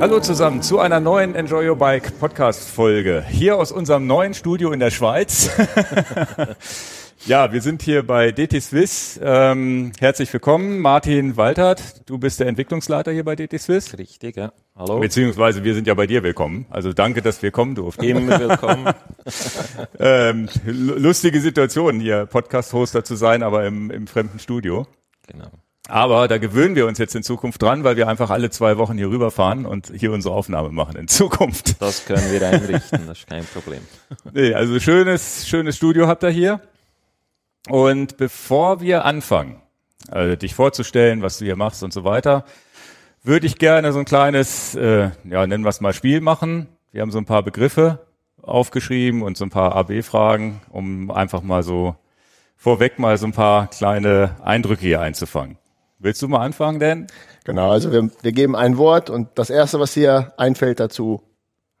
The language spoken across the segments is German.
Hallo zusammen zu einer neuen Enjoy Your Bike Podcast Folge. Hier aus unserem neuen Studio in der Schweiz. ja, wir sind hier bei DT Swiss. Ähm, herzlich willkommen, Martin Waltert. Du bist der Entwicklungsleiter hier bei DT Swiss. Richtig, ja. Hallo. Beziehungsweise wir sind ja bei dir willkommen. Also danke, dass wir kommen durften. Immer willkommen. ähm, lustige Situation hier, Podcast-Hoster zu sein, aber im, im fremden Studio. Genau. Aber da gewöhnen wir uns jetzt in Zukunft dran, weil wir einfach alle zwei Wochen hier rüberfahren und hier unsere Aufnahme machen in Zukunft. Das können wir einrichten, das ist kein Problem. Nee, also schönes, schönes Studio habt ihr hier. Und bevor wir anfangen, also dich vorzustellen, was du hier machst und so weiter, würde ich gerne so ein kleines, äh, ja, nennen wir es mal Spiel machen. Wir haben so ein paar Begriffe aufgeschrieben und so ein paar AB-Fragen, um einfach mal so vorweg mal so ein paar kleine Eindrücke hier einzufangen. Willst du mal anfangen, denn? Genau, also wir, wir geben ein Wort und das erste, was hier einfällt dazu,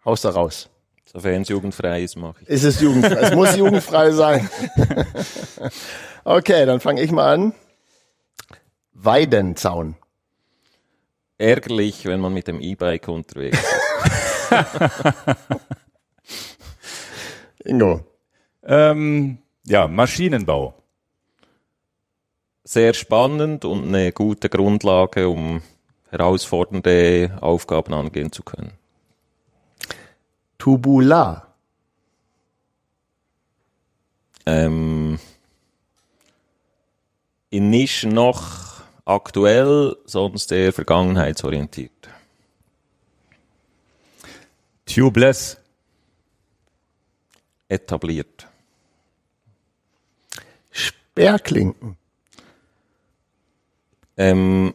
haust du raus. Sofern es jugendfrei ist, mache ich. Ist es jugendfrei? es muss jugendfrei sein. okay, dann fange ich mal an. Weidenzaun. Ärgerlich, wenn man mit dem E-Bike unterwegs ist. Ingo. Ähm, ja, Maschinenbau sehr spannend und eine gute Grundlage, um herausfordernde Aufgaben angehen zu können. Tubular. Ähm, in Nischen noch aktuell, sonst eher vergangenheitsorientiert. Tubeless. Etabliert. Sperrklinken. Ähm,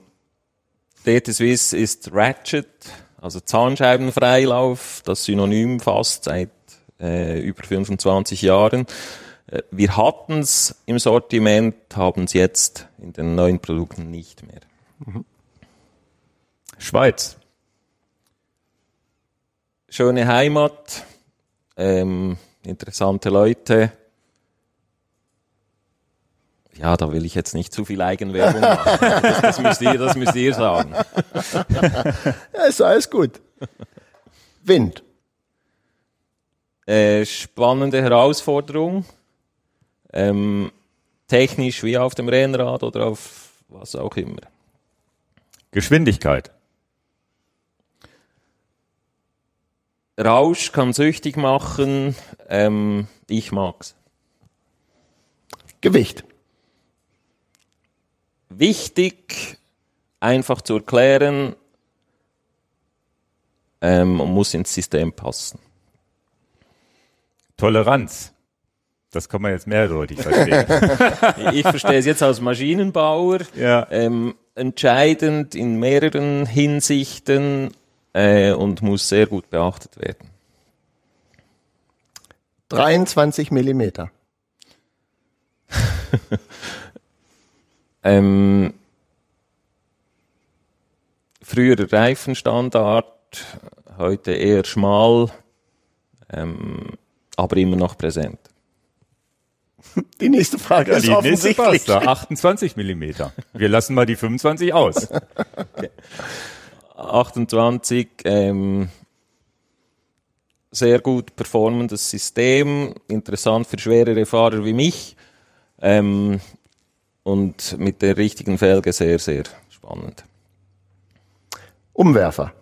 DT Swiss ist Ratchet, also Zahnscheibenfreilauf, das Synonym fast seit äh, über 25 Jahren. Äh, wir hatten es im Sortiment, haben es jetzt in den neuen Produkten nicht mehr. Mhm. Schweiz. Schöne Heimat, ähm, interessante Leute, ja, da will ich jetzt nicht zu viel Eigenwerbung machen. Das, das, müsst, ihr, das müsst ihr sagen. ja, ist alles gut. Wind. Äh, spannende Herausforderung. Ähm, technisch wie auf dem Rennrad oder auf was auch immer. Geschwindigkeit. Rausch kann süchtig machen. Ähm, ich mag's. Gewicht wichtig, einfach zu erklären ähm, und muss ins System passen. Toleranz. Das kann man jetzt mehrdeutig verstehen. ich verstehe es jetzt als Maschinenbauer. Ja. Ähm, entscheidend in mehreren Hinsichten äh, und muss sehr gut beachtet werden. 23 Millimeter. Ähm, früher Reifenstandard, heute eher schmal, ähm, aber immer noch präsent. Die nächste Frage ja, ist die offensichtlich. Nächste passt, 28 Millimeter. Wir lassen mal die 25 aus. Okay. 28, ähm, sehr gut performendes System, interessant für schwerere Fahrer wie mich. Ähm, und mit der richtigen Felge sehr, sehr spannend. Umwerfer.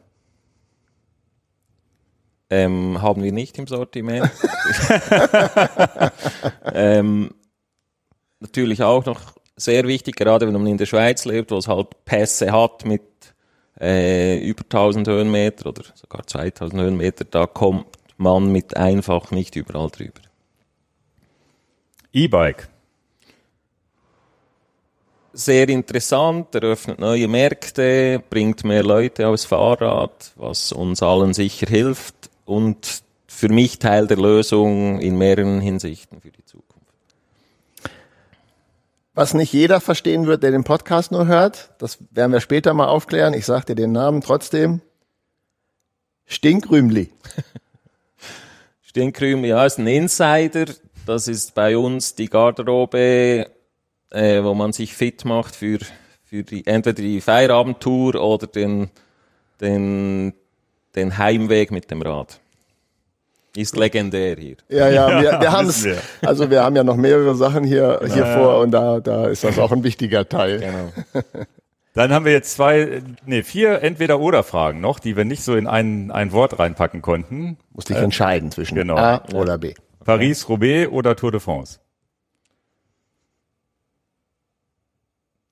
Ähm, haben wir nicht im Sortiment. ähm, natürlich auch noch sehr wichtig, gerade wenn man in der Schweiz lebt, wo es halt Pässe hat mit äh, über 1000 Höhenmeter oder sogar 2000 Höhenmeter, da kommt man mit einfach nicht überall drüber. E-Bike sehr interessant, eröffnet neue Märkte, bringt mehr Leute aufs Fahrrad, was uns allen sicher hilft und für mich Teil der Lösung in mehreren Hinsichten für die Zukunft. Was nicht jeder verstehen wird, der den Podcast nur hört, das werden wir später mal aufklären. Ich sage dir den Namen trotzdem. Stinkrümli. Stinkrümli, ja, ist ein Insider. Das ist bei uns die Garderobe äh, wo man sich fit macht für, für die, entweder die Feierabendtour oder den, den, den Heimweg mit dem Rad. Ist legendär hier. Ja, ja, wir, wir haben es. Also wir haben ja noch mehrere Sachen hier, hier vor und da, da ist das auch ein wichtiger Teil. Genau. Dann haben wir jetzt zwei, nee, vier Entweder-Oder-Fragen noch, die wir nicht so in ein, ein Wort reinpacken konnten. Musste ich entscheiden zwischen genau. A oder B. Paris-Roubaix oder Tour de France?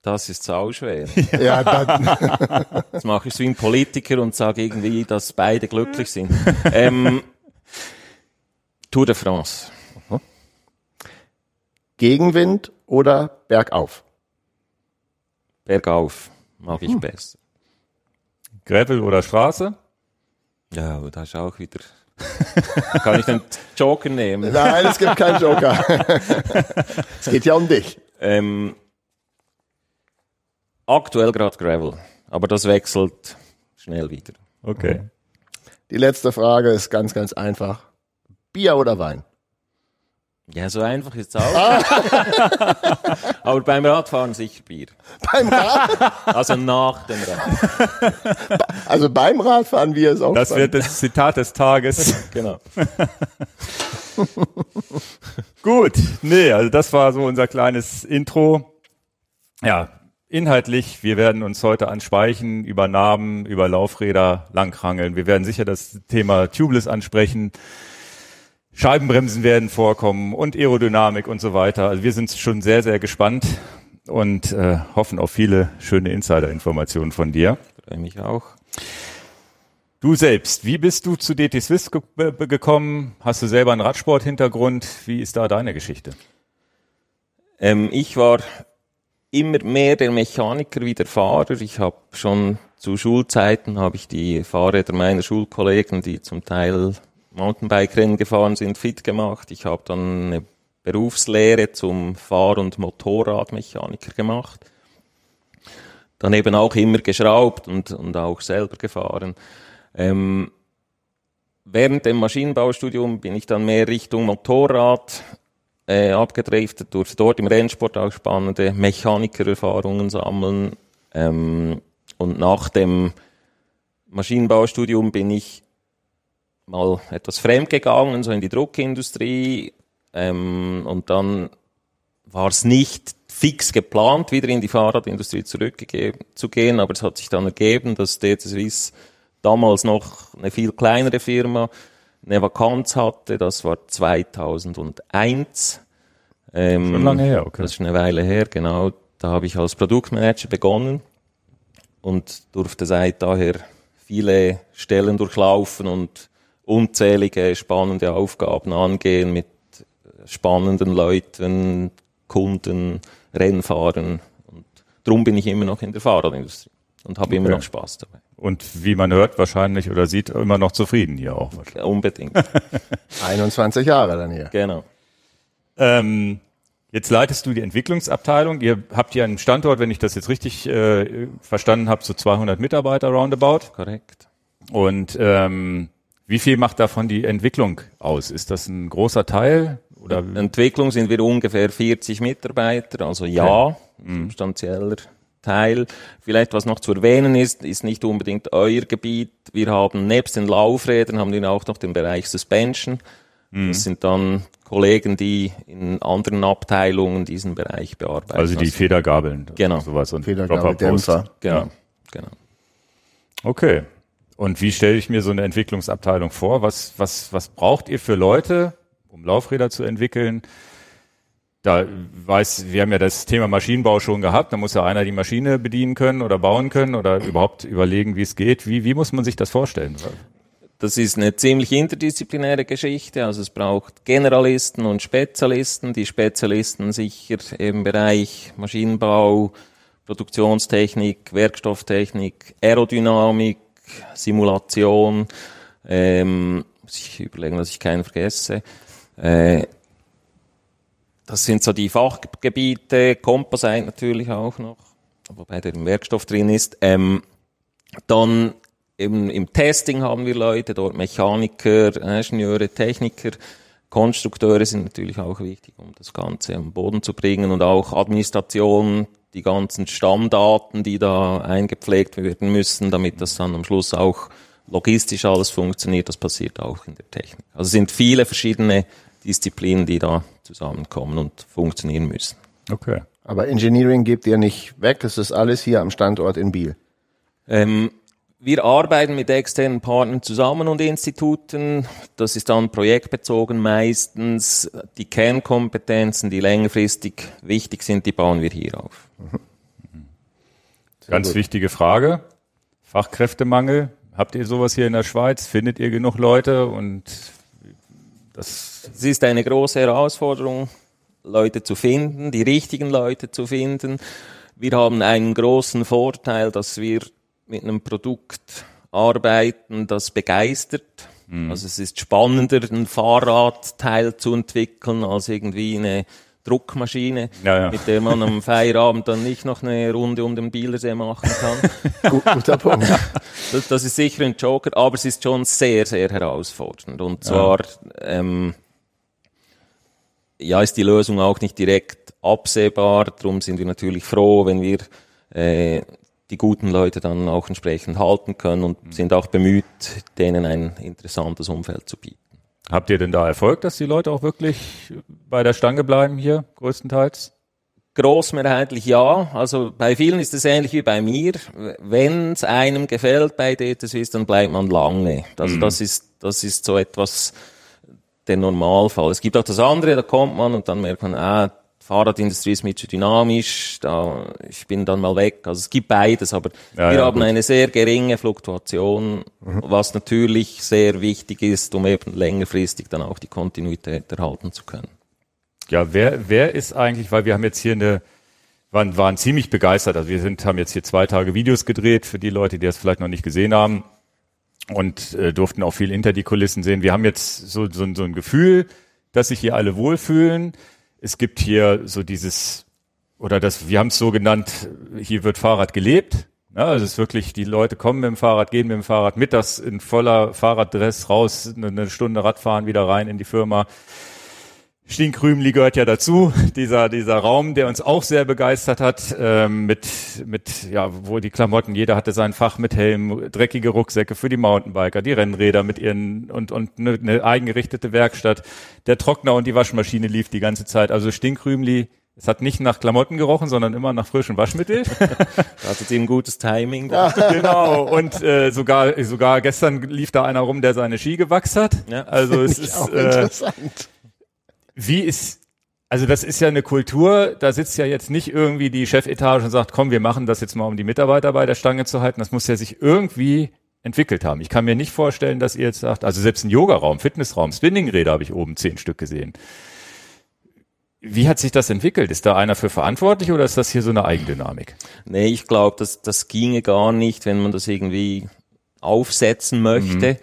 Das ist sauschwer. Ja, dann, Jetzt mache ich es wie ein Politiker und sage irgendwie, dass beide glücklich sind. Ähm, Tour de France. Gegenwind oder bergauf. Bergauf. Mag ich besser. Gravel oder Straße? Ja, aber da ist auch wieder. Kann ich den Joker nehmen? Nein, es gibt keinen Joker. es geht ja um dich. Ähm, aktuell gerade Gravel, aber das wechselt schnell wieder. Okay. Die letzte Frage ist ganz, ganz einfach. Bier oder Wein? Ja, so einfach ist es auch. aber beim Radfahren sicher Bier. Beim Rad, Also nach dem Rad. also beim Radfahren Bier ist auch Das wird das Zitat des Tages. Genau. Gut, nee, also das war so unser kleines Intro. Ja, inhaltlich, wir werden uns heute an Speichen, über Narben, über Laufräder langrangeln. Wir werden sicher das Thema Tubeless ansprechen. Scheibenbremsen werden vorkommen und Aerodynamik und so weiter. Also wir sind schon sehr, sehr gespannt und äh, hoffen auf viele schöne Insider-Informationen von dir. Freue mich auch. Du selbst, wie bist du zu DT Swiss ge gekommen? Hast du selber einen Radsport-Hintergrund? Wie ist da deine Geschichte? Ähm, ich war immer mehr der Mechaniker wie der Fahrer. Ich habe schon zu Schulzeiten habe ich die Fahrräder meiner Schulkollegen, die zum Teil Mountainbike-Rennen gefahren sind, fit gemacht. Ich habe dann eine Berufslehre zum Fahr- und Motorradmechaniker gemacht. Dann eben auch immer geschraubt und, und auch selber gefahren. Ähm, während dem Maschinenbaustudium bin ich dann mehr Richtung Motorrad äh, abgedriftet, durfte dort im Rennsport auch spannende Mechanikererfahrungen sammeln. Ähm, und nach dem Maschinenbaustudium bin ich mal etwas fremd gegangen, so in die Druckindustrie. Ähm, und dann war es nicht fix geplant, wieder in die Fahrradindustrie zurückzugehen, aber es hat sich dann ergeben, dass DT Swiss damals noch eine viel kleinere Firma eine Vakanz hatte. Das war 2001. Ähm, Schon lange her, okay. Das ist eine Weile her, genau. Da habe ich als Produktmanager begonnen und durfte seit daher viele Stellen durchlaufen und unzählige spannende Aufgaben angehen mit spannenden Leuten, Kunden, Rennfahrern. Und darum bin ich immer noch in der Fahrradindustrie und habe immer Okay. noch Spaß dabei. Und wie man hört, wahrscheinlich oder sieht, immer noch zufrieden hier auch. Unbedingt. 21 Jahre dann hier. genau. Ähm, jetzt leitest du die Entwicklungsabteilung. Ihr habt hier einen Standort, wenn ich das jetzt richtig äh, verstanden habe, so 200 Mitarbeiter roundabout. Korrekt. Und ähm, wie viel macht davon die Entwicklung aus? Ist das ein großer Teil? Oder Entwicklung sind wir ungefähr 40 Mitarbeiter, also ja, substanzieller Teil. Vielleicht was noch zu erwähnen ist, ist nicht unbedingt euer Gebiet. Wir haben nebst den Laufrädern haben wir auch noch den Bereich Suspension. Das sind dann Kollegen, die in anderen Abteilungen diesen Bereich bearbeiten. also die Federgabeln, Genau. sowas und Federgabel. Dämpfer. Genau, Ja. genau. Okay. Und wie stelle ich mir so eine Entwicklungsabteilung vor? Was, was, was braucht ihr für Leute, um Laufräder zu entwickeln? Da weiß, wir haben ja das Thema Maschinenbau schon gehabt. Da muss ja einer die Maschine bedienen können oder bauen können oder überhaupt überlegen, wie es geht. Wie, wie muss man sich das vorstellen? Das ist eine ziemlich interdisziplinäre Geschichte. Also es braucht Generalisten und Spezialisten. Die Spezialisten sicher im Bereich Maschinenbau, Produktionstechnik, Werkstofftechnik, Aerodynamik, Simulation. Ähm, muss ich überlegen, dass ich keinen vergesse. Äh, das sind so die Fachgebiete, Composite natürlich auch noch, wobei der im Werkstoff drin ist. Ähm, dann im, im Testing haben wir Leute, dort Mechaniker, Ingenieure, Techniker, Konstrukteure sind natürlich auch wichtig, um das Ganze am Boden zu bringen und auch Administration, die ganzen Stammdaten, die da eingepflegt werden müssen, damit das dann am Schluss auch logistisch alles funktioniert, das passiert auch in der Technik. Also es sind viele verschiedene Disziplinen, die da zusammenkommen und funktionieren müssen. Okay. Aber Engineering gebt ihr nicht weg, es ist alles hier am Standort in Biel. Ähm, wir arbeiten mit externen Partnern zusammen und Instituten. Das ist dann projektbezogen meistens. Die Kernkompetenzen, die längerfristig wichtig sind, die bauen wir hier auf. Ganz gut. wichtige Frage. Fachkräftemangel. Habt ihr sowas hier in der Schweiz? Findet ihr genug Leute? Und das, Es ist eine große Herausforderung, Leute zu finden, die richtigen Leute zu finden. Wir haben einen großen Vorteil, dass wir mit einem Produkt arbeiten, das begeistert. Also es ist spannender, ein Fahrradteil zu entwickeln, als irgendwie eine Druckmaschine, Ja, ja. mit der man am Feierabend dann nicht noch eine Runde um den Bielersee machen kann. Gu guter Punkt. Das, das ist sicher ein Joker, aber es ist schon sehr, sehr herausfordernd. Und zwar, ähm, ja, ist die Lösung auch nicht direkt absehbar. Darum sind wir natürlich froh, wenn wir äh, die guten Leute dann auch entsprechend halten können und sind auch bemüht, denen ein interessantes Umfeld zu bieten. habt ihr denn da Erfolg, dass die Leute auch wirklich bei der Stange bleiben hier, größtenteils? Großmehrheitlich ja. Also bei vielen ist es ähnlich wie bei mir. Wenn es einem gefällt bei DTSwiss, dann bleibt man lange. Also das ist, das ist so etwas der Normalfall. Es gibt auch das andere, da kommt man und dann merkt man, ah, die Fahrradindustrie ist zu dynamisch, da, ich bin dann mal weg. Also es gibt beides, aber Ja, wir ja, haben gut. eine sehr geringe Fluktuation, was natürlich sehr wichtig ist, um eben längerfristig dann auch die Kontinuität erhalten zu können. Ja, wer, wer ist eigentlich, weil wir haben jetzt hier eine, waren, waren ziemlich begeistert. Also wir sind, haben jetzt hier zwei Tage Videos gedreht für die Leute, die das vielleicht noch nicht gesehen haben und äh, durften auch viel hinter die Kulissen sehen. Wir haben jetzt so, so, so ein Gefühl, dass sich hier alle wohlfühlen. Es gibt hier so dieses, oder das, wir haben es so genannt, hier wird Fahrrad gelebt. Ja, also es ist wirklich, die Leute kommen mit dem Fahrrad, gehen mit dem Fahrrad mittags in voller Fahrraddress raus, eine, eine Stunde Radfahren wieder rein in die Firma. Stiegenkrümli gehört ja dazu, dieser, dieser Raum, der uns auch sehr begeistert hat, ähm, mit, mit, ja, wo die Klamotten, jeder hatte sein Fach mit Helm, dreckige Rucksäcke für die Mountainbiker, die Rennräder mit ihren, und, und eine, eine eigengerichtete Werkstatt. Der Trockner und die Waschmaschine lief die ganze Zeit. Also Stiegenkrümli, es hat nicht nach Klamotten gerochen, sondern immer nach frischem Waschmittel. Da hattet ihr ein gutes Timing. da. genau. Und äh, sogar, sogar gestern lief da einer rum, der seine Ski gewachst hat. Ja. Also es ist, Auch äh, interessant. Wie ist, also das ist ja eine Kultur, da sitzt ja jetzt nicht irgendwie die Chefetage und sagt, komm, wir machen das jetzt mal, um die Mitarbeiter bei der Stange zu halten. Das muss ja sich irgendwie entwickelt haben. Ich kann mir nicht vorstellen, dass ihr jetzt sagt, also selbst ein Yogaraum, Fitnessraum, Spinningräder habe ich oben zehn Stück gesehen. Wie hat sich das entwickelt? Ist da einer für verantwortlich oder ist das hier so eine Eigendynamik? Nee, ich glaube, das, das ginge gar nicht, wenn man das irgendwie aufsetzen möchte.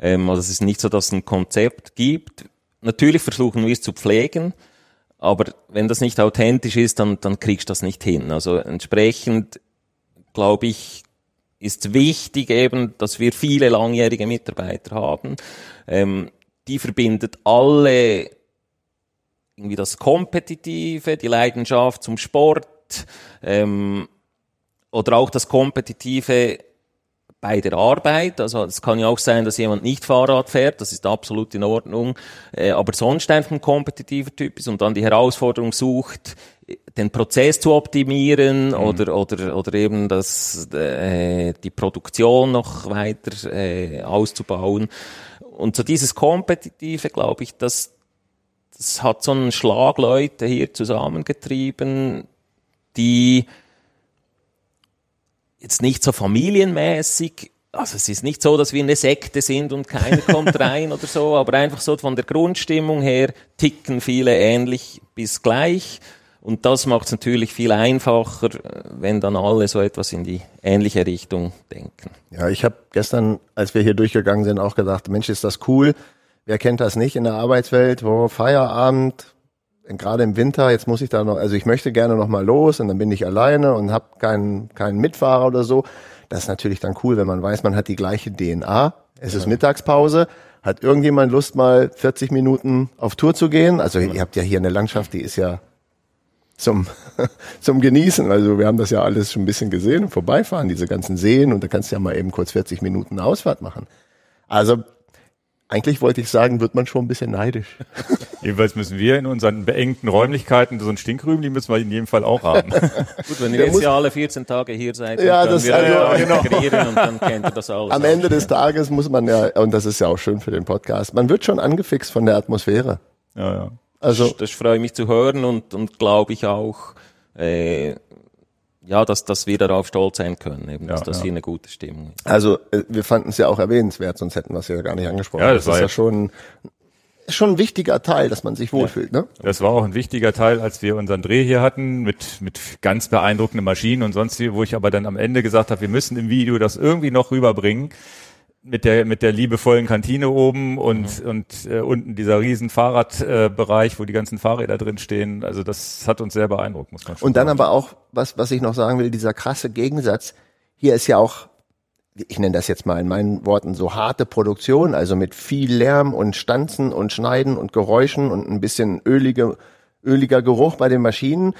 Ähm, also es ist nicht so, dass es ein Konzept gibt. Natürlich versuchen wir es zu pflegen, aber wenn das nicht authentisch ist, dann, dann kriegst du das nicht hin. Also entsprechend, glaube ich, ist wichtig eben, dass wir viele langjährige Mitarbeiter haben. Ähm, die verbindet alle irgendwie das Kompetitive, die Leidenschaft zum Sport ähm, oder auch das Kompetitive bei der Arbeit. Also es kann ja auch sein, dass jemand nicht Fahrrad fährt, das ist absolut in Ordnung, äh, aber sonst einfach ein kompetitiver Typ ist und dann die Herausforderung sucht, den Prozess zu optimieren oder oder oder eben das äh, die Produktion noch weiter äh, auszubauen. Und so dieses kompetitive glaube ich das das hat so einen Schlag Leute hier zusammengetrieben, die jetzt nicht so familienmäßig, also es ist nicht so, dass wir eine Sekte sind und keiner kommt rein oder so, aber einfach so von der Grundstimmung her ticken viele ähnlich bis gleich. Und das macht es natürlich viel einfacher, wenn dann alle so etwas in die ähnliche Richtung denken. Ja, ich habe gestern, als wir hier durchgegangen sind, auch gedacht, Mensch, ist das cool. Wer kennt das nicht in der Arbeitswelt, wo Feierabend, gerade im Winter, jetzt muss ich da noch, also ich möchte gerne noch mal los und dann bin ich alleine und habe keinen keinen Mitfahrer oder so. Das ist natürlich dann cool, wenn man weiß, man hat die gleiche DNA. Es ist Mittagspause. Hat irgendjemand Lust, mal 40 Minuten auf Tour zu gehen? Also ihr habt ja hier eine Landschaft, die ist ja zum, zum Genießen. Also wir haben das ja alles schon ein bisschen gesehen und vorbeifahren, diese ganzen Seen und da kannst du ja mal eben kurz 40 Minuten Ausfahrt machen. Also eigentlich wollte ich sagen, wird man schon ein bisschen neidisch. Jedenfalls müssen wir in unseren beengten Räumlichkeiten so ein Stinkrübli müssen wir in jedem Fall auch haben. Gut, wenn ihr jetzt ja alle 14 Tage hier seid, Ja, dann das- wir also- genau. integrieren und dann kennt ihr das alles. Am Ende des Tages muss man ja, und das ist ja auch schön für den Podcast, man wird schon angefixt von der Atmosphäre. Ja, ja. Also das freut mich zu hören und, und glaube ich auch, äh, ja, dass, dass wir darauf stolz sein können, eben, dass Ja, das ja. hier eine gute Stimmung ist. Also äh, wir fanden es ja auch erwähnenswert, sonst hätten wir es ja gar nicht angesprochen. Ja, das war ist ja- ja schon, schon ein wichtiger Teil, dass man sich wohlfühlt. Ne? Das war auch ein wichtiger Teil, als wir unseren Dreh hier hatten, mit, mit ganz beeindruckenden Maschinen und sonst wie, wo ich aber dann am Ende gesagt habe, wir müssen im Video das irgendwie noch rüberbringen. Mit der, mit der liebevollen Kantine oben und, und äh, unten dieser riesen Fahrradbereich, äh, wo die ganzen Fahrräder drin stehen. Also das hat uns sehr beeindruckt, muss man schon Und dann sagen. aber auch, was, was ich noch sagen will, dieser krasse Gegensatz. Hier ist ja auch, ich nenne das jetzt mal in meinen Worten, so harte Produktion, also mit viel Lärm und Stanzen und Schneiden und Geräuschen und ein bisschen ölige, öliger Geruch bei den Maschinen.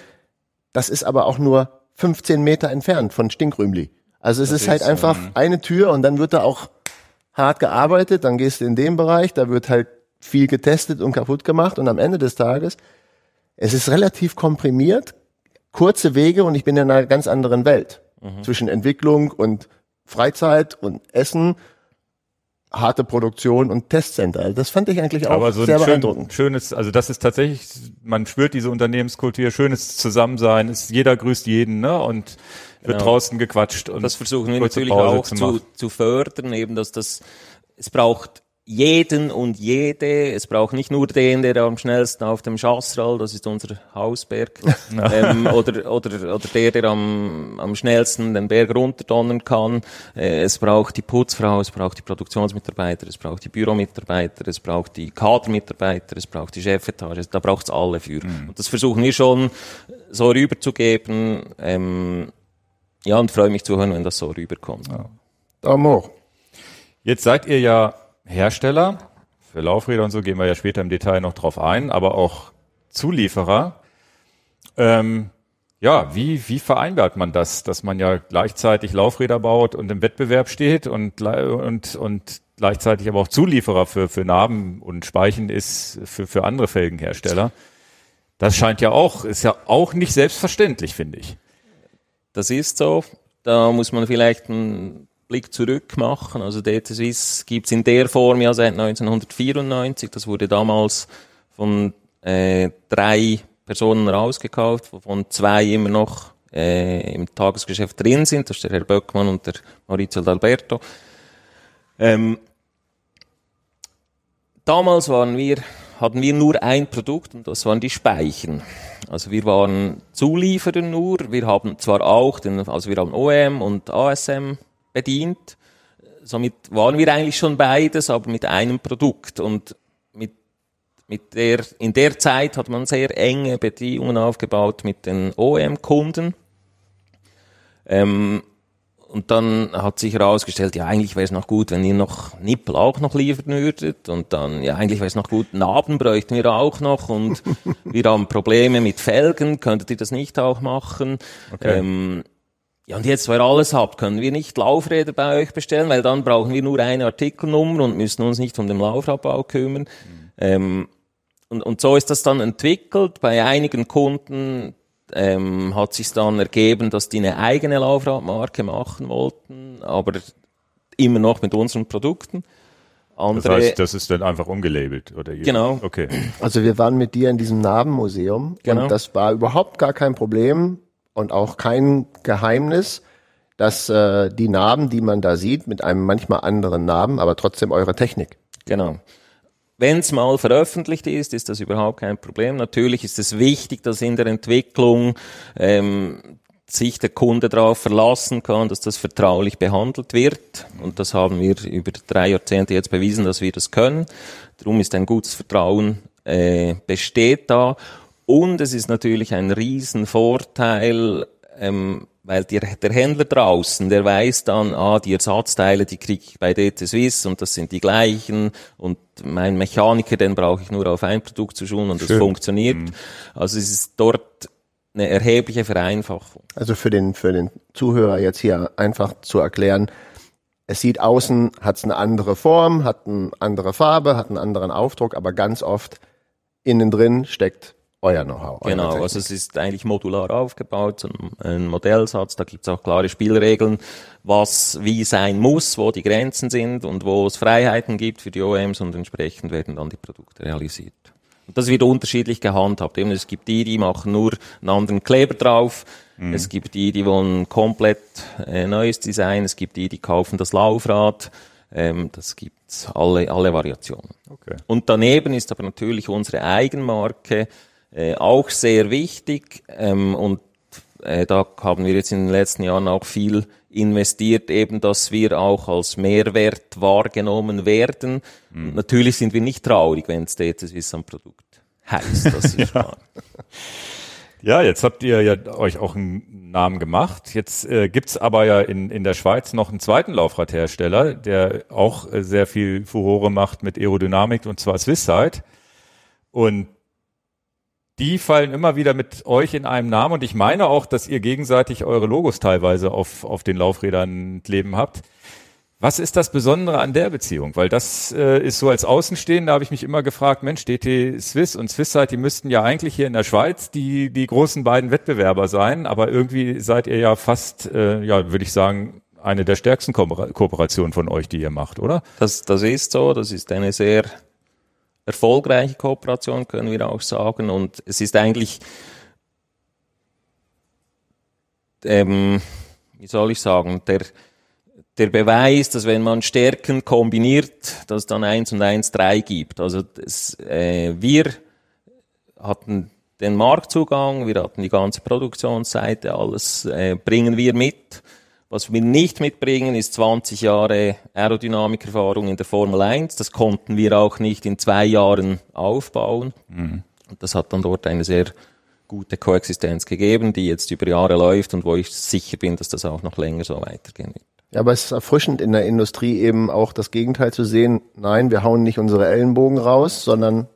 Das ist aber auch nur 15 Meter entfernt von Stinkrümli. Also es ist halt ist, einfach eine Tür und dann wird da auch hart gearbeitet, dann gehst du in den Bereich, da wird halt viel getestet und kaputt gemacht und am Ende des Tages, es ist relativ komprimiert, kurze Wege und ich bin in einer ganz anderen Welt. Zwischen Entwicklung und Freizeit und Essen, harte Produktion und Testcenter. Also Das fand ich eigentlich auch Aber so sehr ein schön, beeindruckend. schönes, also das ist tatsächlich, man spürt diese Unternehmenskultur, schönes Zusammensein, ist, jeder grüßt jeden, ne, und wird Genau. draußen gequatscht und Das versuchen wir natürlich Pause auch zu zu, fördern, eben, dass das, es braucht jeden und jede, es braucht nicht nur den, der am schnellsten auf dem Chassral, das ist unser Hausberg, ähm, oder, oder, oder der, der am, am schnellsten den Berg runterdonnern kann. Äh, es braucht die Putzfrau, es braucht die Produktionsmitarbeiter, es braucht die Büromitarbeiter, es braucht die Kadermitarbeiter, es braucht die Chefetage, da braucht es alle für. Und das versuchen wir schon so rüberzugeben, ähm, ja, und freue mich zu hören, wenn das so rüberkommt. Daumen hoch. Jetzt seid ihr ja Hersteller. Für Laufräder und so gehen wir ja später im Detail noch drauf ein, aber auch Zulieferer. Ähm, ja, wie, wie vereinbart man das, dass man ja gleichzeitig Laufräder baut und im Wettbewerb steht und, und, und gleichzeitig aber auch Zulieferer für, für Narben und Speichen ist für, für andere Felgenhersteller? Das scheint ja auch, ist ja auch nicht selbstverständlich, finde ich. Das ist so. Da muss man vielleicht einen Blick zurück machen. Also DT Swiss gibt's in der Form ja seit 1994. Das wurde damals von äh, drei Personen rausgekauft, wovon zwei immer noch äh, im Tagesgeschäft drin sind. Das ist der Herr Böckmann und der Maurizio D'Alberto. Ähm, damals waren wir, hatten wir nur ein Produkt und das waren die Speichen. Also wir waren Zulieferer nur, wir haben zwar auch den, also wir haben OEM und ASM bedient, somit waren wir eigentlich schon beides, aber mit einem Produkt und mit mit der, in der Zeit hat man sehr enge Beziehungen aufgebaut mit den OEM-Kunden. Ähm, und dann hat sich herausgestellt, ja, eigentlich wäre es noch gut, wenn ihr noch Nippel auch noch liefern würdet. Und dann, ja, eigentlich wäre es noch gut, Narben bräuchten wir auch noch. Und wir haben Probleme mit Felgen, könntet ihr das nicht auch machen? Okay. Ähm, ja, und jetzt, weil ihr alles habt, können wir nicht Laufräder bei euch bestellen, weil dann brauchen wir nur eine Artikelnummer und müssen uns nicht um den Laufrabbau kümmern. Ähm, und, und so ist das dann entwickelt. Bei einigen Kunden ähm, hat sich dann ergeben, dass die eine eigene Laufradmarke machen wollten, aber immer noch mit unseren Produkten. Das Andere, heißt, das ist dann einfach umgelabelt, oder? ihr- Genau. Okay. Also wir waren mit dir in diesem Narbenmuseum Genau. und das war überhaupt gar kein Problem und auch kein Geheimnis, dass äh, die Narben, die man da sieht, mit einem manchmal anderen Namen, aber trotzdem eure Technik. Genau. Wenn es mal veröffentlicht ist, ist das überhaupt kein Problem. Natürlich ist es wichtig, dass in der Entwicklung ähm, sich der Kunde darauf verlassen kann, dass das vertraulich behandelt wird. Und das haben wir über drei Jahrzehnte jetzt bewiesen, dass wir das können. Darum ist ein gutes Vertrauen äh, besteht da. Und es ist natürlich ein Riesenvorteil, ähm, weil die, der Händler draußen, der weiß dann, ah, die Ersatzteile, die kriege ich bei DT Swiss und das sind die gleichen und mein Mechaniker, den brauche ich nur auf ein Produkt zu schulen und das Schön. funktioniert. Also es ist dort eine erhebliche Vereinfachung. Also für den, für den Zuhörer jetzt hier einfach zu erklären, es sieht außen, hat es eine andere Form, hat eine andere Farbe, hat einen anderen Aufdruck, aber ganz oft innen drin steckt euer Know-how. euer Genau, Technik. also es ist eigentlich modular aufgebaut, so ein, Modellsatz, da gibt's auch klare Spielregeln, was wie sein muss, wo die Grenzen sind und wo es Freiheiten gibt für die OEMs und entsprechend werden dann die Produkte realisiert. Und das wird unterschiedlich gehandhabt. Eben, es gibt die, die machen nur einen anderen Kleber drauf. Es gibt die, die wollen komplett äh, neues Design. Es gibt die, die kaufen das Laufrad. Ähm, das gibt's alle, alle Variationen. Okay. Und daneben ist aber natürlich unsere Eigenmarke äh, auch sehr wichtig. Ähm, und äh, da haben wir jetzt in den letzten Jahren auch viel investiert, eben, dass wir auch als Mehrwert wahrgenommen werden. Und natürlich sind wir nicht traurig, wenn es Swiss am Produkt heißt. Das ist klar. Ja, jetzt habt ihr ja euch auch einen Namen gemacht. Jetzt äh, gibt's aber ja in, in der Schweiz noch einen zweiten Laufradhersteller, der auch äh, sehr viel Furore macht mit Aerodynamik, und zwar Swisside. Und die fallen immer wieder mit euch in einem Namen. Und ich meine auch, dass ihr gegenseitig eure Logos teilweise auf, auf den Laufrädern kleben habt. Was ist das Besondere an der Beziehung? Weil das äh, ist so als Außenstehender, habe ich mich immer gefragt, Mensch, DT Swiss und Swisside, die müssten ja eigentlich hier in der Schweiz die, die großen beiden Wettbewerber sein, aber irgendwie seid ihr ja fast, äh, ja, würde ich sagen, eine der stärksten Ko Kooperationen von euch, die ihr macht, oder? Das, das ist so, das ist eine sehr erfolgreiche Kooperation, können wir auch sagen. Und es ist eigentlich, ähm, wie soll ich sagen, der, der Beweis, dass wenn man Stärken kombiniert, dass dann eins und eins drei gibt. Also das, äh, wir hatten den Marktzugang, wir hatten die ganze Produktionsseite, alles äh, bringen wir mit. Was wir nicht mitbringen, ist 20 Jahre Aerodynamikerfahrung in der Formel 1. Das konnten wir auch nicht in zwei Jahren aufbauen. Und das hat dann dort eine sehr gute Koexistenz gegeben, die jetzt über Jahre läuft und wo ich sicher bin, dass das auch noch länger so weitergehen wird. Ja, aber es ist erfrischend in der Industrie eben auch das Gegenteil zu sehen. Nein, wir hauen nicht unsere Ellenbogen raus, sondern,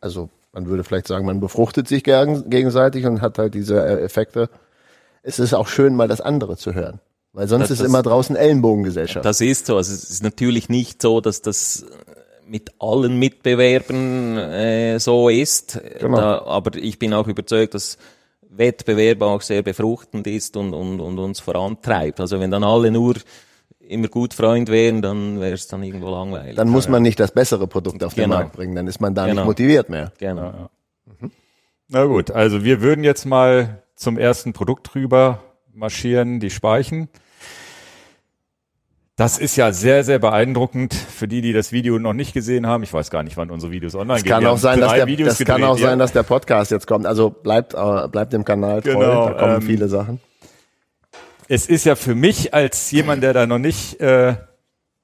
also man würde vielleicht sagen, man befruchtet sich gegen- gegenseitig und hat halt diese äh, Effekte. Es ist auch schön, mal das andere zu hören. Weil sonst Das- ist das- immer draußen Ellenbogengesellschaft. Das ist so. Also es ist natürlich nicht so, dass das mit allen Mitbewerbern äh, so ist. Genau. Da, aber ich bin auch überzeugt, dass Wettbewerb auch sehr befruchtend ist und, und, und uns vorantreibt. Also wenn dann alle nur immer gut Freund wären, dann wäre es dann irgendwo langweilig. dann muss man nicht das bessere Produkt auf den Genau. Markt bringen, dann ist man da Genau. nicht motiviert mehr. genau. Na gut, also wir würden jetzt mal zum ersten Produkt rüber marschieren, die Speichen. Das ist ja sehr, sehr beeindruckend für die, die das Video noch nicht gesehen haben. Ich weiß gar nicht, wann unsere Videos online Es gehen. kann auch sein, dass der, Videos das kann auch ja. sein, dass der Podcast jetzt kommt. Also bleibt, äh, bleibt dem Kanal treu, Genau, da kommen ähm, viele Sachen. es ist ja für mich als jemand, der da noch nicht äh,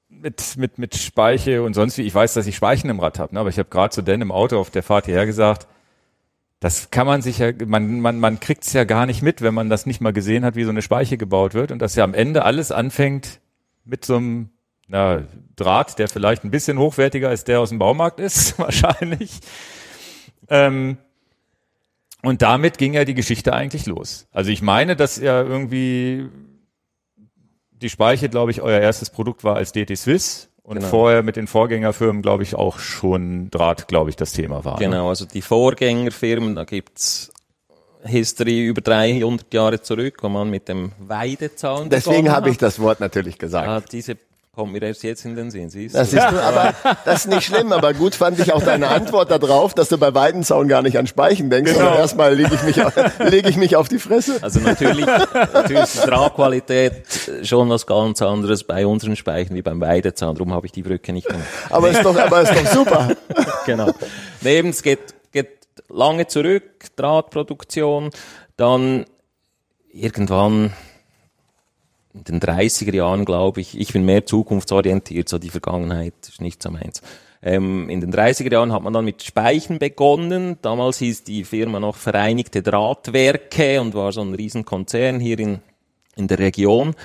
mit, mit, mit Speiche und sonst wie, ich weiß, dass ich Speichen im Rad habe, ne? aber ich habe gerade zu Dan im Auto auf der Fahrt hierher gesagt, das kann man sich ja, man, man, man kriegt's ja gar nicht mit, wenn man das nicht mal gesehen hat, wie so eine Speiche gebaut wird und dass ja am Ende alles anfängt mit so einem na, Draht, der vielleicht ein bisschen hochwertiger als der aus dem Baumarkt ist, wahrscheinlich. Ähm, und damit ging ja die Geschichte eigentlich los. Also ich meine, dass ja irgendwie die Speiche, glaube ich, euer erstes Produkt war als DT Swiss und Genau. vorher mit den Vorgängerfirmen, glaube ich, auch schon Draht, glaube ich, das Thema war. Ne? Genau, also die Vorgängerfirmen, da gibt's History über 300 Jahre zurück, wo man mit dem Weidezaun Deswegen habe ich das Wort natürlich gesagt. Ah, diese kommt mir erst jetzt in den Sinn, siehst Das du? ist, aber das ist nicht schlimm, aber gut fand ich auch deine Antwort darauf, dass du bei Weidenzaun gar nicht an Speichen denkst, Genau. sondern erstmal lege ich, mich auf- lege ich mich auf die Fresse. Also natürlich, natürlich ist die Tragqualität schon was ganz anderes bei unseren Speichen wie beim Weidezaun, darum habe ich die Brücke nicht gemacht. Aber ist doch, aber ist doch super. genau. Neben es geht, geht lange zurück, Drahtproduktion, dann irgendwann in den 30er Jahren, glaube ich, ich bin mehr zukunftsorientiert, so die Vergangenheit ist nicht so meins. Ähm, in den 30er Jahren hat man dann mit Speichen begonnen. Damals hieß die Firma noch Vereinigte Drahtwerke und war so ein Riesenkonzern hier in, in der Region.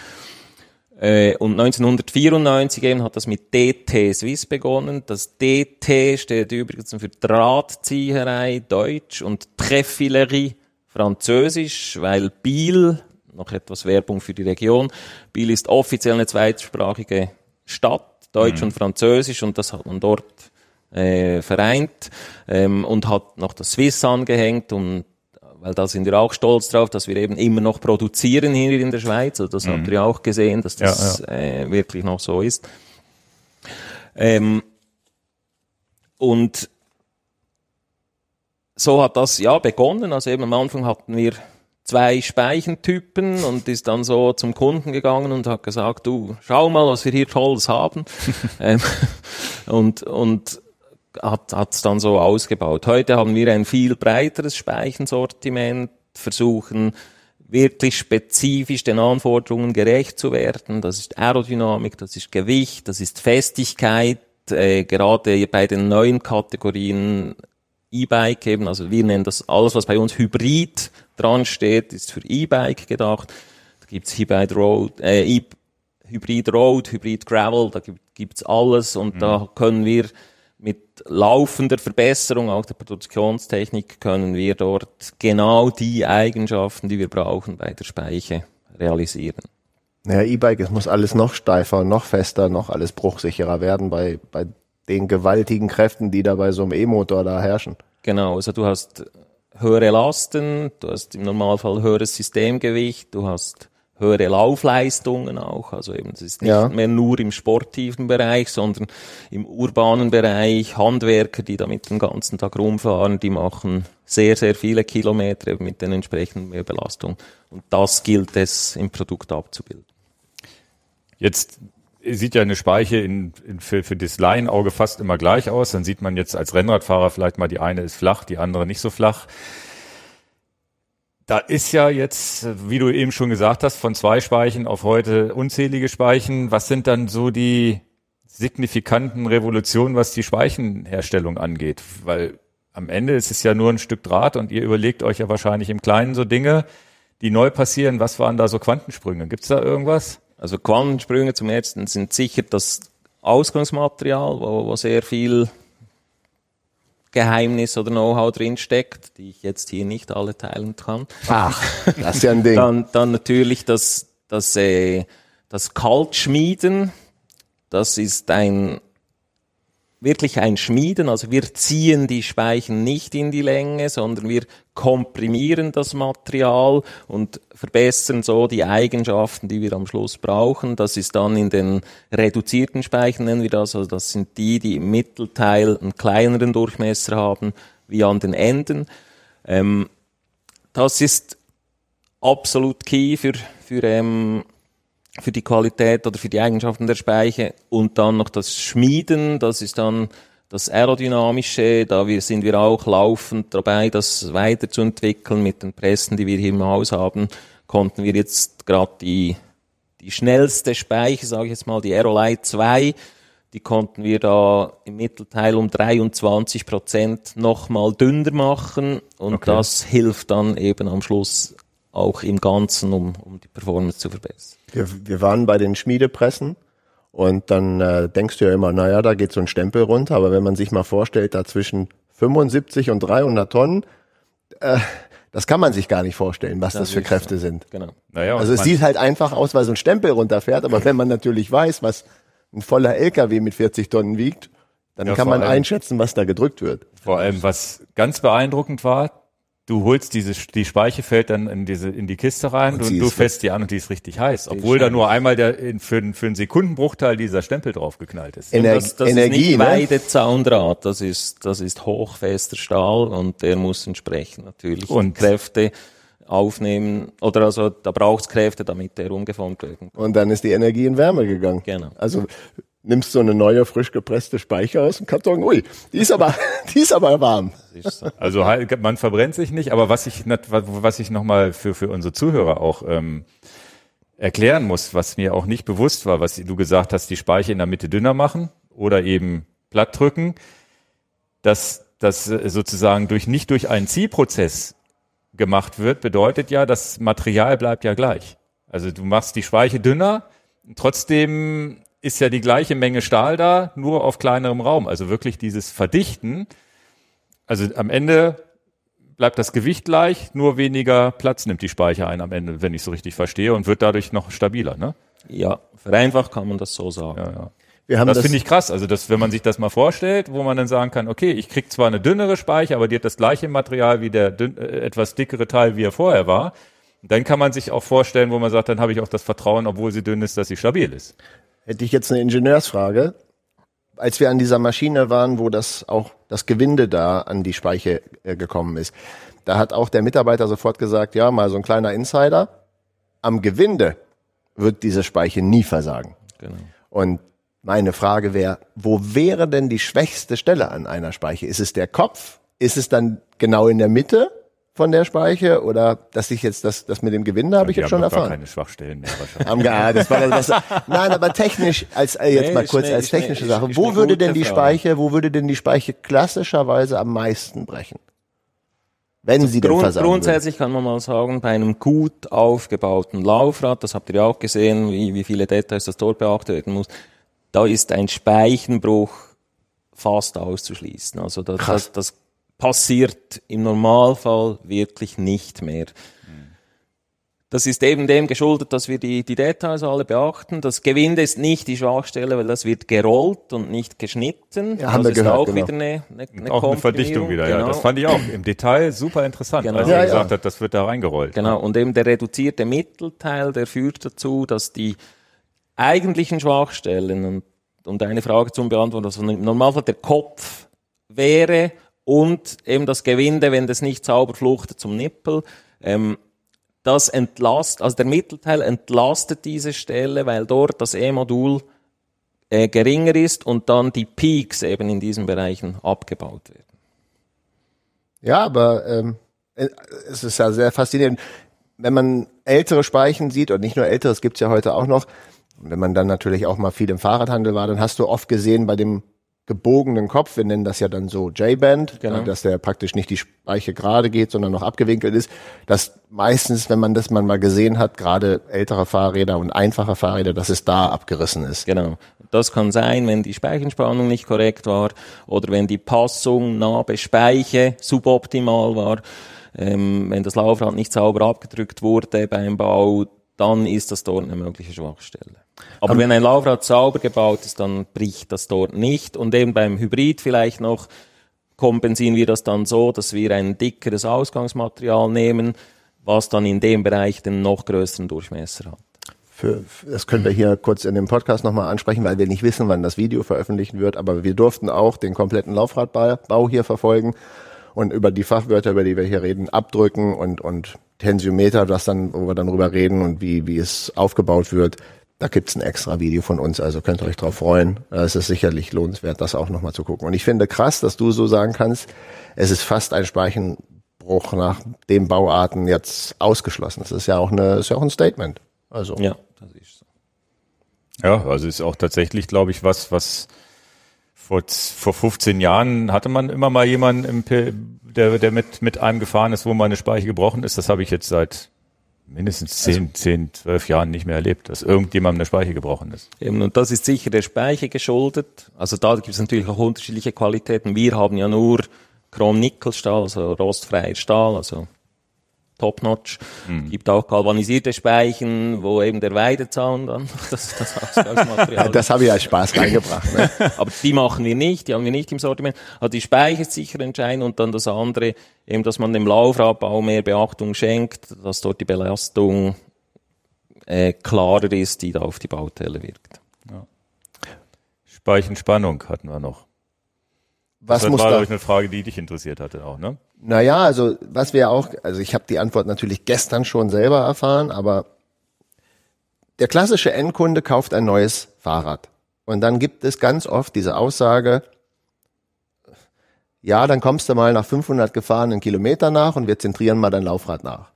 Äh, Und 1994 eben hat das mit DT Swiss begonnen. Das DT steht übrigens für Drahtzieherei Deutsch und Treffillerie Französisch, weil Biel, noch etwas Werbung für die Region, Biel ist offiziell eine zweitsprachige Stadt, Deutsch mhm. und Französisch, und das hat man dort äh, vereint ähm, und hat noch das Swiss angehängt und weil da sind wir auch stolz drauf, dass wir eben immer noch produzieren hier in der Schweiz. Also das mhm. habt ihr auch gesehen, dass das ja, ja. Äh, wirklich noch so ist. Ähm, und so hat das ja begonnen. Also eben am Anfang hatten wir zwei Speichentypen und ist dann so zum Kunden gegangen und hat gesagt, du, schau mal, was wir hier Tolles haben. ähm, und, und hat es dann so ausgebaut. Heute haben wir ein viel breiteres Speichensortiment, versuchen wirklich spezifisch den Anforderungen gerecht zu werden. Das ist Aerodynamik, das ist Gewicht, das ist Festigkeit, äh, gerade bei den neuen Kategorien E-Bike eben, also wir nennen das alles, was bei uns Hybrid dran steht, ist für E-Bike gedacht. Da gibt's Hybrid Road, äh, e Hybrid Road, Hybrid Gravel, da gibt, es alles und mhm. da können wir mit laufender Verbesserung auch der Produktionstechnik können wir dort genau die Eigenschaften, die wir brauchen bei der Speiche realisieren. Naja, E-Bike, es muss alles noch steifer, noch fester, noch alles bruchsicherer werden bei, bei den gewaltigen Kräften, die da bei so einem E-Motor da herrschen. Genau, also du hast höhere Lasten, du hast im Normalfall höheres Systemgewicht, du hast höhere Laufleistungen auch. Also eben, es ist nicht ja. mehr nur im sportiven Bereich, sondern im urbanen Bereich. Handwerker, die damit den ganzen Tag rumfahren, die machen sehr, sehr viele Kilometer mit den entsprechenden Mehrbelastungen. Und das gilt es im Produkt abzubilden. Jetzt sieht ja eine Speiche in, in, für, für das Laienauge fast immer gleich aus. Dann sieht man jetzt als Rennradfahrer vielleicht mal, die eine ist flach, die andere nicht so flach. Da ist ja jetzt, wie du eben schon gesagt hast, von zwei Speichen auf heute unzählige Speichen. Was sind dann so die signifikanten Revolutionen, was die Speichenherstellung angeht? Weil am Ende ist es ja nur ein Stück Draht und ihr überlegt euch ja wahrscheinlich im Kleinen so Dinge, die neu passieren. Was waren da so Quantensprünge? Gibt's da irgendwas? Also Quantensprünge zum ersten sind sicher das Ausgangsmaterial, wo, wo sehr viel Geheimnis oder Know-how drinsteckt, die ich jetzt hier nicht alle teilen kann. Ach, das ist ja ein Ding. Dann, dann natürlich das, das, äh, das Kaltschmieden. Das ist ein wirklich ein Schmieden. Also wir ziehen die Speichen nicht in die Länge, sondern wir komprimieren das Material und verbessern so die Eigenschaften, die wir am Schluss brauchen. Das ist dann in den reduzierten Speichen, nennen wir das. Also das sind die, die im Mittelteil einen kleineren Durchmesser haben, wie an den Enden. Ähm, das ist absolut key für, für ähm, für die Qualität oder für die Eigenschaften der Speiche und dann noch das Schmieden, das ist dann das Aerodynamische, da wir, sind wir auch laufend dabei, das weiterzuentwickeln mit den Pressen, die wir hier im Haus haben, konnten wir jetzt gerade die, die schnellste Speiche, sage ich jetzt mal, die Aerolite 2, die konnten wir da im Mittelteil um 23 Prozent nochmal dünner machen und okay. das hilft dann eben am Schluss auch im Ganzen, um, um die Performance zu verbessern. Wir, wir waren bei den Schmiedepressen und dann äh, denkst du ja immer, naja, da geht so ein Stempel runter, aber wenn man sich mal vorstellt, da zwischen 75 und 300 Tonnen, äh, das kann man sich gar nicht vorstellen, was das, das für Kräfte so. sind. Genau. Naja, also es sieht halt einfach aus, weil so ein Stempel runterfährt, aber wenn man natürlich weiß, was ein voller LKW mit 40 Tonnen wiegt, dann ja, kann man allem, einschätzen, was da gedrückt wird. Vor allem, was ganz beeindruckend war, du holst diese, die Speiche fällt dann in diese, in die Kiste rein und, und du fässt die an und die ist richtig heiß. Obwohl da nur einmal der, in, für, für einen Sekundenbruchteil dieser Stempel draufgeknallt ist. Ener das, das Energie, ist nicht ne? Weidezaundraht, das ist, das ist hochfester Stahl und der muss entsprechend natürlich und Kräfte aufnehmen oder also da braucht es Kräfte, damit der umgeformt kann. Und dann ist die Energie in Wärme gegangen. Genau. Also nimmst so eine neue, frisch gepresste Speicher aus dem Karton, ui, die ist aber, die ist aber warm. Also halt, man verbrennt sich nicht, aber was ich, was ich nochmal für, für unsere Zuhörer auch ähm, erklären muss, was mir auch nicht bewusst war, was du gesagt hast, die Speicher in der Mitte dünner machen oder eben platt drücken, dass das sozusagen durch nicht durch einen Ziehprozess gemacht wird, bedeutet ja, das Material bleibt ja gleich. Also du machst die Speiche dünner, trotzdem ist ja die gleiche Menge Stahl da, nur auf kleinerem Raum. Also wirklich dieses Verdichten. Also am Ende bleibt das Gewicht gleich, nur weniger Platz nimmt die Speicher ein am Ende, wenn ich so richtig verstehe, und wird dadurch noch stabiler, ne? Ja, vereinfacht kann man das so sagen. Ja, ja. Wir haben Das, das, finde ich krass. Also, das, wenn man sich das mal vorstellt, wo man dann sagen kann, okay, ich krieg zwar eine dünnere Speicher, aber die hat das gleiche Material wie der dünn, äh, etwas dickere Teil, wie er vorher war. Dann kann man sich auch vorstellen, wo man sagt, dann habe ich auch das Vertrauen, obwohl sie dünn ist, dass sie stabil ist. Hätte ich jetzt eine Ingenieursfrage. Als wir an dieser Maschine waren, wo das auch das Gewinde da an die Speiche äh, gekommen ist, da hat auch der Mitarbeiter sofort gesagt, ja, mal so ein kleiner Insider. Am Gewinde wird diese Speiche nie versagen. Genau. Und meine Frage wäre, wo wäre denn die schwächste Stelle an einer Speiche? Ist es der Kopf? Ist es dann genau in der Mitte von der Speiche? Oder dass ich jetzt das, das mit dem Gewinde habe ich jetzt haben schon doch gar erfahren? keine Schwachstellen mehr wahrscheinlich. Ge- das war das, was, nein, aber technisch, als äh, jetzt Nee, mal kurz eine- als technische ist- Sache, ist wo eine würde denn die. Speiche, wo würde denn die Speiche klassischerweise am meisten brechen? Wenn sie denn Grund, versagen würde. grundsätzlich kann man mal sagen, bei einem gut aufgebauten Laufrad, das habt ihr ja auch gesehen, wie, wie viele Details das dort beachtet werden muss, da ist ein Speichenbruch fast auszuschließen. Also das, Krass. das, das passiert im Normalfall wirklich nicht mehr. Das ist eben dem geschuldet, dass wir die, die Details alle beachten. Das Gewinde ist nicht die Schwachstelle, weil das wird gerollt und nicht geschnitten. Ja, haben das wir ist gehört, auch genau. wieder eine, eine, eine auch eine Verdichtung wieder, ja. Genau. Das fand ich auch im Detail super interessant, Genau. als Ja, er ja. gesagt hat, das wird da reingerollt. Genau, und eben der reduzierte Mittelteil, der führt dazu, dass die eigentlichen Schwachstellen und, und eine Frage zum Beantworten, also im Normalfall der Kopf wäre und eben das Gewinde, wenn das nicht sauber fluchtet zum Nippel, ähm, das entlast, also der Mittelteil entlastet diese Stelle, weil dort das E-Modul äh, geringer ist und dann die Peaks eben in diesen Bereichen abgebaut werden. Ja, aber ähm, äh, es ist ja sehr faszinierend. Wenn man ältere Speichen sieht, und nicht nur ältere, es gibt's ja heute auch noch, wenn man dann natürlich auch mal viel im Fahrradhandel war, dann hast du oft gesehen bei dem gebogenen Kopf, wir nennen das ja dann so J-Band, Genau. äh, dass der praktisch nicht die Speiche gerade geht, sondern noch abgewinkelt ist, dass meistens, wenn man das man mal gesehen hat, gerade ältere Fahrräder und einfache Fahrräder, dass es da abgerissen ist. Genau. Das kann sein, wenn die Speichenspannung nicht korrekt war oder wenn die Passung Nabe Speiche suboptimal war, ähm, wenn das Laufrad nicht sauber abgedrückt wurde beim Bau, dann ist das dort eine mögliche Schwachstelle. Aber wenn ein Laufrad sauber gebaut ist, dann bricht das dort nicht. Und eben beim Hybrid vielleicht noch kompensieren wir das dann so, dass wir ein dickeres Ausgangsmaterial nehmen, was dann in dem Bereich den noch größeren Durchmesser hat. Für, das können wir hier kurz in dem Podcast nochmal ansprechen, weil wir nicht wissen, wann das Video veröffentlicht wird, aber wir durften auch den kompletten Laufradbau hier verfolgen und über die Fachwörter, über die wir hier reden, abdrücken und, und Tensiometer, das dann, wo wir dann drüber reden und wie, wie es aufgebaut wird. Da gibt's ein extra Video von uns, also könnt ihr euch drauf freuen. Es ist sicherlich lohnenswert, das auch nochmal zu gucken. Und ich finde krass, dass du so sagen kannst, es ist fast ein Speichenbruch nach den Bauarten jetzt ausgeschlossen. Das ist ja auch eine, ist ja auch ein Statement. Also. Ja, das ist so. Ja, also ist auch tatsächlich, glaube ich, was, was vor, vor 15 Jahren hatte man immer mal jemanden, im, der, der mit, mit einem gefahren ist, wo mal eine Speiche gebrochen ist. Das habe ich jetzt seit mindestens 10, 10, 12 Jahren nicht mehr erlebt, dass irgendjemandem eine Speiche gebrochen ist. Eben, und das ist sicher der Speicher geschuldet. Also da gibt es natürlich auch unterschiedliche Qualitäten. Wir haben ja nur Chrom-Nickel-Stahl, also rostfreier Stahl, also Top-Notch. Gibt auch galvanisierte Speichen, wo eben der Weidezaun dann das, das Ausgangsmaterial Das habe ich als Spaß reingebracht. Ne? aber die machen wir nicht, die haben wir nicht im Sortiment. Also die Speicher ist sicher entscheidend und dann das andere, eben, dass man dem Laufradbau mehr Beachtung schenkt, dass dort die Belastung äh, klarer ist, die da auf die Bauteile wirkt. Speichenspannung hatten wir noch. Was das muss war, da? glaube ich, eine Frage, die dich interessiert hatte auch, ne? Naja, also was wir auch, also ich habe die Antwort natürlich gestern schon selber erfahren, aber der klassische Endkunde kauft ein neues Fahrrad. Und dann gibt es ganz oft diese Aussage, ja, dann kommst du mal nach 500 gefahrenen Kilometern nach und wir zentrieren mal dein Laufrad nach.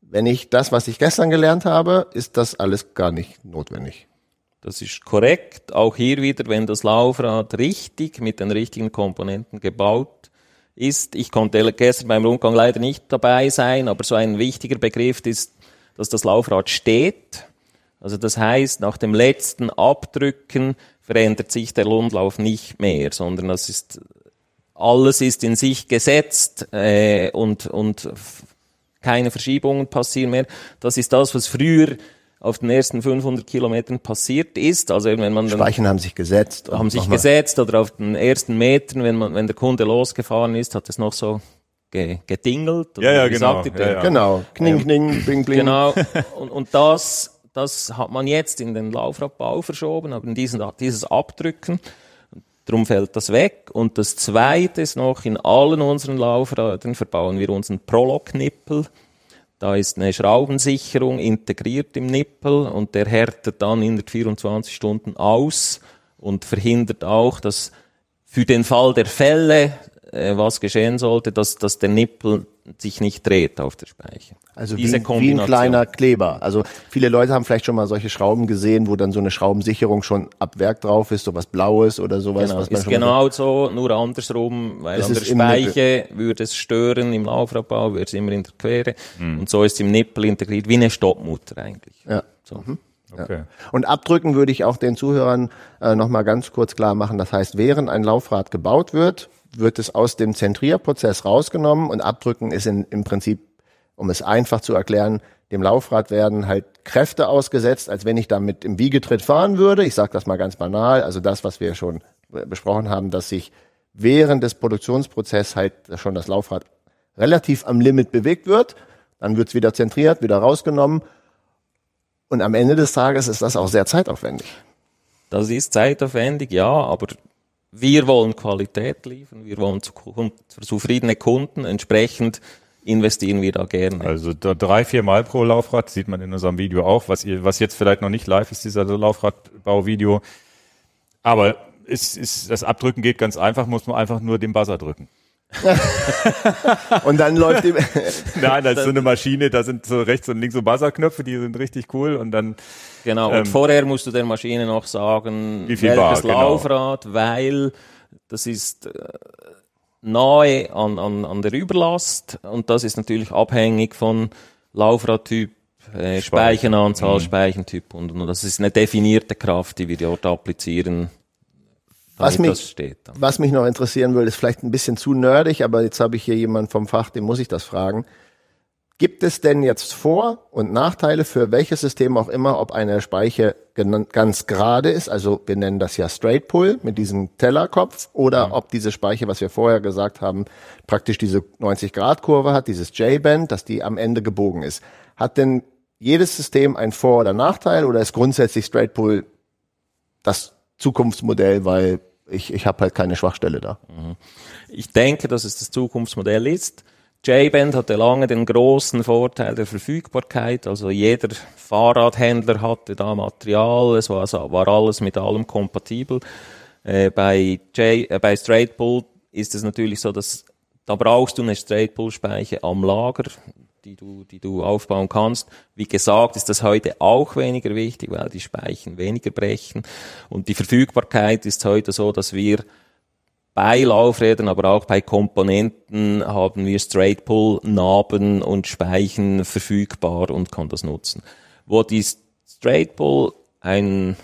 Wenn ich das, was ich gestern gelernt habe, ist das alles gar nicht notwendig. Das ist korrekt. Auch hier wieder, wenn das Laufrad richtig mit den richtigen Komponenten gebaut ist. Ich konnte gestern beim Rundgang leider nicht dabei sein, aber so ein wichtiger Begriff ist, dass das Laufrad steht. Also das heißt, nach dem letzten Abdrücken verändert sich der Rundlauf nicht mehr, sondern das ist alles ist in sich gesetzt äh, und, und keine Verschiebungen passieren mehr. Das ist das, was früher auf den ersten 500 Kilometern passiert ist. Also wenn man dann Speichen haben sich gesetzt. Haben sich gesetzt oder auf den ersten Metern, wenn man, wenn der Kunde losgefahren ist, hat es noch so gedingelt. Ja, ja, genau. Ja, ja. Genau. Kning, ähm, kning, bling, bling. Genau. Und, und das, das hat man jetzt in den Laufradbau verschoben, aber in diesen, dieses Abdrücken. Darum fällt das weg. Und das Zweite ist noch, in allen unseren Laufrädern verbauen wir unseren Prolog-Nippel. Da ist eine Schraubensicherung integriert im Nippel und der härtet dann in 24 Stunden aus und verhindert auch, dass für den Fall der Fälle äh, was geschehen sollte, dass, dass der Nippel sich nicht dreht auf der Speiche. Also Diese wie, wie ein kleiner Kleber. Also viele Leute haben vielleicht schon mal solche Schrauben gesehen, wo dann so eine Schraubensicherung schon ab Werk drauf ist, so was Blaues oder sowas. Genau, was ist genau so, nur andersrum, weil das an der Speiche würde es stören, im Laufrabbau würde es immer in der Quere mhm. und so ist im Nippel integriert, wie eine Stoppmutter eigentlich. Ja. So. Mhm. Okay. Ja. Und abdrücken würde ich auch den Zuhörern äh, nochmal ganz kurz klar machen. Das heißt, während ein Laufrad gebaut wird, wird es aus dem Zentrierprozess rausgenommen und abdrücken ist in, im Prinzip, um es einfach zu erklären, dem Laufrad werden halt Kräfte ausgesetzt, als wenn ich damit im Wiegetritt fahren würde. Ich sage das mal ganz banal, also das, was wir schon besprochen haben, dass sich während des Produktionsprozesses halt schon das Laufrad relativ am Limit bewegt wird. Dann wird es wieder zentriert, wieder rausgenommen. Und am Ende des Tages ist das auch sehr zeitaufwendig. Das ist zeitaufwendig, ja, aber wir wollen Qualität liefern, wir wollen zufriedene Kunden, entsprechend investieren wir da gerne. Also drei, vier Mal pro Laufrad sieht man in unserem Video auch, was ihr, was jetzt vielleicht noch nicht live ist, dieser Laufradbauvideo. Aber ist, ist, das Abdrücken geht ganz einfach, muss man einfach nur den Buzzer drücken. und dann läuft die. Nein, das ist so eine Maschine, da sind so rechts und links so Buzzerknöpfe, die sind richtig cool und dann. Genau, ähm, und vorher musst du der Maschine noch sagen, wie viel welches war, genau. Laufrad, weil das ist äh, nahe an, an, an der Überlast und das ist natürlich abhängig von Laufradtyp, äh, Speichenanzahl, mhm. Speichentyp und, und das ist eine definierte Kraft, die wir dort applizieren was mich, was mich noch interessieren würde, ist vielleicht ein bisschen zu nerdig, aber jetzt habe ich hier jemanden vom Fach, dem muss ich das fragen. Gibt es denn jetzt Vor- und Nachteile für welches System auch immer, ob eine Speiche ganz gerade ist, also wir nennen das ja Straight Pull mit diesem Tellerkopf, oder mhm. ob diese Speiche, was wir vorher gesagt haben, praktisch diese 90-Grad-Kurve hat, dieses J-Band, dass die am Ende gebogen ist. Hat denn jedes System ein Vor- oder Nachteil oder ist grundsätzlich Straight Pull das Zukunftsmodell, weil ich, ich habe halt keine Schwachstelle da. Mhm. Ich denke, dass es das Zukunftsmodell ist. J-Band hatte lange den großen Vorteil der Verfügbarkeit. Also jeder Fahrradhändler hatte da Material, es war, also, war alles mit allem kompatibel. Äh, bei, J, äh, bei Straight Pull ist es natürlich so, dass da brauchst du eine Straight Pull Speiche am Lager die du, die du aufbauen kannst. Wie gesagt, ist das heute auch weniger wichtig, weil die Speichen weniger brechen. Und die Verfügbarkeit ist heute so, dass wir bei Laufrädern, aber auch bei Komponenten haben wir Straight Pull, Narben und Speichen verfügbar und kann das nutzen. Wo die Straight Pull einen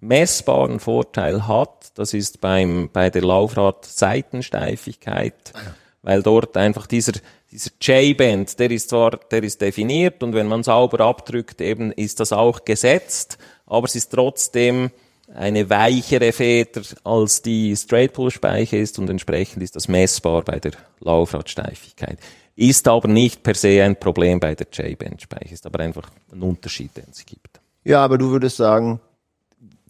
messbaren Vorteil hat, das ist beim, bei der Laufrad-Seitensteifigkeit, ah weil dort einfach dieser, dieser J-Band, der ist zwar, der ist definiert und wenn man sauber abdrückt, eben ist das auch gesetzt, aber es ist trotzdem eine weichere Feder als die Straight Pull Speiche ist und entsprechend ist das messbar bei der Laufradsteifigkeit. Ist aber nicht per se ein Problem bei der J-Band Speiche, ist aber einfach ein Unterschied, den es gibt. Ja, aber du würdest sagen,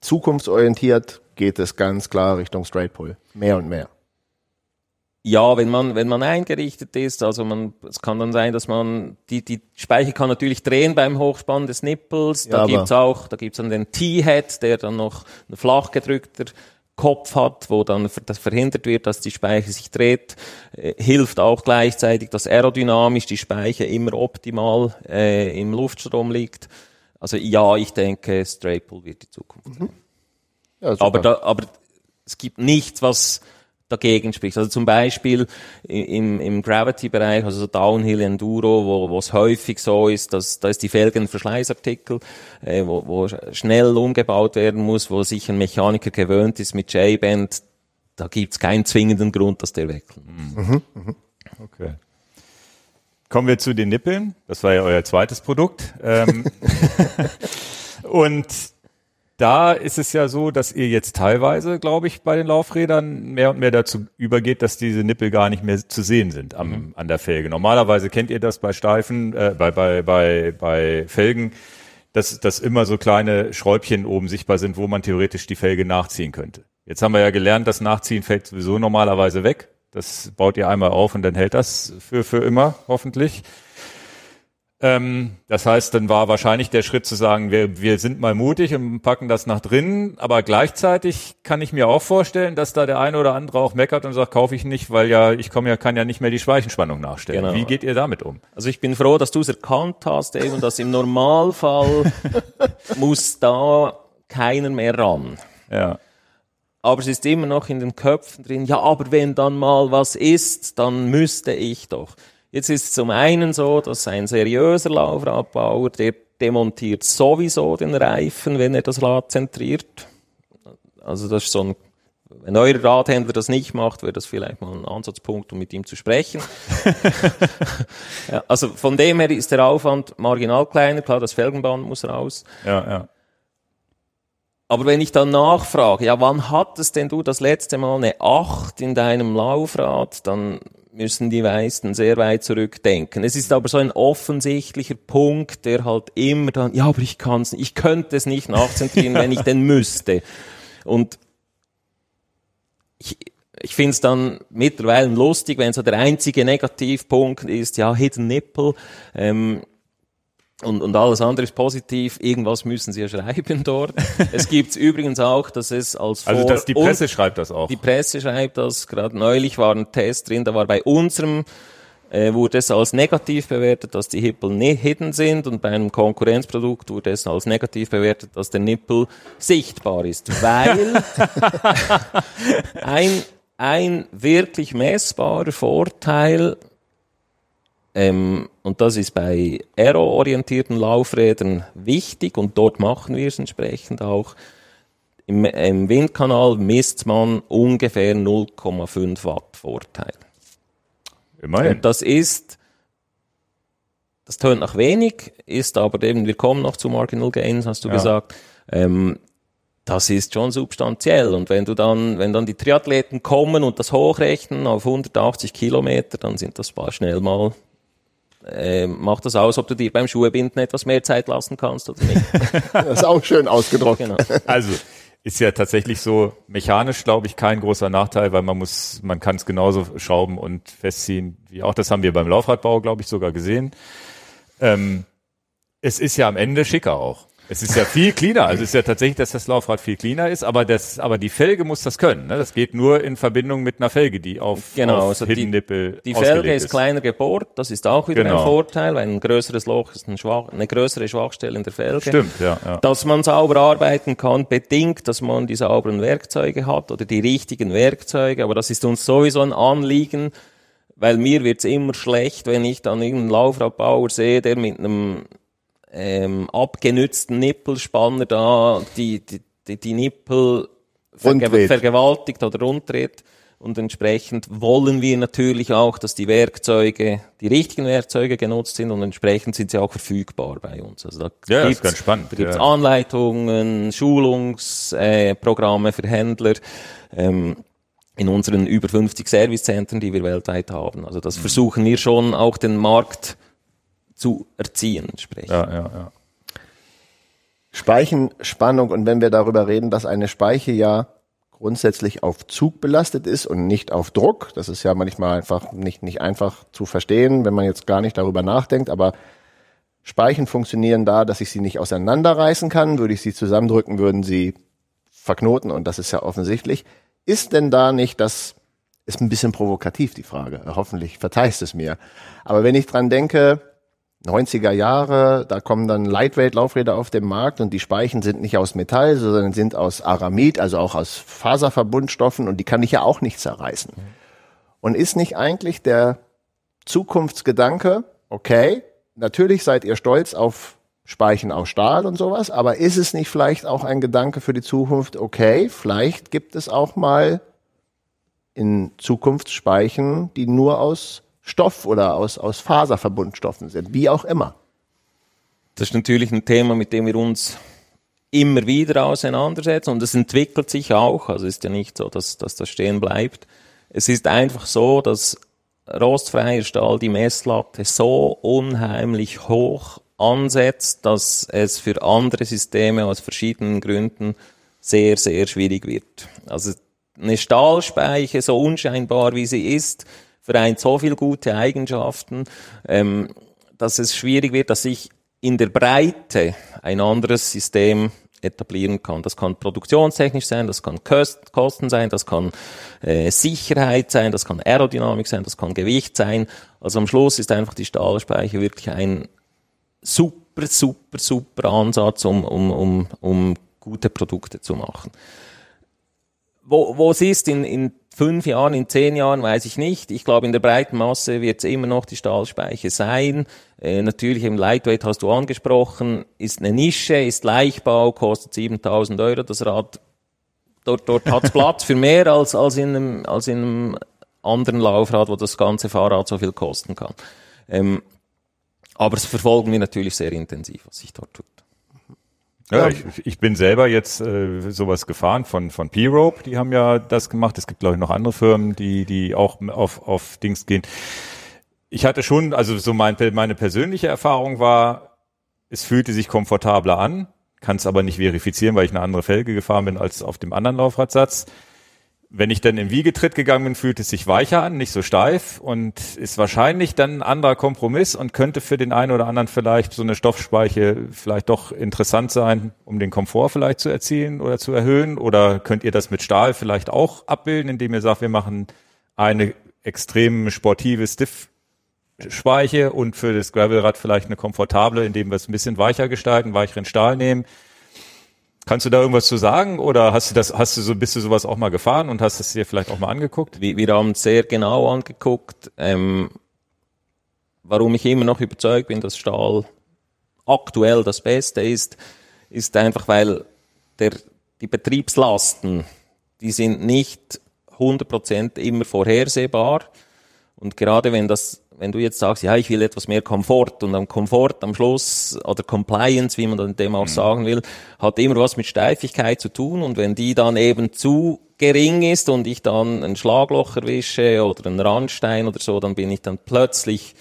zukunftsorientiert geht es ganz klar Richtung Straight Pull. Mehr und mehr. Ja, wenn man, wenn man eingerichtet ist, also man, es kann dann sein, dass man, die, die Speicher kann natürlich drehen beim Hochspannen des Nippels. Da ja, gibt's auch, da gibt's dann den T-Head, der dann noch ein flach gedrückter Kopf hat, wo dann das verhindert wird, dass die Speiche sich dreht, äh, hilft auch gleichzeitig, dass aerodynamisch die Speiche immer optimal äh, im Luftstrom liegt. Also ja, ich denke, Straight Pull wird die Zukunft sein. Mhm. Ja, aber, da, aber es gibt nichts, was dagegen spricht. Also zum Beispiel im, im Gravity-Bereich, also so Downhill Enduro, wo, wo es häufig so ist, dass da ist die Felgen Verschleißartikel, äh, wo, wo schnell umgebaut werden muss, wo sich ein Mechaniker gewöhnt ist mit J-Band da gibt's keinen zwingenden Grund, dass der wegkommt. Mhm. Okay. Kommen wir zu den Nippeln. Das war ja euer zweites Produkt. Ähm, und da ist es ja so, dass ihr jetzt teilweise, glaube ich, bei den Laufrädern mehr und mehr dazu übergeht, dass diese Nippel gar nicht mehr zu sehen sind am, mhm. an der Felge. Normalerweise kennt ihr das bei Steifen, äh, bei, bei, bei, bei Felgen, dass, dass immer so kleine Schräubchen oben sichtbar sind, wo man theoretisch die Felge nachziehen könnte. Jetzt haben wir ja gelernt, das Nachziehen fällt sowieso normalerweise weg. Das baut ihr einmal auf und dann hält das für, für immer, hoffentlich. Ähm, das heißt, dann war wahrscheinlich der Schritt zu sagen, wir, wir sind mal mutig und packen das nach drinnen, aber gleichzeitig kann ich mir auch vorstellen, dass da der eine oder andere auch meckert und sagt, kaufe ich nicht, weil ja, ich komme ja, kann ja nicht mehr die Speichenspannung nachstellen. Genau. Wie geht ihr damit um? Also ich bin froh, dass du es erkannt hast, eben, dass im Normalfall muss da keiner mehr ran. Ja. Aber es ist immer noch in den Köpfen drin, ja, aber wenn dann mal was ist, dann müsste ich doch. Jetzt ist es zum einen so, dass ein seriöser Laufradbauer, der demontiert sowieso den Reifen, wenn er das Rad zentriert. Also das ist so ein, wenn euer Radhändler das nicht macht, wäre das vielleicht mal ein Ansatzpunkt, um mit ihm zu sprechen. ja, also von dem her ist der Aufwand marginal kleiner, klar, das Felgenband muss raus. Ja, ja. Aber wenn ich dann nachfrage, ja, wann hattest denn du das letzte Mal eine 8 in deinem Laufrad, dann müssen die meisten sehr weit zurückdenken. Es ist aber so ein offensichtlicher Punkt, der halt immer dann, ja, aber ich kann es ich könnte es nicht nachzentrieren, wenn ich denn müsste. Und ich, ich finde es dann mittlerweile lustig, wenn so der einzige Negativpunkt ist, ja, Hidden Nipple. Ähm, und, und alles andere ist positiv. Irgendwas müssen sie ja schreiben dort. es gibt übrigens auch, dass es als also, Vor Also das, die Presse schreibt das auch. Die Presse schreibt das. Gerade neulich war ein Test drin, da war bei unserem äh, wurde es als negativ bewertet, dass die Hippel nicht hidden sind und bei einem Konkurrenzprodukt wurde es als negativ bewertet, dass der Nippel sichtbar ist, weil ein, ein wirklich messbarer Vorteil ähm, und das ist bei aero-orientierten Laufrädern wichtig und dort machen wir es entsprechend auch. Im, Im, Windkanal misst man ungefähr 0,5 Watt Vorteil. Immerhin. Und das ist, das tönt nach wenig, ist aber eben, wir kommen noch zu Marginal Gains, hast du ja. gesagt. Ähm, das ist schon substanziell. Und wenn du dann, wenn dann die Triathleten kommen und das hochrechnen auf 180 Kilometer, dann sind das schnell mal äh, macht das aus, ob du dir beim Schuhebinden etwas mehr Zeit lassen kannst oder nicht. das ist auch schön ausgedruckt. Genau. Also ist ja tatsächlich so mechanisch, glaube ich, kein großer Nachteil, weil man muss, man kann es genauso schrauben und festziehen wie auch. Das haben wir beim Laufradbau, glaube ich, sogar gesehen. Ähm, es ist ja am Ende schicker auch. Es ist ja viel cleaner. Also es ist ja tatsächlich, dass das Laufrad viel cleaner ist, aber das, aber die Felge muss das können. Ne? Das geht nur in Verbindung mit einer Felge, die auf, genau, auf also die, die Felge ist, ist kleiner gebohrt. Das ist auch wieder genau. ein Vorteil, weil ein größeres Loch ist ein schwach, eine größere Schwachstelle in der Felge. Stimmt, ja, ja. Dass man sauber arbeiten kann, bedingt, dass man die sauberen Werkzeuge hat oder die richtigen Werkzeuge. Aber das ist uns sowieso ein Anliegen, weil mir wird's immer schlecht, wenn ich dann irgendeinen Laufradbauer sehe, der mit einem ähm, abgenützten Nippelspanner da die, die, die, die Nippel verge vergewaltigt oder runddreht. Und entsprechend wollen wir natürlich auch, dass die Werkzeuge, die richtigen Werkzeuge genutzt sind und entsprechend sind sie auch verfügbar bei uns. Also da ja, gibt's, ganz spannend. Da gibt's ja. Anleitungen, Schulungsprogramme äh, für Händler. Ähm, in unseren über 50 Servicezentren, die wir weltweit haben. Also das mhm. versuchen wir schon auch den Markt zu erziehen entsprechend. Ja, ja, ja. Speichenspannung und wenn wir darüber reden, dass eine Speiche ja grundsätzlich auf Zug belastet ist und nicht auf Druck, das ist ja manchmal einfach nicht, nicht einfach zu verstehen, wenn man jetzt gar nicht darüber nachdenkt, aber Speichen funktionieren da, dass ich sie nicht auseinanderreißen kann. Würde ich sie zusammendrücken, würden sie verknoten und das ist ja offensichtlich. Ist denn da nicht das, ist ein bisschen provokativ die Frage, hoffentlich verteilst es mir. Aber wenn ich dran denke, 90er Jahre, da kommen dann Lightweight-Laufräder auf den Markt und die Speichen sind nicht aus Metall, sondern sind aus Aramid, also auch aus Faserverbundstoffen und die kann ich ja auch nicht zerreißen. Und ist nicht eigentlich der Zukunftsgedanke, okay, natürlich seid ihr stolz auf Speichen aus Stahl und sowas, aber ist es nicht vielleicht auch ein Gedanke für die Zukunft, okay, vielleicht gibt es auch mal in Zukunft Speichen, die nur aus Stoff oder aus, aus Faserverbundstoffen sind, wie auch immer. Das ist natürlich ein Thema, mit dem wir uns immer wieder auseinandersetzen und es entwickelt sich auch. Also ist ja nicht so, dass, dass das stehen bleibt. Es ist einfach so, dass rostfreier Stahl die Messlatte so unheimlich hoch ansetzt, dass es für andere Systeme aus verschiedenen Gründen sehr, sehr schwierig wird. Also eine Stahlspeiche, so unscheinbar wie sie ist, vereint so viele gute Eigenschaften, ähm, dass es schwierig wird, dass ich in der Breite ein anderes System etablieren kann. Das kann produktionstechnisch sein, das kann Kosten sein, das kann äh, Sicherheit sein, das kann Aerodynamik sein, das kann Gewicht sein. Also am Schluss ist einfach die Stahlspeicher wirklich ein super, super, super Ansatz, um, um, um, um gute Produkte zu machen. Wo, wo es ist in, in fünf Jahren, in zehn Jahren, weiß ich nicht. Ich glaube, in der breiten Masse wird es immer noch die Stahlspeiche sein. Äh, natürlich im Lightweight hast du angesprochen, ist eine Nische, ist Leichtbau, kostet 7000 Euro das Rad. Dort, dort hat es Platz für mehr als, als, in einem, als in einem anderen Laufrad, wo das ganze Fahrrad so viel kosten kann. Ähm, aber es verfolgen wir natürlich sehr intensiv, was sich dort tut. Ja, ich, ich bin selber jetzt äh, sowas gefahren von von P-Rope, die haben ja das gemacht. Es gibt glaube ich noch andere Firmen, die die auch auf auf Dings gehen. Ich hatte schon, also so mein, meine persönliche Erfahrung war, es fühlte sich komfortabler an, kann es aber nicht verifizieren, weil ich eine andere Felge gefahren bin als auf dem anderen Laufradsatz wenn ich dann im Wiegetritt gegangen bin, fühlt es sich weicher an, nicht so steif und ist wahrscheinlich dann ein anderer Kompromiss und könnte für den einen oder anderen vielleicht so eine Stoffspeiche vielleicht doch interessant sein, um den Komfort vielleicht zu erzielen oder zu erhöhen. Oder könnt ihr das mit Stahl vielleicht auch abbilden, indem ihr sagt, wir machen eine extrem sportive Stiff Speiche und für das Gravelrad vielleicht eine komfortable, indem wir es ein bisschen weicher gestalten, weicheren Stahl nehmen Kannst du da irgendwas zu sagen oder hast du das, hast du so, bist du sowas auch mal gefahren und hast es dir vielleicht auch mal angeguckt? Wir, wir haben es sehr genau angeguckt. Ähm, warum ich immer noch überzeugt bin, dass Stahl aktuell das Beste ist, ist einfach, weil der, die Betriebslasten, die sind nicht 100% immer vorhersehbar. Und gerade wenn das wenn du jetzt sagst, ja, ich will etwas mehr Komfort und am Komfort am Schluss oder Compliance, wie man dann dem auch mhm. sagen will, hat immer was mit Steifigkeit zu tun und wenn die dann eben zu gering ist und ich dann ein Schlagloch erwische oder einen Randstein oder so, dann bin ich dann plötzlich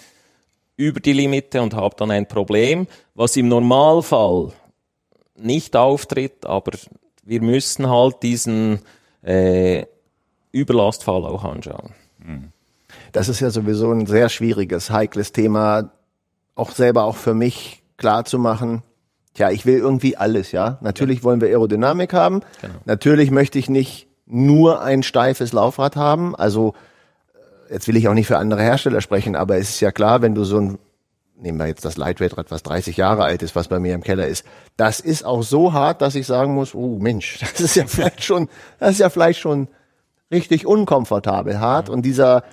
über die Limite und habe dann ein Problem, was im Normalfall nicht auftritt, aber wir müssen halt diesen äh, Überlastfall auch anschauen. Mhm. Das ist ja sowieso ein sehr schwieriges, heikles Thema, auch selber auch für mich klar zu machen. Tja, ich will irgendwie alles, ja. Natürlich ja. wollen wir Aerodynamik haben. Genau. Natürlich möchte ich nicht nur ein steifes Laufrad haben. Also äh, jetzt will ich auch nicht für andere Hersteller sprechen, aber es ist ja klar, wenn du so ein nehmen wir jetzt das Lightweight-Rad, was 30 Jahre alt ist, was bei mir im Keller ist. Das ist auch so hart, dass ich sagen muss, oh Mensch, das ist ja vielleicht schon, das ist ja vielleicht schon richtig unkomfortabel hart. Und dieser,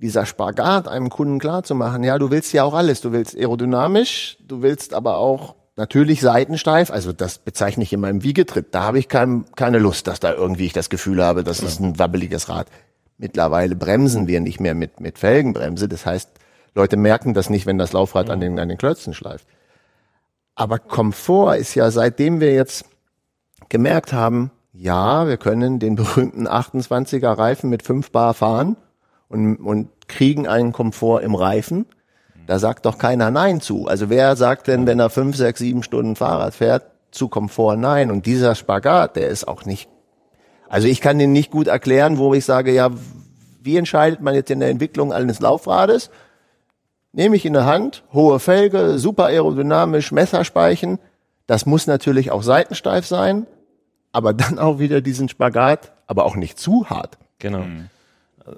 dieser Spagat einem Kunden klar zu machen, ja, du willst ja auch alles. Du willst aerodynamisch, du willst aber auch natürlich seitensteif. Also das bezeichne ich in meinem Wiegetritt. Da habe ich kein, keine Lust, dass da irgendwie ich das Gefühl habe, das ist ein wabbeliges Rad. Mittlerweile bremsen wir nicht mehr mit, mit Felgenbremse. Das heißt, Leute merken das nicht, wenn das Laufrad an den, an den Klötzen schleift. Aber Komfort ist ja, seitdem wir jetzt gemerkt haben, ja, wir können den berühmten 28er Reifen mit 5 Bar fahren und, und kriegen einen Komfort im Reifen. Da sagt doch keiner Nein zu. Also wer sagt denn, wenn er fünf, sechs, sieben Stunden Fahrrad fährt, zu Komfort Nein? Und dieser Spagat, der ist auch nicht, also ich kann den nicht gut erklären, wo ich sage, ja, wie entscheidet man jetzt in der Entwicklung eines Laufrades? Nehme ich in der Hand, hohe Felge, super aerodynamisch, Messerspeichen. Das muss natürlich auch seitensteif sein, aber dann auch wieder diesen Spagat, aber auch nicht zu hart. Genau. Mhm.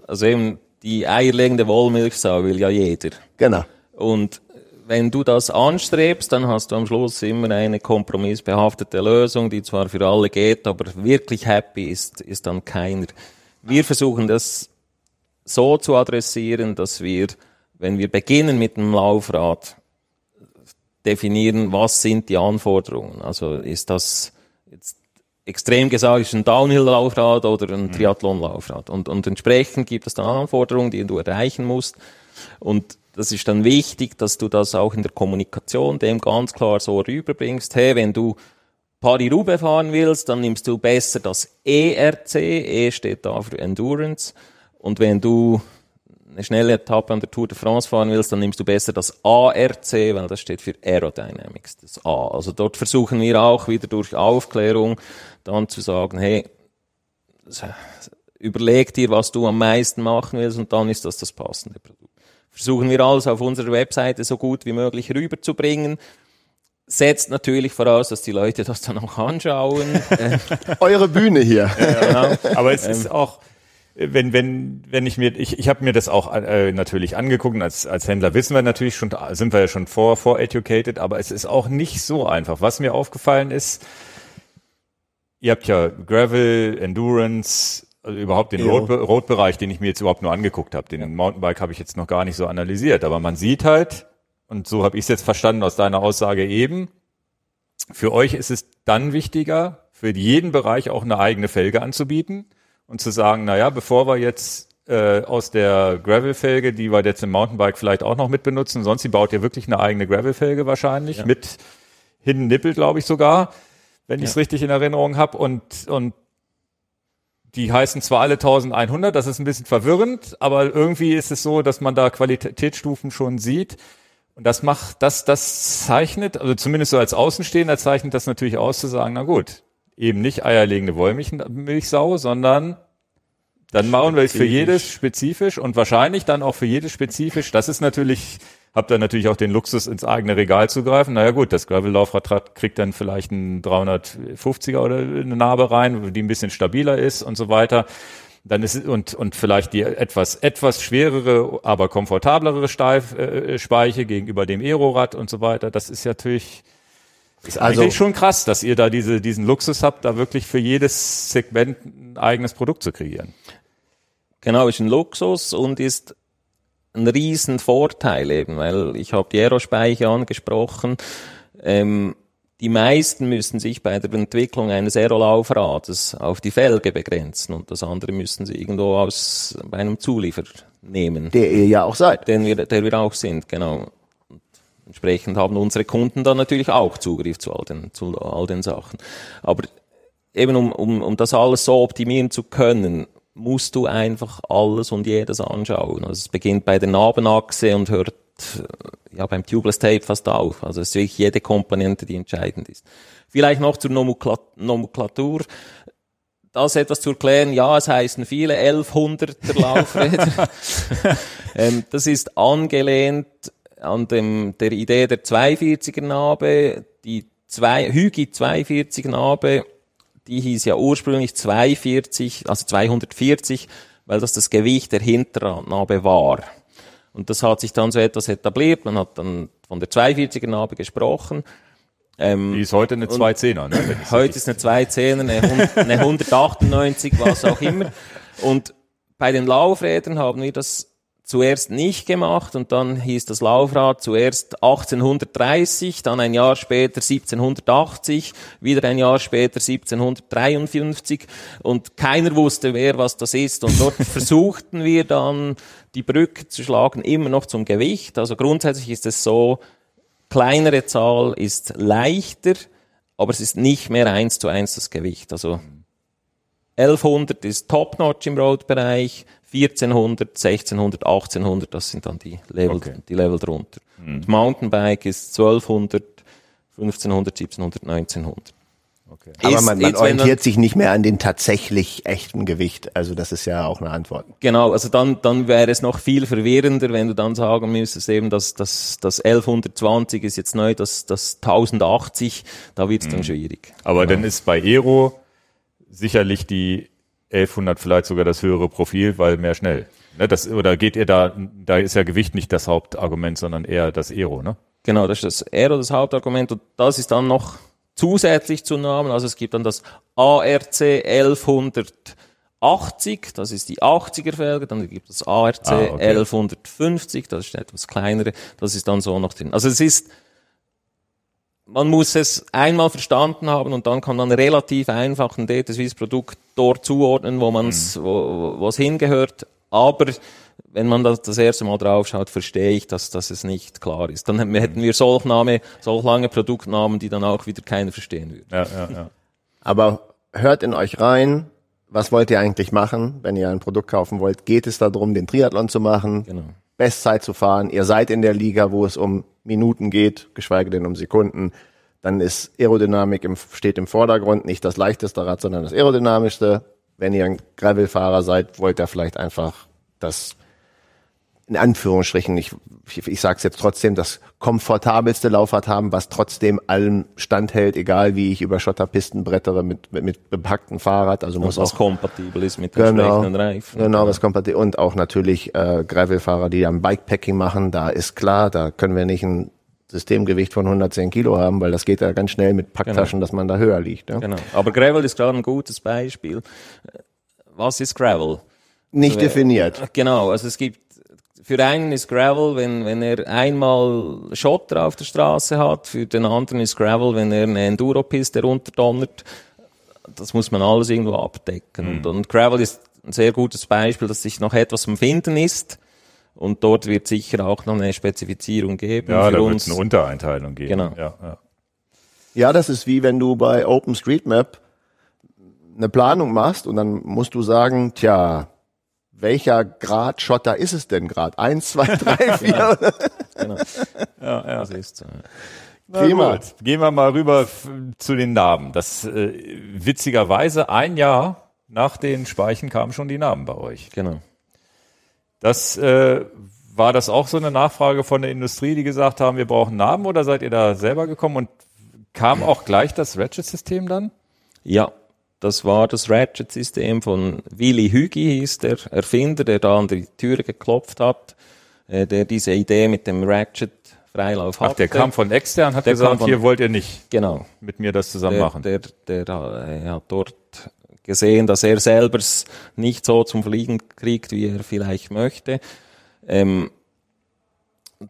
Also eben die eierlegende Wollmilchsau will ja jeder. Genau. Und wenn du das anstrebst, dann hast du am Schluss immer eine kompromissbehaftete Lösung, die zwar für alle geht, aber wirklich happy ist, ist dann keiner. Wir versuchen das so zu adressieren, dass wir, wenn wir beginnen mit dem Laufrad, definieren, was sind die Anforderungen. Also ist das jetzt extrem gesagt ist ein Downhill-Laufrad oder ein Triathlon-Laufrad. Und, und entsprechend gibt es dann Anforderungen, die du erreichen musst. Und das ist dann wichtig, dass du das auch in der Kommunikation dem ganz klar so rüberbringst. Hey, wenn du Paris-Roubaix fahren willst, dann nimmst du besser das ERC. E steht da für Endurance. Und wenn du eine schnelle Etappe an der Tour de France fahren willst, dann nimmst du besser das ARC, weil das steht für Aerodynamics, das A. Also dort versuchen wir auch wieder durch Aufklärung dann zu sagen, hey, überleg dir, was du am meisten machen willst und dann ist das das passende Produkt. Versuchen wir alles auf unserer Webseite so gut wie möglich rüberzubringen. Setzt natürlich voraus, dass die Leute das dann auch anschauen. Eure Bühne hier. Ja, genau. Aber es ist auch, wenn wenn wenn ich mir ich ich habe mir das auch äh, natürlich angeguckt und als als Händler wissen wir natürlich schon sind wir ja schon vor vor educated aber es ist auch nicht so einfach was mir aufgefallen ist ihr habt ja Gravel Endurance also überhaupt den Road, Road-Bereich, den ich mir jetzt überhaupt nur angeguckt habe. Den Mountainbike habe ich jetzt noch gar nicht so analysiert, aber man sieht halt, und so habe ich es jetzt verstanden aus deiner Aussage eben, für euch ist es dann wichtiger, für jeden Bereich auch eine eigene Felge anzubieten und zu sagen, na ja, bevor wir jetzt äh, aus der Gravel-Felge, die wir jetzt im Mountainbike vielleicht auch noch mit benutzen, sonst die baut ihr wirklich eine eigene Gravel-Felge wahrscheinlich ja. mit Hidden Nippel, glaube ich sogar, wenn ja. ich es richtig in Erinnerung habe und und die heißen zwar alle 1100, das ist ein bisschen verwirrend, aber irgendwie ist es so, dass man da Qualitätsstufen schon sieht. Und das macht, das, das zeichnet, also zumindest so als Außenstehender zeichnet das natürlich aus zu sagen, na gut, eben nicht eierlegende Wollmilchsau, sondern dann machen wir es für jedes spezifisch und wahrscheinlich dann auch für jedes spezifisch. Das ist natürlich, habt ihr natürlich auch den Luxus, ins eigene Regal zu greifen. Naja gut, das Gravel-Laufrad kriegt dann vielleicht einen 350er oder eine Narbe rein, die ein bisschen stabiler ist und so weiter. Dann ist und und vielleicht die etwas etwas schwerere, aber komfortablere Steif, äh, Speiche gegenüber dem Aerorad und so weiter. Das ist ja natürlich ist also, eigentlich schon krass, dass ihr da diese, diesen Luxus habt, da wirklich für jedes Segment ein eigenes Produkt zu kreieren. Genau, ist ein Luxus und ist ein riesen Vorteil eben, weil ich habe die Aerospeicher angesprochen. Ähm, die meisten müssen sich bei der Entwicklung eines Aerolaufrades auf die Felge begrenzen und das andere müssen sie irgendwo aus bei einem Zuliefer nehmen. Der ihr ja auch seid. Den wir, der wir auch sind, genau. Entsprechend haben unsere Kunden dann natürlich auch Zugriff zu all den, zu all den Sachen. Aber eben um, um, um das alles so optimieren zu können, musst du einfach alles und jedes anschauen. Also es beginnt bei der Nabenachse und hört äh, ja beim Tubeless Tape fast auf. Also es ist wirklich jede Komponente, die entscheidend ist. Vielleicht noch zur Nomenklatur. Das etwas zu erklären, ja, es heißen viele 1100er Laufräder. ähm, das ist angelehnt an dem, der Idee der 42er Nabe, die zwei, Hügi 42 Nabe, die hieß ja ursprünglich 240, also 240, weil das das Gewicht der Hinternabe war. Und das hat sich dann so etwas etabliert. Man hat dann von der 240er Nabe gesprochen. Ähm, die ist heute eine 210er, ne? Heute ist eine 210er, eine, eine 198, was auch immer. Und bei den Laufrädern haben wir das zuerst nicht gemacht und dann hieß das Laufrad zuerst 1830, dann ein Jahr später 1780, wieder ein Jahr später 1753 und keiner wusste, wer was das ist und dort versuchten wir dann die Brücke zu schlagen, immer noch zum Gewicht. Also grundsätzlich ist es so, kleinere Zahl ist leichter, aber es ist nicht mehr eins zu eins das Gewicht. Also 1100 ist Top-Notch im Road-Bereich, 1400, 1600, 1800, das sind dann die Level, okay. die Level drunter. Mhm. Mountainbike ist 1200, 1500, 1700, 1900. Okay. Aber man, man orientiert sich nicht mehr an den tatsächlich echten Gewicht. Also das ist ja auch eine Antwort. Genau, also dann, dann wäre es noch viel verwirrender, wenn du dann sagen müsstest, eben, dass dass das 1120 ist jetzt neu, das, das 1080, da wird es dann mhm. schwierig. Aber genau. dann ist bei Aero sicherlich die 1100 vielleicht sogar das höhere Profil, weil mehr schnell. Ne, das, oder geht ihr da, da ist ja Gewicht nicht das Hauptargument, sondern eher das Aero, ne? Genau, das ist das Aero, das Hauptargument und das ist dann noch zusätzlich zu Namen, also es gibt dann das ARC 1180, das ist die 80er Felge, dann gibt es ARC ah, okay. 1150, das ist etwas kleinere, das ist dann so noch drin. Also es ist man muss es einmal verstanden haben und dann kann man relativ einfach ein Data Swiss Produkt dort zuordnen, wo man es, Mhm. wo, es hingehört. Aber wenn man das, das erste Mal draufschaut, verstehe ich, dass, dass es nicht klar ist. Dann Mhm. hätten wir solch Name, solch lange Produktnamen, die dann auch wieder keiner verstehen würde. Ja, ja, ja. Aber hört in euch rein. Was wollt ihr eigentlich machen, wenn ihr ein Produkt kaufen wollt? Geht es darum, den Triathlon zu machen? Genau. Bestzeit zu fahren. Ihr seid in der Liga, wo es um Minuten geht, geschweige denn um Sekunden. Dann ist Aerodynamik im, steht im Vordergrund, nicht das leichteste Rad, sondern das aerodynamischste. Wenn ihr ein Gravelfahrer seid, wollt ihr vielleicht einfach das in Anführungsstrichen, ich, ich, ich sage es jetzt trotzdem, das komfortabelste Laufrad haben, was trotzdem allem standhält, egal wie ich über Schotterpisten brettere mit, mit, mit bepacktem Fahrrad. Also muss Was auch kompatibel ist mit den Genau. entsprechenden Reifen. Genau, was kompatibel und auch natürlich äh, Gravelfahrer, die am Bikepacking machen, da ist klar, da können wir nicht ein Systemgewicht von 110 Kilo haben, weil das geht ja ganz schnell mit Packtaschen, dass man da höher liegt. Ne? Genau. Aber Gravel ist gerade ein gutes Beispiel. Was ist Gravel? Nicht definiert. Genau, also es gibt, für einen ist Gravel, wenn, wenn er einmal Schotter auf der Straße hat, für den anderen ist Gravel, wenn er eine Enduro-Piste runterdonnert. Das muss man alles irgendwo abdecken. Und, und Gravel ist ein sehr gutes Beispiel, dass sich noch etwas am Finden ist. Und dort wird sicher auch noch eine Spezifizierung geben. Ja, für da wird es eine Untereinteilung geben. Genau. Ja, ja. Ja, das ist wie wenn du bei OpenStreetMap eine Planung machst und dann musst du sagen, tja, welcher Grad Schotter ist es denn gerade? Eins, zwei, drei, vier? Genau. ja, ja. Das ist so. ja. Na Prima. gut. Gehen wir mal rüber zu den Namen. Das äh, witzigerweise ein Jahr nach den Speichen kamen schon die Namen bei euch. Genau. Das äh, war das auch so eine Nachfrage von der Industrie, die gesagt haben, wir brauchen Namen oder seid ihr da selber gekommen und kam auch gleich das Ratchet-System dann? Ja, das war das Ratchet-System von Willy Hügi, hieß der Erfinder, der da an die Türe geklopft hat, äh, der diese Idee mit dem Ratchet-Freilauf hatte. Ach, der kam von extern, hat Der gesagt, von- hier wollt ihr nicht Genau. mit mir das zusammen Der, machen. der, der, äh, hat dort gesehen, dass er selber nicht so zum Fliegen kriegt, wie er vielleicht möchte. Ähm,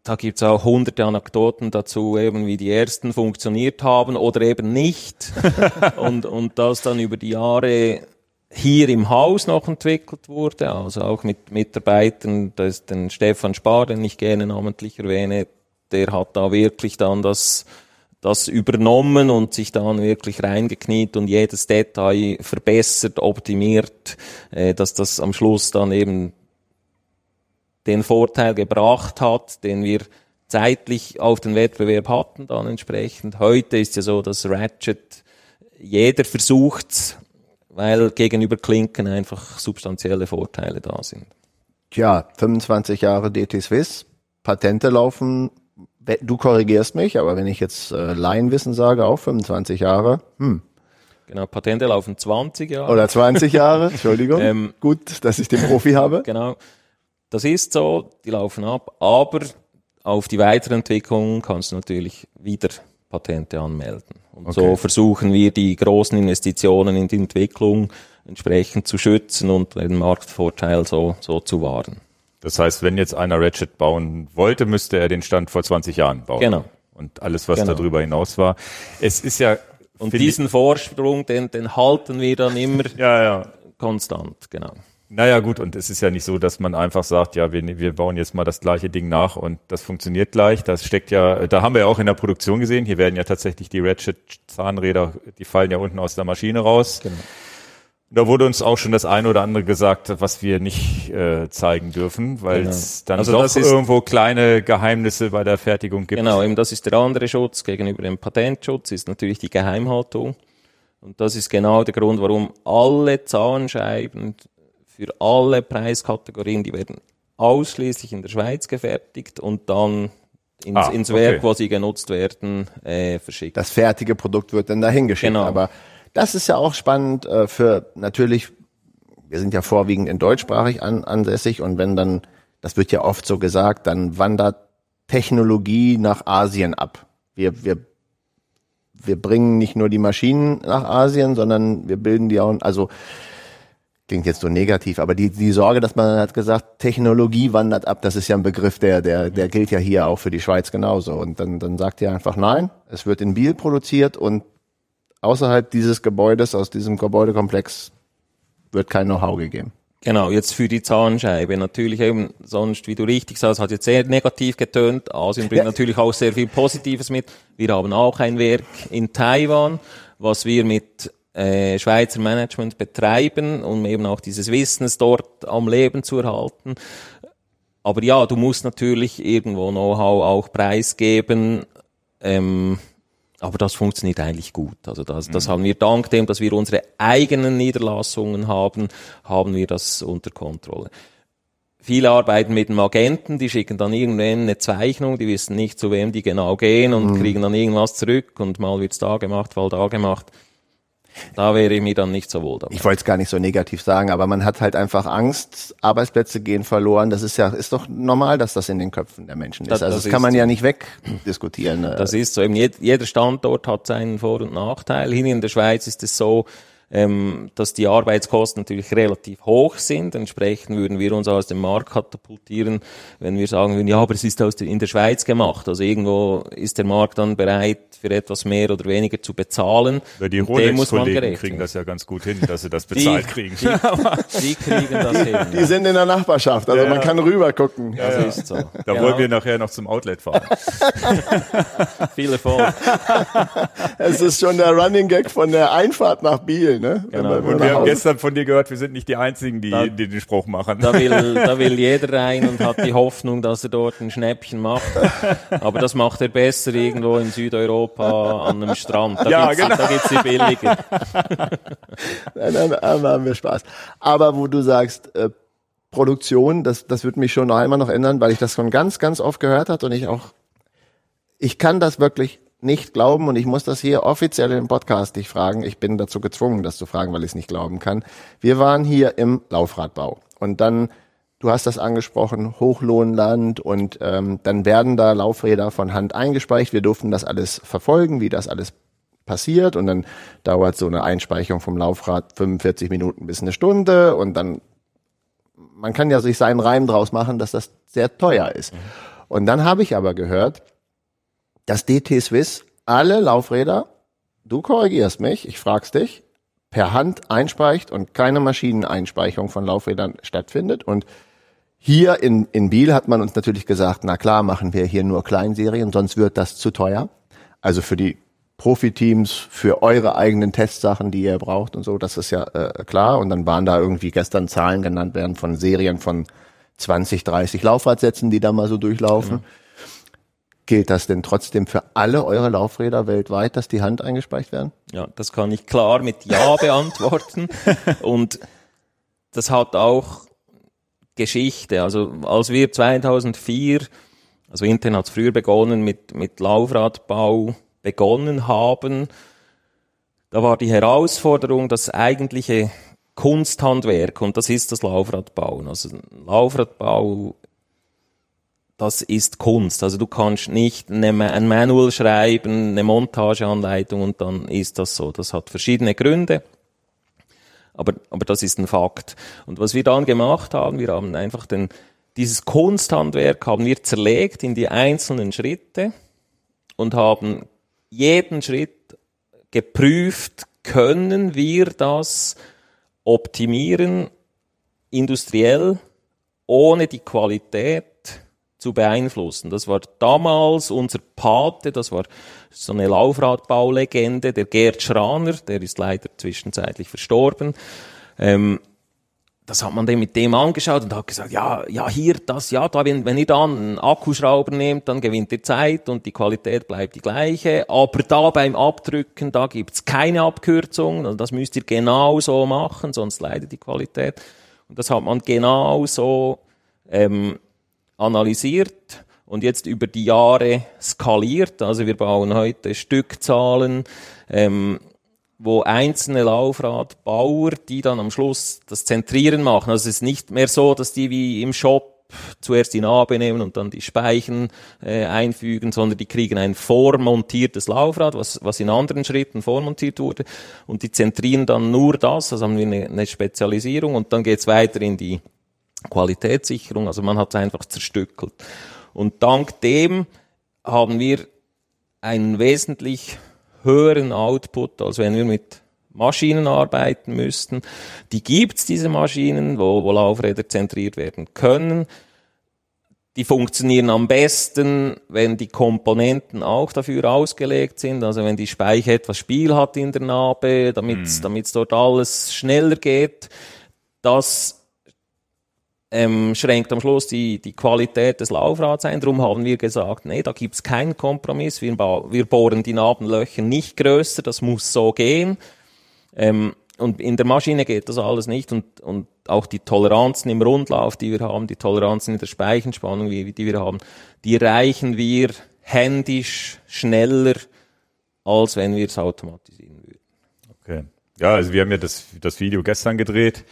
da gibt's auch hunderte Anekdoten dazu, eben wie die ersten funktioniert haben oder eben nicht. und, und das dann über die Jahre hier im Haus noch entwickelt wurde, also auch mit Mitarbeitern, da ist den Stefan Spar, den ich gerne namentlich erwähne, der hat da wirklich dann das, das übernommen und sich dann wirklich reingekniet und jedes Detail verbessert, optimiert, äh, dass das am Schluss dann eben den Vorteil gebracht hat, den wir zeitlich auf den Wettbewerb hatten dann entsprechend. Heute ist ja so, dass Ratchet jeder versucht, weil gegenüber Klinken einfach substanzielle Vorteile da sind. Tja, 25 Jahre DT Swiss, Patente laufen, du korrigierst mich, aber wenn ich jetzt äh, Laienwissen sage, auch 25 Jahre, hm. Genau, Patente laufen 20 Jahre. oder 20 Jahre, Entschuldigung, Ähm, gut, dass ich den Profi habe. Genau. Das ist so, die laufen ab, aber auf die Weiterentwicklung kannst du natürlich wieder Patente anmelden. Und so versuchen wir die großen Investitionen in die Entwicklung entsprechend zu schützen und den Marktvorteil so, so zu wahren. Das heißt, wenn jetzt einer Ratchet bauen wollte, müsste er den Stand vor 20 Jahren bauen. Genau. Und alles, was Genau. darüber hinaus war. Es ist ja, Und diesen Vorsprung, den, den halten wir dann immer ja, ja. konstant, genau. Naja, gut, und es ist ja nicht so, dass man einfach sagt, ja, wir, wir bauen jetzt mal das gleiche Ding nach und das funktioniert gleich. Das steckt ja, da haben wir ja auch in der Produktion gesehen, hier werden ja tatsächlich die Ratchet-Zahnräder, die fallen ja unten aus der Maschine raus. Genau. Da wurde uns auch schon das eine oder andere gesagt, was wir nicht äh, zeigen dürfen, weil es dann Also doch irgendwo kleine Geheimnisse bei der Fertigung gibt. Genau, eben das ist der andere Schutz gegenüber dem Patentschutz, ist natürlich die Geheimhaltung. Und das ist genau der Grund, warum alle Zahnscheiben für alle Preiskategorien, die werden ausschließlich in der Schweiz gefertigt und dann ins, Ah, ins okay. Werk, wo sie genutzt werden, äh, verschickt. Das fertige Produkt wird dann dahin geschickt. Genau. Aber das ist ja auch spannend äh, für natürlich, wir sind ja vorwiegend in deutschsprachig an, ansässig und wenn dann, das wird ja oft so gesagt, dann wandert Technologie nach Asien ab. Wir, wir, wir bringen nicht nur die Maschinen nach Asien, sondern wir bilden die auch, also klingt jetzt so negativ, aber die, die Sorge, dass man hat gesagt, Technologie wandert ab, das ist ja ein Begriff, der, der, der gilt ja hier auch für die Schweiz genauso. Und dann, dann sagt ihr einfach, nein, es wird in Biel produziert und außerhalb dieses Gebäudes, aus diesem Gebäudekomplex, wird kein Know-how gegeben. Genau, jetzt für die Zahnscheibe. Natürlich eben, sonst, wie du richtig sagst, hat jetzt sehr negativ getönt. Asien bringt ja. natürlich auch sehr viel Positives mit. Wir haben auch ein Werk in Taiwan, was wir mit äh, Schweizer Management betreiben, um eben auch dieses Wissens dort am Leben zu erhalten. Aber ja, du musst natürlich irgendwo Know-how auch preisgeben. Ähm, aber das funktioniert eigentlich gut. Also das, das mhm. haben wir dank dem, dass wir unsere eigenen Niederlassungen haben, haben wir das unter Kontrolle. Viele arbeiten mit dem Agenten, die schicken dann irgendwann eine Zeichnung, die wissen nicht, zu wem die genau gehen und mhm. kriegen dann irgendwas zurück und mal wird's da gemacht, mal da gemacht. Da wäre ich mir dann nicht so wohl dabei. Ich wollte es gar nicht so negativ sagen, aber man hat halt einfach Angst, Arbeitsplätze gehen verloren. Das ist ja, ist doch normal, dass das in den Köpfen der Menschen ist. Das, also das, das kann man so. ja nicht wegdiskutieren. Das ist so. Eben jeder Standort hat seinen Vor- und Nachteil. Hier in der Schweiz ist es so, ähm, dass die Arbeitskosten natürlich relativ hoch sind. Entsprechend würden wir uns aus dem Markt katapultieren, wenn wir sagen würden, ja, aber es ist aus der, in der Schweiz gemacht. Also irgendwo ist der Markt dann bereit, für etwas mehr oder weniger zu bezahlen. Ja, die Rolex-Kollegen kriegen das ja ganz gut hin, dass sie das bezahlt die, kriegen. Die, die, kriegen das die, hin. Die ja. sind in der Nachbarschaft, also ja, man kann rüber gucken. Ja, das ist so. Da wollen wir nachher noch zum Outlet fahren. Viel Erfolg. es ist schon der Running Gag von der Einfahrt nach Biel. Ne? Genau. Und wir haben gestern von dir gehört, wir sind nicht die Einzigen, die, da, die den Spruch machen. Da will, da will jeder rein und hat die Hoffnung, dass er dort ein Schnäppchen macht. Aber das macht er besser irgendwo in Südeuropa an einem Strand. Da ja, gibt's, genau. Da gibt's die billiger. nein, nein, da haben wir Spaß. Aber wo du sagst, äh, Produktion, das, das wird mich schon noch einmal noch ändern, weil ich das schon ganz, ganz oft gehört hat und ich auch, ich kann das wirklich nicht glauben und ich muss das hier offiziell im Podcast dich fragen. Ich bin dazu gezwungen, das zu fragen, weil ich es nicht glauben kann. Wir waren hier im Laufradbau und dann, du hast das angesprochen, Hochlohnland und ähm, dann werden da Laufräder von Hand eingespeicht. Wir durften das alles verfolgen, wie das alles passiert und dann dauert so eine Einspeicherung vom Laufrad 45 Minuten bis eine Stunde und dann man kann ja sich seinen Reim draus machen, dass das sehr teuer ist. Und dann habe ich aber gehört, dass DT Swiss alle Laufräder, du korrigierst mich, ich frag's dich, per Hand einspeicht und keine Maschineneinspeicherung von Laufrädern stattfindet. Und hier in, in Biel hat man uns natürlich gesagt, na klar, machen wir hier nur Kleinserien, sonst wird das zu teuer. Also für die Profiteams, für eure eigenen Testsachen, die ihr braucht und so, das ist ja äh, klar. Und dann waren da irgendwie gestern Zahlen genannt werden von Serien von 20, 30 Laufradsätzen, die da mal so durchlaufen. Genau. Gilt das denn trotzdem für alle eure Laufräder weltweit, dass die Hand eingespeicht werden? Ja, das kann ich klar mit Ja beantworten. Und das hat auch Geschichte. Also als wir 2004, also intern hat es früher begonnen mit, mit Laufradbau begonnen haben, da war die Herausforderung, das eigentliche Kunsthandwerk, und das ist das Laufradbauen. Also Laufradbau das ist Kunst. Also du kannst nicht ein Manual schreiben, eine Montageanleitung und dann ist das so. Das hat verschiedene Gründe. Aber, aber das ist ein Fakt. Und was wir dann gemacht haben, wir haben einfach den, dieses Kunsthandwerk haben wir zerlegt in die einzelnen Schritte und haben jeden Schritt geprüft, können wir das optimieren, industriell, ohne die Qualität zu beeinflussen. Das war damals unser Pate, das war so eine Laufradbaulegende, der Gerd Schraner, der ist leider zwischenzeitlich verstorben. Ähm, das hat man dann mit dem angeschaut und hat gesagt, ja, ja, hier, das, ja, da, wenn, wenn ihr dann einen Akkuschrauber nehmt, dann gewinnt ihr Zeit und die Qualität bleibt die gleiche. Aber da beim Abdrücken, da gibt's keine Abkürzung. Also das müsst ihr genau so machen, sonst leidet die Qualität. Und das hat man genau so ähm, analysiert und jetzt über die Jahre skaliert. Also wir bauen heute Stückzahlen, ähm, wo einzelne Laufradbauer, die dann am Schluss das Zentrieren machen. Also es ist nicht mehr so, dass die wie im Shop zuerst die Nabe nehmen und dann die Speichen äh, einfügen, sondern die kriegen ein vormontiertes Laufrad, was, was in anderen Schritten vormontiert wurde. Und die zentrieren dann nur das, also haben wir eine, eine Spezialisierung und dann geht's weiter in die Qualitätssicherung. Also man hat es einfach zerstückelt. Und dank dem haben wir einen wesentlich höheren Output, als wenn wir mit Maschinen arbeiten müssten. Die gibt's diese Maschinen, wo, wo Laufräder zentriert werden können. Die funktionieren am besten, wenn die Komponenten auch dafür ausgelegt sind. Also wenn die Speiche etwas Spiel hat in der Narbe, damit es mhm. dort alles schneller geht. Das ähm, schränkt am Schluss die, die Qualität des Laufrads ein. Darum haben wir gesagt, nee, da gibt's keinen Kompromiss. Wir, wir bohren die Nabenlöcher nicht größer, das muss so gehen. Ähm, und in der Maschine geht das alles nicht und, und auch die Toleranzen im Rundlauf, die wir haben, die Toleranzen in der Speichenspannung, die, die wir haben, die reichen wir händisch schneller, als wenn wir es automatisieren würden. Okay. Ja, also wir haben ja das, das Video gestern gedreht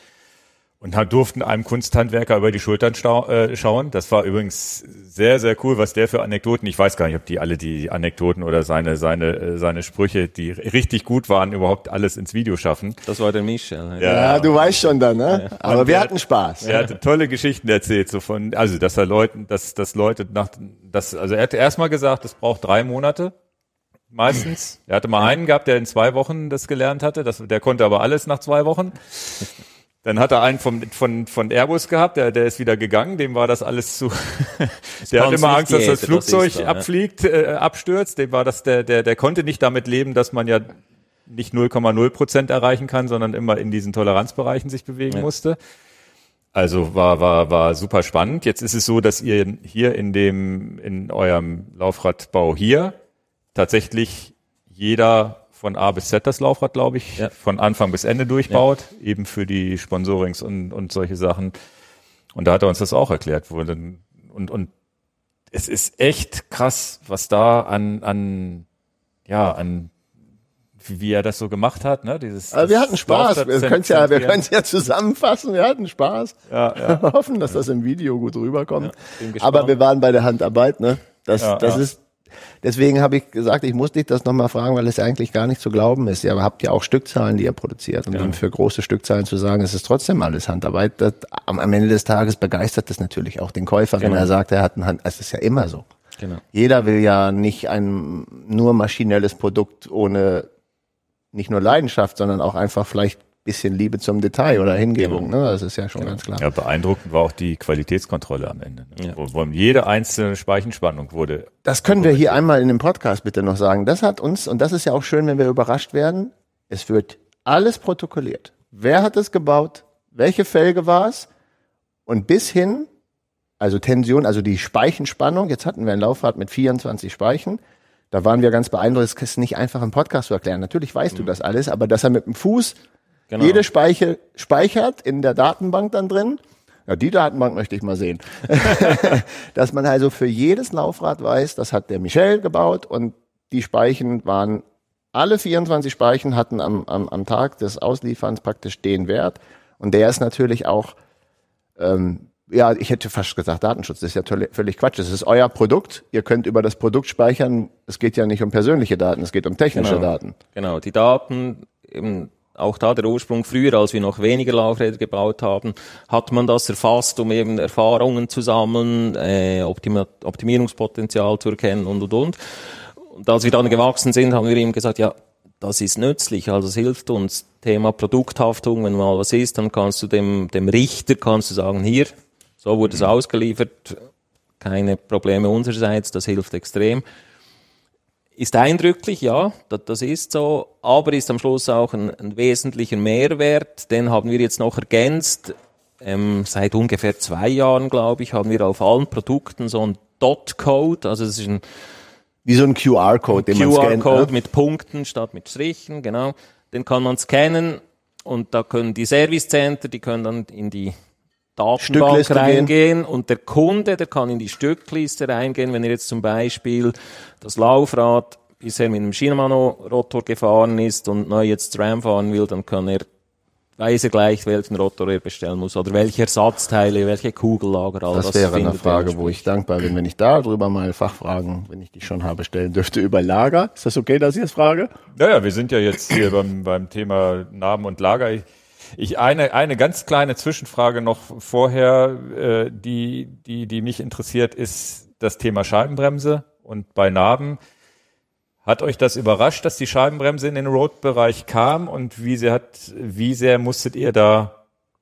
und durften einem Kunsthandwerker über die Schultern äh, schauen. Das war übrigens sehr, sehr cool, was der für Anekdoten, ich weiß gar nicht, ob die alle die Anekdoten oder seine, seine, äh, seine Sprüche, die richtig gut waren, überhaupt alles ins Video schaffen. Das war der Michel. Ja, ja du weißt schon dann, ne? Ja. Aber wir hatten Spaß. Er hatte tolle Geschichten erzählt, so von, also, dass er Leuten, dass, dass Leute nach, das, also er hat erstmal gesagt, es braucht drei Monate. Meistens. Er hatte mal einen gehabt, der in zwei Wochen das gelernt hatte. Das, der konnte aber alles nach zwei Wochen. Dann hat er einen von, von, von Airbus gehabt, der, der ist wieder gegangen, dem war das alles zu. der hat immer Angst, dass das Flugzeug das abfliegt, äh, abstürzt. Dem war das, der, der, der konnte nicht damit leben, dass man ja nicht 0,0 Prozent erreichen kann, sondern immer in diesen Toleranzbereichen sich bewegen ja. musste. Also war, war, war super spannend. Jetzt ist es so, dass ihr hier in dem, in eurem Laufradbau hier tatsächlich jeder von A bis Z das Laufrad, glaube ich, ja. von Anfang bis Ende durchbaut, ja. eben für die Sponsorings und, und solche Sachen. Und da hat er uns das auch erklärt. Wo dann, und, und es ist echt krass, was da an, an, ja, an wie, er das so gemacht hat, ne? Dieses, also wir hatten Spaß. Wir können ja, wir können es ja zusammenfassen. Wir hatten Spaß. Ja, ja. Wir hoffen, dass das im Video gut rüberkommt. Ja, Aber wir waren bei der Handarbeit, ne? Das, ja, das ist Deswegen habe ich gesagt, ich muss dich das nochmal fragen, weil es ja eigentlich gar nicht zu glauben ist. Ihr habt ja auch Stückzahlen, die ihr produziert. Und ja. dann für große Stückzahlen zu sagen, es ist trotzdem alles Handarbeit, das, am, Ende des Tages begeistert das natürlich auch den Käufer, genau. wenn er sagt, er hat ein Hand. Es ist ja immer so. Genau. Jeder will ja nicht ein nur maschinelles Produkt ohne nicht nur Leidenschaft, sondern auch einfach vielleicht bisschen Liebe zum Detail oder Hingebung. Genau. Ne? Das ist ja schon genau. ganz klar. Ja, beeindruckend war auch die Qualitätskontrolle am Ende. Ne? Ja. Wo, wo jede einzelne Speichenspannung wurde. Das können wir hier einmal in dem Podcast bitte noch sagen. Das hat uns, und das ist ja auch schön, wenn wir überrascht werden, es wird alles protokolliert. Wer hat es gebaut? Welche Felge war es? Und bis hin, also Tension, also die Speichenspannung, jetzt hatten wir ein Laufrad mit 24 Speichen, da waren wir ganz beeindruckt, das ist nicht einfach im Podcast zu erklären. Natürlich weißt mhm. du das alles, aber dass er mit dem Fuß Genau. Jede Speiche speichert in der Datenbank dann drin. Ja, die Datenbank möchte ich mal sehen. Dass man also für jedes Laufrad weiß, das hat der Michel gebaut und die Speichen waren, alle 24 Speichen hatten am, am, am Tag des Auslieferns praktisch den Wert. Und der ist natürlich auch, ähm, ja, ich hätte fast gesagt Datenschutz. Das ist ja völlig Quatsch. Das ist euer Produkt. Ihr könnt über das Produkt speichern. Es geht ja nicht um persönliche Daten, es geht um technische genau. Daten. Genau, die Daten, eben auch da der Ursprung früher, als wir noch weniger Laufräder gebaut haben, hat man das erfasst, um eben Erfahrungen zu sammeln, äh, Optim Optimierungspotenzial zu erkennen und und und. Und als wir dann gewachsen sind, haben wir ihm gesagt, ja, das ist nützlich, also es hilft uns. Thema Produkthaftung, wenn mal was ist, dann kannst du dem, dem Richter kannst du sagen, hier, so wurde es ausgeliefert, keine Probleme unsererseits, das hilft extrem. Ist eindrücklich, ja, das, ist so, aber ist am Schluss auch ein, ein wesentlicher Mehrwert. Den haben wir jetzt noch ergänzt. Ähm, seit ungefähr zwei Jahren, glaube ich, haben wir auf allen Produkten so einen Dot-Code, also es ist ein wie so ein QR-Code, den man scannt. QR-Code ne? mit Punkten statt mit Strichen, genau. Den kann man scannen und da können die Servicecenter, die können dann in die Datenbank reingehen gehen. und der Kunde, der kann in die Stückliste reingehen, wenn er jetzt zum Beispiel das Laufrad bisher mit einem Shimano-Rotor gefahren ist und neu jetzt RAM fahren will, dann kann er Weise gleich, welchen Rotor er bestellen muss oder welche Ersatzteile, welche Kugellager, all Das, das, wäre eine Frage, er wo ich dankbar bin, wenn ich darüber mal Fachfragen, wenn ich die schon habe, stellen dürfte über Lager. Ist das okay, dass ich das frage? Naja, wir sind ja jetzt hier beim, beim Thema Namen und Lager. Ich, ich eine, eine ganz kleine Zwischenfrage noch vorher, äh, die, die, die mich interessiert, ist das Thema Scheibenbremse und bei Narben. Hat euch das überrascht, dass die Scheibenbremse in den Road-Bereich kam und wie sehr hat, wie sehr musstet ihr da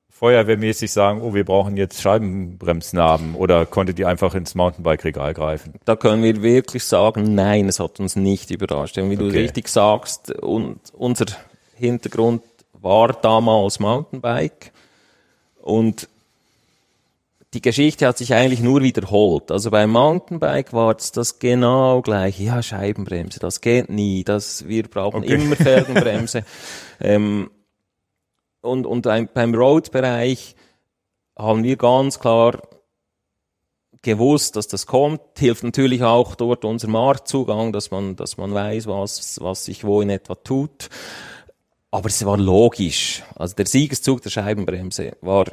feuerwehrmäßig sagen, oh, wir brauchen jetzt Scheibenbremsnarben oder konntet ihr einfach ins Mountainbike-Regal greifen? Da können wir wirklich sagen, nein, es hat uns nicht überrascht. Denn wie du Okay. richtig sagst, und unser Hintergrund war damals Mountainbike und die Geschichte hat sich eigentlich nur wiederholt. Also beim Mountainbike war es das genau gleiche. Ja, Scheibenbremse, das geht nie. Das, wir brauchen Okay. immer Felgenbremse. ähm, und und ein, beim Road-Bereich haben wir ganz klar gewusst, dass das kommt. Hilft natürlich auch dort unser Marktzugang, dass man, dass man weiß, was, was sich wo in etwa tut. Aber es war logisch. Also der Siegeszug der Scheibenbremse war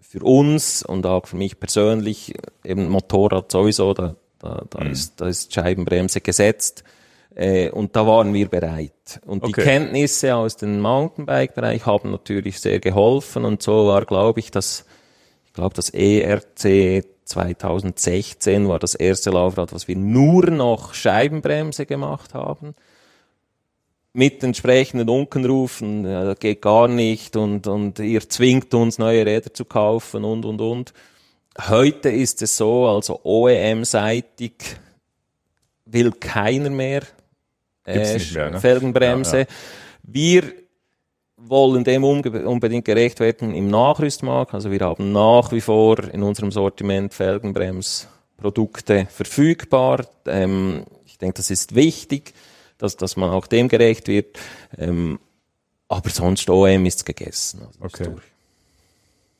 für uns und auch für mich persönlich, eben Motorrad sowieso, da, da, da, ist, da ist Scheibenbremse gesetzt. Äh, und da waren wir bereit. Und die Okay. Kenntnisse aus dem Mountainbike-Bereich haben natürlich sehr geholfen. Und so war, glaube ich, das, ich glaube, das ERC 2016 war das erste Laufrad, was wir nur noch Scheibenbremse gemacht haben mit entsprechenden Unkenrufen, ja, das geht gar nicht und, und ihr zwingt uns neue Räder zu kaufen und, und, und. Heute ist es so, also OEM-seitig will keiner mehr, äh, mehr, ne? Felgenbremse. Ja, ja. Wir wollen dem unbedingt gerecht werden im Nachrüstmarkt. Also wir haben nach wie vor in unserem Sortiment Felgenbremsprodukte verfügbar. Ähm, ich denke, das ist wichtig, dass, dass man auch dem gerecht wird. Ähm, aber sonst OEM ist gegessen. Also ist Okay. durch.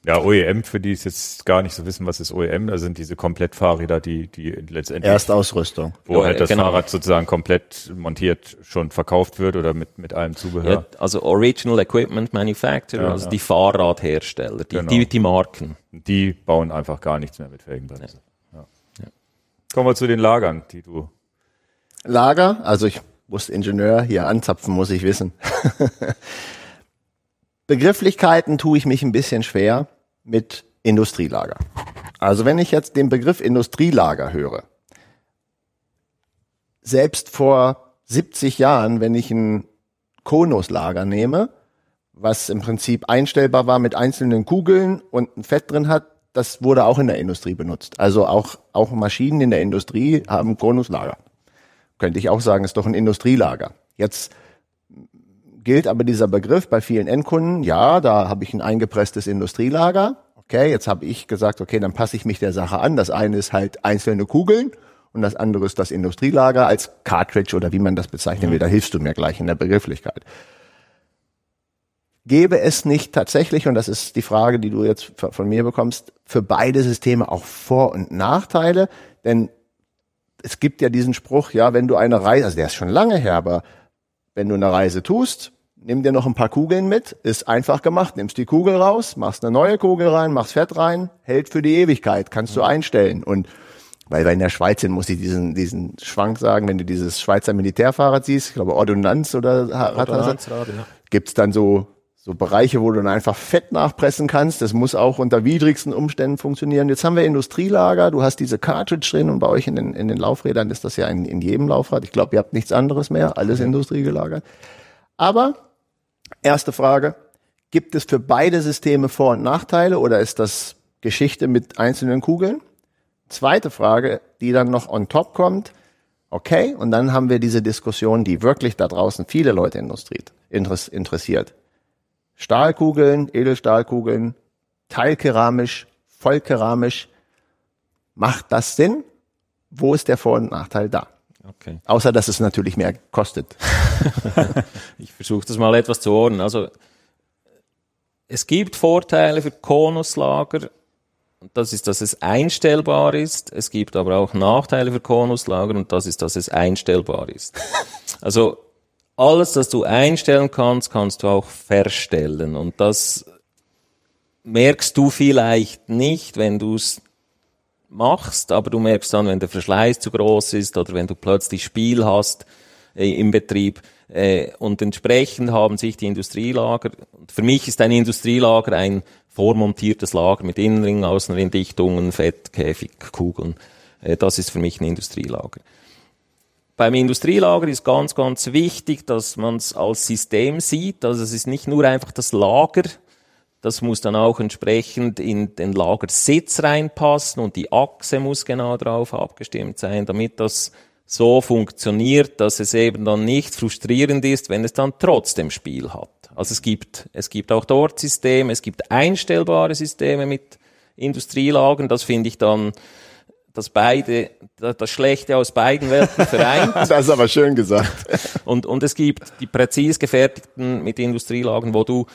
Ja, OEM, für die es jetzt gar nicht so wissen, was ist OEM, da sind diese Komplettfahrräder, die, die letztendlich, Erstausrüstung. wo halt das genau. Fahrrad sozusagen komplett montiert schon verkauft wird oder mit, mit allem Zubehör. Ja, also Original Equipment Manufacturer, Ja, also ja. die Fahrradhersteller, die, Genau. die, die Marken. Die bauen einfach gar nichts mehr mit Felgenbremse. Ja. Kommen wir zu den Lagern, die du. Lager, also ich muss Ingenieur hier anzapfen, muss ich wissen. Begrifflichkeiten tue ich mich ein bisschen schwer mit Industrielager. Also wenn ich jetzt den Begriff Industrielager höre, selbst vor 70 Jahren, wenn ich ein Konuslager nehme, was im Prinzip einstellbar war mit einzelnen Kugeln und ein Fett drin hat, das wurde auch in der Industrie benutzt. Also auch, auch Maschinen in der Industrie haben Konuslager. Könnte ich auch sagen, ist doch ein Industrielager. Jetzt gilt aber dieser Begriff bei vielen Endkunden, ja, da habe ich ein eingepresstes Industrielager. Okay, jetzt habe ich gesagt, okay, dann passe ich mich der Sache an. Das eine ist halt einzelne Kugeln und das andere ist das Industrielager als Cartridge oder wie man das bezeichnen will. Da hilfst du mir gleich in der Begrifflichkeit. Gäbe es nicht tatsächlich, und das ist die Frage, die du jetzt von von mir bekommst, für beide Systeme auch Vor- und Nachteile? Denn es gibt ja diesen Spruch, ja, wenn du eine Reise, also der ist schon lange her, aber wenn du eine Reise tust, nimm dir noch ein paar Kugeln mit, ist einfach gemacht, nimmst die Kugel raus, machst eine neue Kugel rein, machst Fett rein, hält für die Ewigkeit, kannst du einstellen. Und weil wir in der Schweiz sind, muss ich diesen, diesen Schwank sagen, wenn du dieses Schweizer Militärfahrrad siehst, ich glaube Ordonnanz oder hat er das? gibt's dann so, so Bereiche, wo du dann einfach Fett nachpressen kannst. Das muss auch unter widrigsten Umständen funktionieren. Jetzt haben wir Industrielager, du hast diese Cartridge drin und bei euch in den, in den Laufrädern ist das ja in, in jedem Laufrad. Ich glaube, ihr habt nichts anderes mehr, alles Industrie gelagert. Aber, erste Frage, gibt es für beide Systeme Vor- und Nachteile oder ist das Geschichte mit einzelnen Kugeln? Zweite Frage, die dann noch on top kommt, okay, und dann haben wir diese Diskussion, die wirklich da draußen viele Leute interessiert. Stahlkugeln, Edelstahlkugeln, teilkeramisch, vollkeramisch. Macht das Sinn? Wo ist der Vor- und Nachteil da? Okay. Außer, dass es natürlich mehr kostet. Ich versuche das mal etwas zu ordnen. Also, es gibt Vorteile für Konuslager. Und Das ist, dass es einstellbar ist. Es gibt aber auch Nachteile für Konuslager und das ist, dass es einstellbar ist. Also, alles, das du einstellen kannst, kannst du auch verstellen. Und das merkst du vielleicht nicht, wenn du es machst, aber du merkst dann, wenn der Verschleiß zu groß ist oder wenn du plötzlich Spiel hast äh, im Betrieb. Äh, und entsprechend haben sich die Industrielager, für mich ist ein Industrielager ein vormontiertes Lager mit Innenring, Außenringdichtungen, Fett, Käfig, Kugeln. Äh, das ist für mich ein Industrielager. Beim Industrielager ist ganz, ganz wichtig, dass man es als System sieht. Also es ist nicht nur einfach das Lager, das muss dann auch entsprechend in den Lagersitz reinpassen und die Achse muss genau darauf abgestimmt sein, damit das so funktioniert, dass es eben dann nicht frustrierend ist, wenn es dann trotzdem Spiel hat. Also es gibt, es gibt auch dort Systeme, es gibt einstellbare Systeme mit Industrielagen, das finde ich dann, dass beide, das Schlechte aus beiden Welten vereint. das ist aber schön gesagt. Und, und es gibt die präzis gefertigten mit Industrielagen, wo du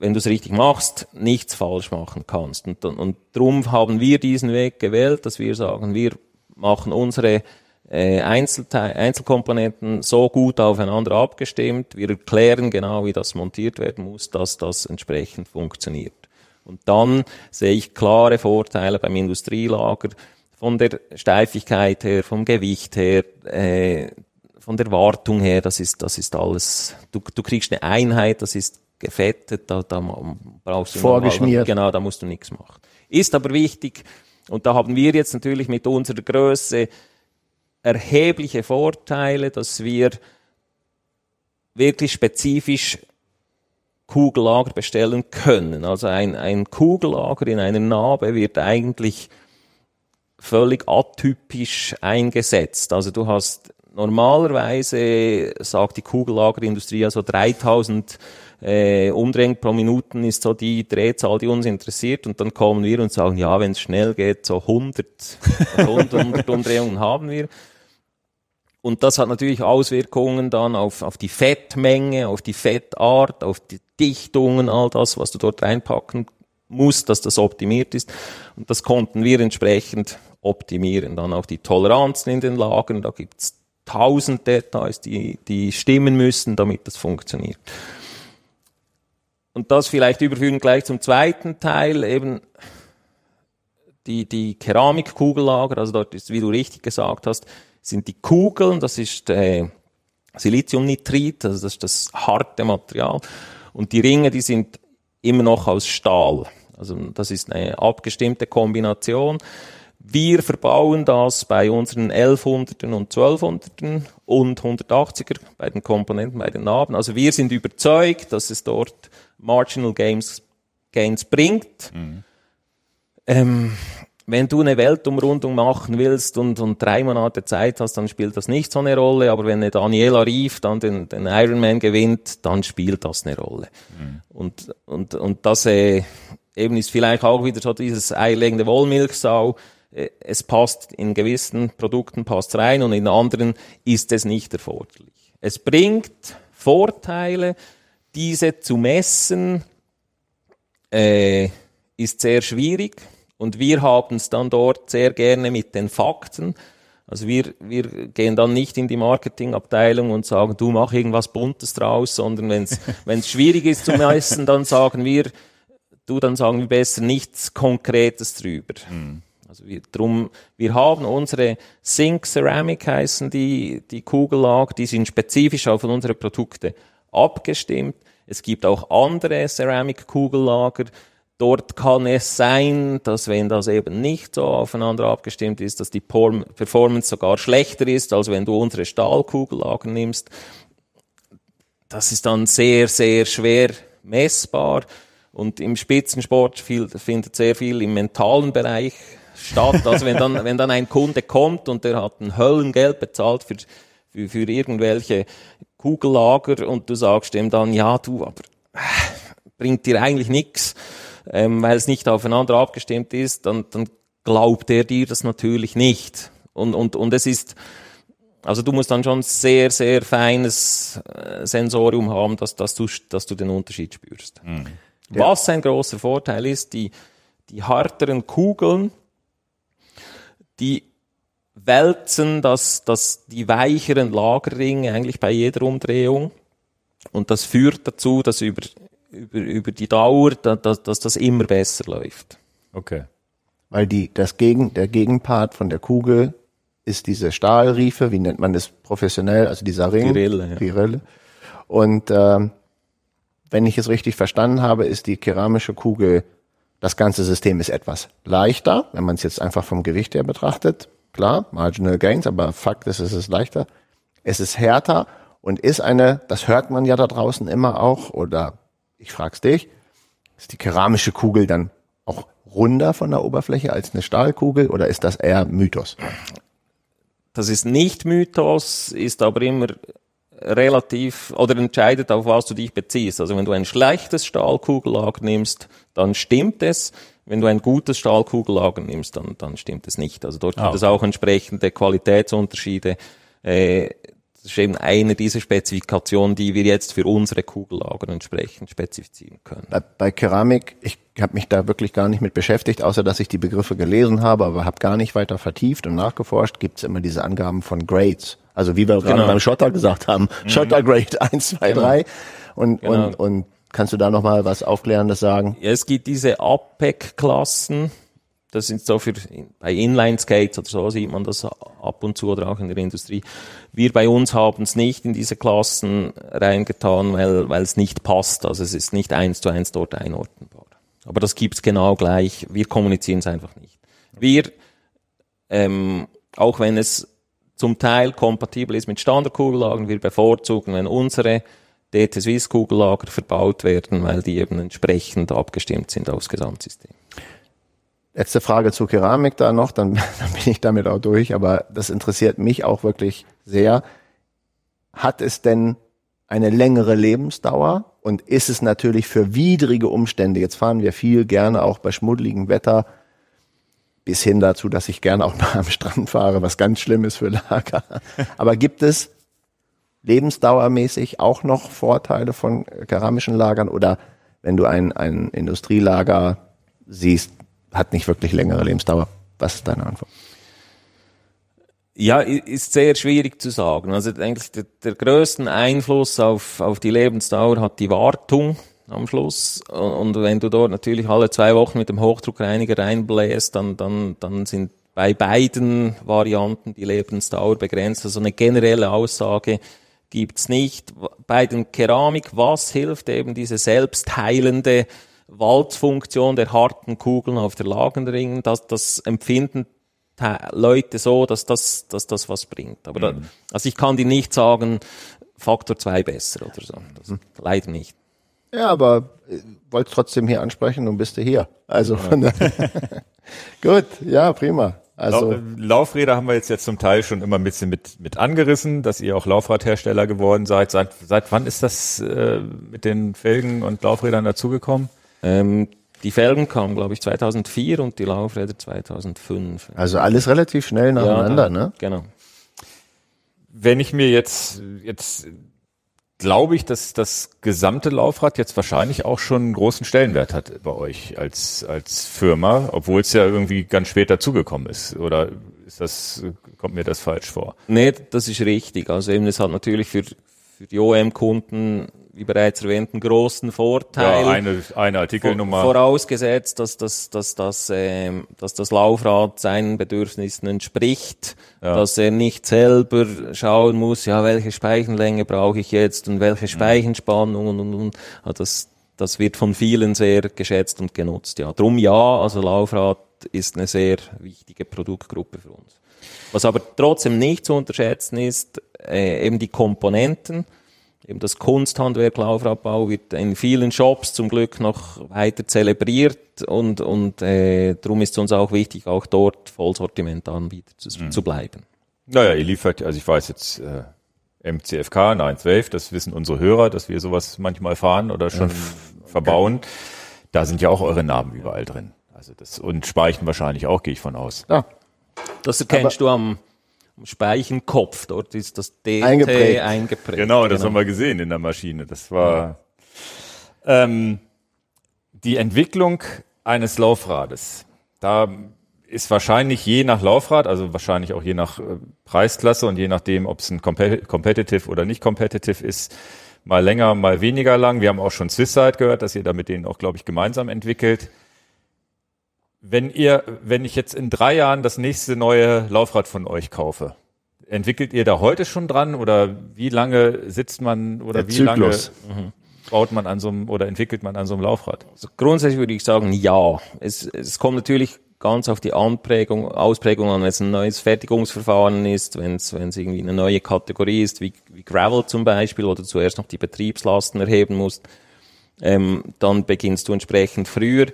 wenn du es richtig machst, nichts falsch machen kannst. Und, und darum haben wir diesen Weg gewählt, dass wir sagen, wir machen unsere äh, Einzelteil, Einzelkomponenten so gut aufeinander abgestimmt, wir erklären genau, wie das montiert werden muss, dass das entsprechend funktioniert. Und dann sehe ich klare Vorteile beim Industrielager von der Steifigkeit her, vom Gewicht her, äh, von der Wartung her, das ist, das ist alles, du, du kriegst eine Einheit, das ist gefettet, da, da brauchst du Vorgeschmiert. genau, da musst du nichts machen. Ist aber wichtig, und da haben wir jetzt natürlich mit unserer Größe erhebliche Vorteile, dass wir wirklich spezifisch Kugellager bestellen können. Also ein, ein Kugellager in einer Narbe wird eigentlich völlig atypisch eingesetzt. Also du hast normalerweise, sagt die Kugellagerindustrie, also 3000 äh, Umdrehung pro Minuten ist so die Drehzahl, die uns interessiert. Und dann kommen wir und sagen, ja, wenn es schnell geht, so 100, 100 Umdrehungen haben wir. Und das hat natürlich Auswirkungen dann auf, auf die Fettmenge, auf die Fettart, auf die Dichtungen, all das, was du dort reinpacken musst, dass das optimiert ist. Und das konnten wir entsprechend optimieren. Dann auch die Toleranzen in den Lagern, da gibt's tausend Details, die, die stimmen müssen, damit das funktioniert. Und das vielleicht überführen gleich zum zweiten Teil, eben die, die Keramikkugellager, also dort ist, wie du richtig gesagt hast, sind die Kugeln, das ist äh, Siliziumnitrit, also das ist das harte Material. Und die Ringe, die sind immer noch aus Stahl. Also das ist eine abgestimmte Kombination. Wir verbauen das bei unseren 1100er und 1200er und 180er bei den Komponenten, bei den Narben. Also wir sind überzeugt, dass es dort Marginal Games, Gains bringt. Mhm. Ähm, wenn du eine Weltumrundung machen willst und, und drei Monate Zeit hast, dann spielt das nicht so eine Rolle. Aber wenn eine Daniela Rief dann den, den Ironman gewinnt, dann spielt das eine Rolle. Mhm. Und, und, und das äh, eben ist vielleicht auch wieder so dieses eierlegende Wollmilchsau. Äh, es passt in gewissen Produkten passt rein und in anderen ist es nicht erforderlich. Es bringt Vorteile, diese zu messen, äh, ist sehr schwierig. Und wir haben es dann dort sehr gerne mit den Fakten. Also wir, wir gehen dann nicht in die Marketingabteilung und sagen, du mach irgendwas Buntes draus, sondern wenn es schwierig ist zu messen, dann sagen wir, du, dann sagen wir besser nichts Konkretes drüber. Mhm. Also wir, drum, wir haben unsere Zinc Ceramic heißen die, die Kugellager, die sind spezifisch auf unsere Produkte abgestimmt. Es gibt auch andere Ceramik-Kugellager. Dort kann es sein, dass wenn das eben nicht so aufeinander abgestimmt ist, dass die Performance sogar schlechter ist, als wenn du unsere Stahlkugellager nimmst. Das ist dann sehr, sehr schwer messbar. Und im Spitzensport findet sehr viel im mentalen Bereich statt. Also wenn dann, wenn dann ein Kunde kommt und der hat ein Höllengeld bezahlt für, für, für irgendwelche Kugellager und du sagst ihm dann, ja du, aber äh, bringt dir eigentlich nichts, ähm, weil es nicht aufeinander abgestimmt ist, dann, dann glaubt er dir das natürlich nicht. Und, und, und es ist, also du musst dann schon sehr, sehr feines äh, Sensorium haben, dass, dass, du, dass du den Unterschied spürst. Mhm. Ja. Was ein großer Vorteil ist, die, die harteren Kugeln, die wälzen das, das, die weicheren Lagerringe eigentlich bei jeder Umdrehung. Und das führt dazu, dass über, über, über die Dauer, dass, dass das immer besser läuft. Okay. Weil die, das Gegen, der Gegenpart von der Kugel ist diese Stahlriefe, wie nennt man das professionell, also dieser Ring. Die Rille, ja. Die Rille. Und ähm, wenn ich es richtig verstanden habe, ist die keramische Kugel, das ganze System ist etwas leichter, wenn man es jetzt einfach vom Gewicht her betrachtet. Klar, marginal gains, aber Fakt ist, es ist leichter. Es ist härter und ist eine, das hört man ja da draußen immer auch, oder ich frag's dich, ist die keramische Kugel dann auch runder von der Oberfläche als eine Stahlkugel oder ist das eher Mythos? Das ist nicht Mythos, ist aber immer relativ oder entscheidet, auf was du dich beziehst. Also wenn du ein schlechtes Stahlkugellager nimmst, dann stimmt es. Wenn du ein gutes Stahlkugellager nimmst, dann, dann stimmt es nicht. Also dort Ah, gibt es auch entsprechende Qualitätsunterschiede. Äh, das ist eben eine dieser Spezifikationen, die wir jetzt für unsere Kugellager entsprechend spezifizieren können. Bei, bei Keramik, ich habe mich da wirklich gar nicht mit beschäftigt, außer dass ich die Begriffe gelesen habe, aber habe gar nicht weiter vertieft und nachgeforscht, gibt es immer diese Angaben von Grades. Also wie wir gerade Genau. beim Schotter gesagt haben, Schotter Grade 1, 2, 3. Und, Genau. und, und kannst du da nochmal was Aufklärendes sagen? Ja, es gibt diese APEC-Klassen. Das sind so für, bei Inline-Skates oder so sieht man das ab und zu oder auch in der Industrie. Wir bei uns haben es nicht in diese Klassen reingetan, weil, weil es nicht passt. Also es ist nicht eins zu eins dort einordnbar. Aber das gibt's genau gleich. Wir kommunizieren es einfach nicht. Wir, ähm, auch wenn es zum Teil kompatibel ist mit Standardkugellagen, wir bevorzugen, wenn unsere DT Swiss Kugellager verbaut werden, weil die eben entsprechend abgestimmt sind aufs Gesamtsystem. Letzte Frage zur Keramik da noch, dann, dann bin ich damit auch durch, aber das interessiert mich auch wirklich sehr. Hat es denn eine längere Lebensdauer und ist es natürlich für widrige Umstände, jetzt fahren wir viel gerne auch bei schmuddeligem Wetter, bis hin dazu, dass ich gerne auch mal am Strand fahre, was ganz schlimm ist für Lager. Aber gibt es lebensdauermäßig auch noch Vorteile von keramischen Lagern oder wenn du ein, ein Industrielager siehst, hat nicht wirklich längere Lebensdauer? Was ist deine Antwort? Ja, ist sehr schwierig zu sagen. Also eigentlich der, der größten Einfluss auf, auf die Lebensdauer hat die Wartung am Schluss. Und wenn du dort natürlich alle zwei Wochen mit dem Hochdruckreiniger reinbläst, dann, dann, dann sind bei beiden Varianten die Lebensdauer begrenzt. Also eine generelle Aussage gibt's nicht. Bei den Keramik, was hilft eben diese selbstheilende Walzfunktion der harten Kugeln auf der Lagenringen, das, das empfinden Te- Leute so, dass das, dass das was bringt. Aber da, also ich kann dir nicht sagen, Faktor 2 besser oder so. Das, Leider nicht. Ja, aber äh, wollte trotzdem hier ansprechen und bist du hier. Also von daher. Gut, ja, prima. Also Lau- Laufräder haben wir jetzt, jetzt zum Teil schon immer ein bisschen mit, mit angerissen, dass ihr auch Laufradhersteller geworden seid. Seit, seit wann ist das äh, mit den Felgen und Laufrädern dazugekommen? Ähm, die Felgen kamen, glaube ich, 2004 und die Laufräder 2005. Also alles relativ schnell nacheinander, da- ne? Genau. Wenn ich mir jetzt, jetzt glaube ich, dass das gesamte Laufrad jetzt wahrscheinlich auch schon einen großen Stellenwert hat bei euch als, als Firma, obwohl es ja irgendwie ganz spät dazugekommen ist. Oder ist das, kommt mir das falsch vor? Nee, das ist richtig. Also eben, es hat natürlich für, für die OEM-Kunden, wie bereits erwähnt, einen großen Vorteil. Ja, eine, eine Artikelnummer. Vorausgesetzt, dass, dass, dass, dass, ähm, dass das Laufrad seinen Bedürfnissen entspricht, dass er nicht selber schauen muss, ja, welche Speichenlänge brauche ich jetzt und welche Speichenspannung und, und, und. Ja, das, das wird von vielen sehr geschätzt und genutzt. Ja, drum ja, also Laufrad ist eine sehr wichtige Produktgruppe für uns. Was aber trotzdem nicht zu unterschätzen ist, äh, eben die Komponenten. Eben das Kunsthandwerk Laufradbau wird in vielen Shops zum Glück noch weiter zelebriert und, und äh, darum ist es uns auch wichtig, auch dort Vollsortimentanbieter zu, zu bleiben. Naja, ihr liefert, also ich weiß jetzt, äh, MCFK 912, das wissen unsere Hörer, dass wir sowas manchmal fahren oder schon verbauen. Da sind ja auch eure Namen überall drin. Also das, und Speichen wahrscheinlich auch, gehe ich von aus. Ja, Das erkennst du am, am Speichenkopf, dort ist das DT Eingeprägt. eingeprägt. Genau, das haben wir gesehen in der Maschine. Das war ähm, die Entwicklung eines Laufrades. Da ist wahrscheinlich je nach Laufrad, also wahrscheinlich auch je nach äh, Preisklasse und je nachdem, ob es ein Compe- Competitive oder nicht Competitive ist, mal länger, mal weniger lang. Wir haben auch schon Swisside gehört, dass ihr da mit denen auch, glaube ich, gemeinsam entwickelt. Wenn ihr, wenn ich jetzt in drei Jahren das nächste neue Laufrad von euch kaufe, entwickelt ihr da heute schon dran oder wie lange sitzt man oder Der wie Zyklus. lange baut man an so einem oder entwickelt man an so einem Laufrad? Also grundsätzlich würde ich sagen, ja. Es, es kommt natürlich ganz auf die Anprägung, Ausprägung an, wenn es ein neues Fertigungsverfahren ist, wenn es, wenn es irgendwie eine neue Kategorie ist, wie, wie Gravel zum Beispiel, wo du zuerst noch die Betriebslasten erheben musst, ähm, dann beginnst du entsprechend früher.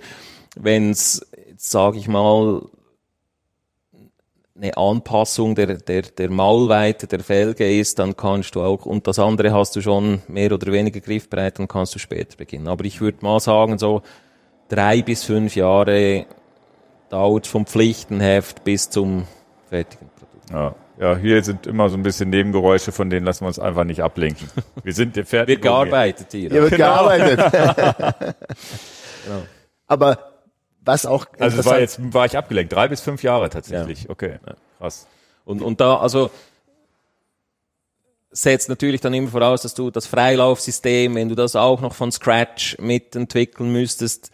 Wenn es, sage ich mal, eine Anpassung der, der, der Maulweite der Felge ist, dann kannst du auch, und das andere hast du schon mehr oder weniger griffbereit, dann kannst du später beginnen. Aber ich würde mal sagen, so drei bis fünf Jahre dauert vom Pflichtenheft bis zum fertigen Produkt. Ja. Ja, hier sind immer so ein bisschen Nebengeräusche, von denen lassen wir uns einfach nicht ablenken. Wir sind der fertig. Wird gearbeitet hier. Hier wird Genau. gearbeitet. Aber was auch Also war jetzt war ich abgelenkt. Drei bis fünf Jahre tatsächlich. Okay, krass. Und, und da, also, setzt natürlich dann immer voraus, dass du das Freilaufsystem, wenn du das auch noch von Scratch mitentwickeln müsstest,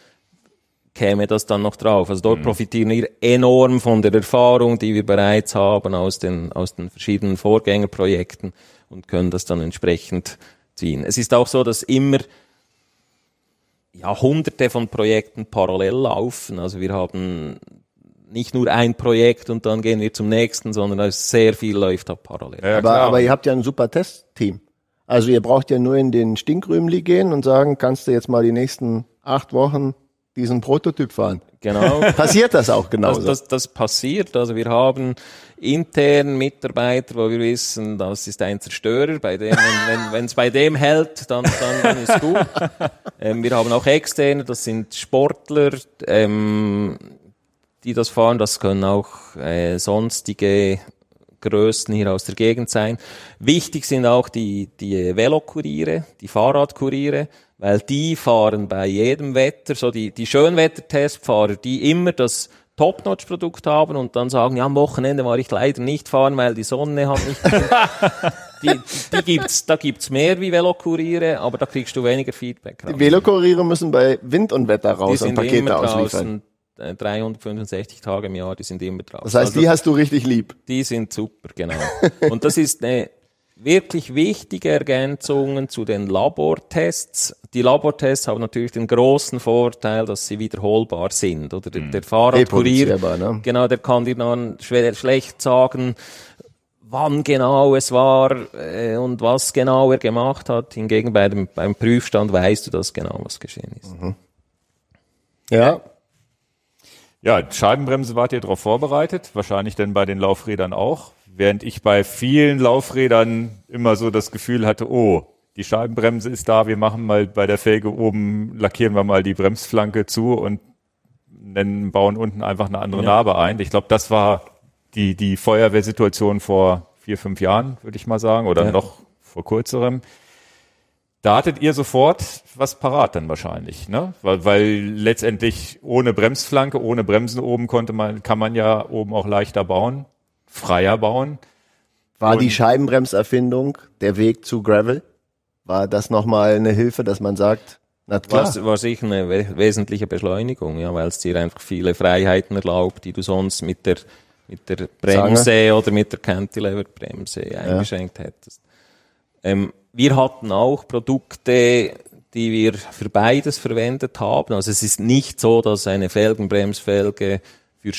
käme das dann noch drauf. Also dort profitieren wir enorm von der Erfahrung, die wir bereits haben aus den, aus den verschiedenen Vorgängerprojekten und können das dann entsprechend ziehen. Es ist auch so, dass immer ja, hunderte von Projekten parallel laufen. Also wir haben nicht nur ein Projekt und dann gehen wir zum nächsten, sondern sehr viel läuft da parallel. Ja, aber, aber ihr habt ja ein super Testteam. Also ihr braucht ja nur in den Stinkrümli gehen und sagen, kannst du jetzt mal die nächsten acht Wochen diesen Prototyp fahren. Genau. Passiert das auch genauso? Das, das, das passiert. Also wir haben intern Mitarbeiter, wo wir wissen, das ist ein Zerstörer. Bei dem, wenn wenn es bei dem hält, dann, dann, dann ist gut. Ähm, wir haben auch externe, das sind Sportler, ähm, die das fahren. Das können auch äh, sonstige Größen hier aus der Gegend sein. Wichtig sind auch die, die Velokuriere, die Fahrradkuriere, weil die fahren bei jedem Wetter, so die, die Schönwettertestfahrer, die immer das Top-Notch-Produkt haben und dann sagen, ja, am Wochenende war ich leider nicht fahren, weil die Sonne hat nicht. die, die gibt's, da gibt's mehr wie Velokuriere, aber da kriegst du weniger Feedback. raus. die Velokuriere müssen bei Wind und Wetter raus und Pakete immer ausliefern. draußen, äh, 365 Tage im Jahr, die sind immer draußen. Das heißt, Also- die hast du richtig lieb. die sind super, genau. Und das ist eine wirklich wichtige Ergänzung zu den Labortests. Die Labortests haben natürlich den großen Vorteil, dass sie wiederholbar sind. Oder der, der Fahrradkurier, Reproduzierbar, ne? genau, der kann dir dann schlecht sagen, wann genau es war äh, und was genau er gemacht hat. Hingegen bei dem, beim Prüfstand weißt du das genau, was geschehen ist. Ja. Ja, Scheibenbremse wart ihr darauf vorbereitet, wahrscheinlich denn bei den Laufrädern auch, während ich bei vielen Laufrädern immer so das Gefühl hatte, oh, die Scheibenbremse ist da, wir machen mal bei der Felge oben, lackieren wir mal die Bremsflanke zu und nennen, bauen unten einfach eine andere Narbe ein. Ich glaube, das war die, die Feuerwehrsituation vor vier, fünf Jahren, würde ich mal sagen, oder Ja. noch vor kurzerem. Da hattet ihr sofort was parat dann wahrscheinlich, ne? Weil, weil letztendlich ohne Bremsflanke, ohne Bremsen oben konnte man, kann man ja oben auch leichter bauen, freier bauen. War die Und- Scheibenbremserfindung der Weg zu Gravel? War das nochmal eine Hilfe, dass man sagt, na klar, War, war sicher eine we wesentliche Beschleunigung, ja, weil es dir einfach viele Freiheiten erlaubt, die du sonst mit der, mit der Bremse oder mit der Cantilever-Bremse eingeschränkt hättest. Ähm, wir hatten auch Produkte, die wir für beides verwendet haben. Also es ist nicht so, dass eine Felgenbremsfelge für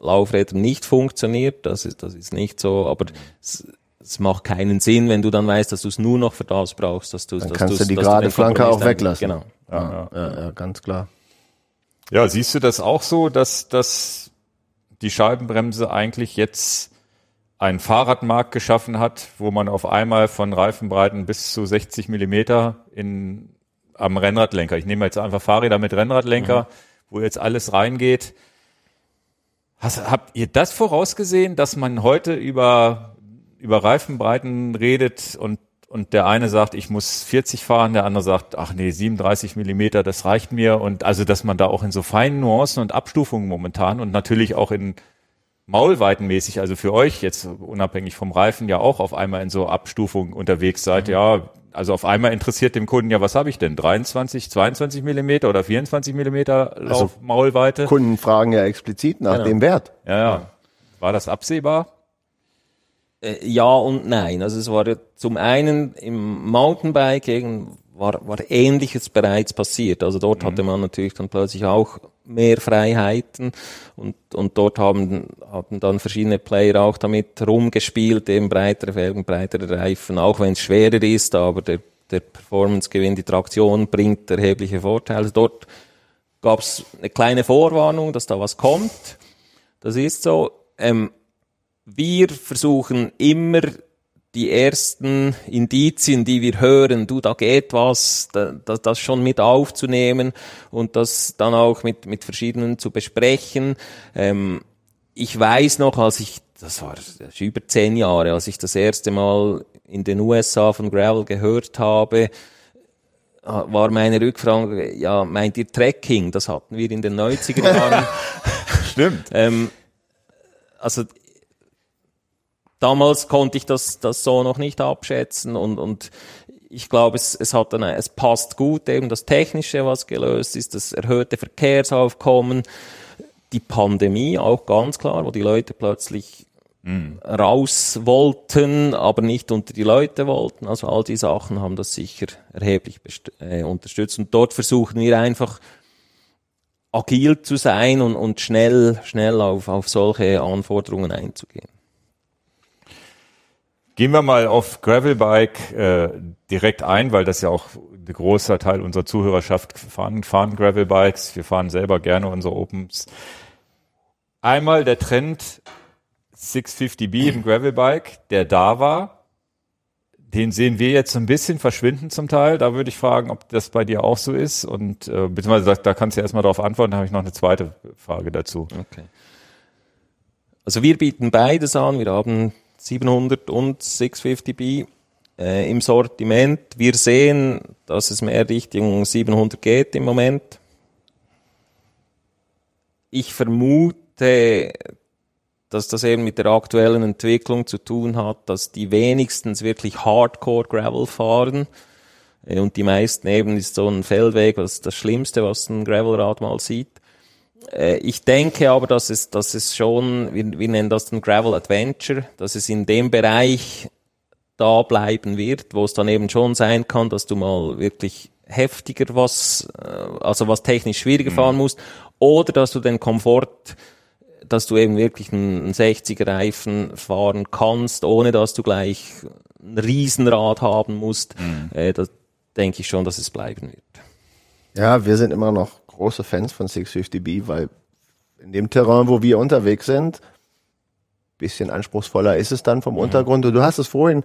Scheibenbremslaufräder nicht funktioniert. Das ist, das ist nicht so, aber es, es macht keinen Sinn, wenn du dann weißt, dass du es nur noch für das brauchst, dass du Dann dass kannst du's- du die gerade Flanke auch weglassen. Genau. ja, ja, ja, ganz klar. Ja, siehst du das auch so, dass, dass die Scheibenbremse eigentlich jetzt einen Fahrradmarkt geschaffen hat, wo man auf einmal von Reifenbreiten bis zu 60 Millimeter in, am Rennradlenker, ich nehme jetzt einfach Fahrräder mit Rennradlenker, wo jetzt alles reingeht. Hast, habt ihr das vorausgesehen, dass man heute über, über Reifenbreiten redet und, und der eine sagt, ich muss 40 fahren, der andere sagt, ach nee, 37 Millimeter, das reicht mir. Und also, dass man da auch in so feinen Nuancen und Abstufungen momentan und natürlich auch in maulweitenmäßig, also für euch jetzt unabhängig vom Reifen ja auch auf einmal in so Abstufungen unterwegs seid, mhm. ja, also auf einmal interessiert dem Kunden ja, was habe ich denn? 23, 22 Millimeter oder 24 Millimeter also Maulweite? Kunden fragen ja explizit nach genau. dem Wert. Ja, ja. War das absehbar? Äh, ja und nein. Also es war zum einen im Mountainbiking war, war Ähnliches bereits passiert. Also dort mhm. hatte man natürlich dann plötzlich auch mehr Freiheiten und, und dort haben, haben dann verschiedene Player auch damit rumgespielt, eben breitere Felgen, breitere Reifen, auch wenn es schwerer ist, aber der, der Performance-Gewinn, die Traktion bringt erhebliche Vorteile. Also dort gab es eine kleine Vorwarnung, dass da was kommt. Das ist so. Ähm, wir versuchen immer die ersten Indizien, die wir hören, du, da geht was, da, da, das schon mit aufzunehmen und das dann auch mit, mit verschiedenen zu besprechen. Ähm, ich weiß noch, als ich, das war, das war über zehn Jahre, als ich das erste Mal in den USA von Gravel gehört habe, war meine Rückfrage, ja, meint ihr Trekking? Das hatten wir in den 90er Jahren. Stimmt. ähm, also damals konnte ich das, das so noch nicht abschätzen und, und ich glaube, es, es hat dann, es passt gut eben das Technische, was gelöst ist, das erhöhte Verkehrsaufkommen, die Pandemie auch ganz klar, wo die Leute plötzlich mm. raus wollten, aber nicht unter die Leute wollten. Also all die Sachen haben das sicher erheblich äh, unterstützt. Und dort versuchen wir einfach agil zu sein und, und schnell, schnell auf, auf solche Anforderungen einzugehen. Gehen wir mal auf Gravelbike äh, direkt ein, weil das ja auch ein großer Teil unserer Zuhörerschaft fahren, fahren Gravelbikes. Wir fahren selber gerne unsere Opens. Einmal der Trend 650B im Gravelbike, der da war. Den sehen wir jetzt ein bisschen verschwinden zum Teil. Da würde ich fragen, ob das bei dir auch so ist. Und äh, beziehungsweise da, da kannst du erstmal darauf antworten, da habe ich noch eine zweite Frage dazu. Okay. Also wir bieten beides an. Wir haben 700 und 650B äh, im Sortiment. Wir sehen, dass es mehr Richtung 700 geht im Moment. Ich vermute, dass das eben mit der aktuellen Entwicklung zu tun hat, dass die wenigstens wirklich Hardcore Gravel fahren. Äh, und die meisten eben ist so ein Feldweg, was das Schlimmste, was ein Gravelrad mal sieht. Äh, ich denke aber, dass es, dass es schon, wir, wir nennen das dann Gravel Adventure, dass es in dem Bereich da bleiben wird, wo es dann eben schon sein kann, dass du mal wirklich heftiger was, äh, also was technisch schwieriger mhm. fahren musst, oder dass du den Komfort, dass du eben wirklich einen 60er Reifen fahren kannst, ohne dass du gleich ein Riesenrad haben musst. Mhm. Äh, da denke ich schon, dass es bleiben wird. Ja, wir sind immer noch große Fans von 650B, weil in dem Terrain, wo wir unterwegs sind, bisschen anspruchsvoller ist es dann vom mhm. Untergrund. Und du hast es vorhin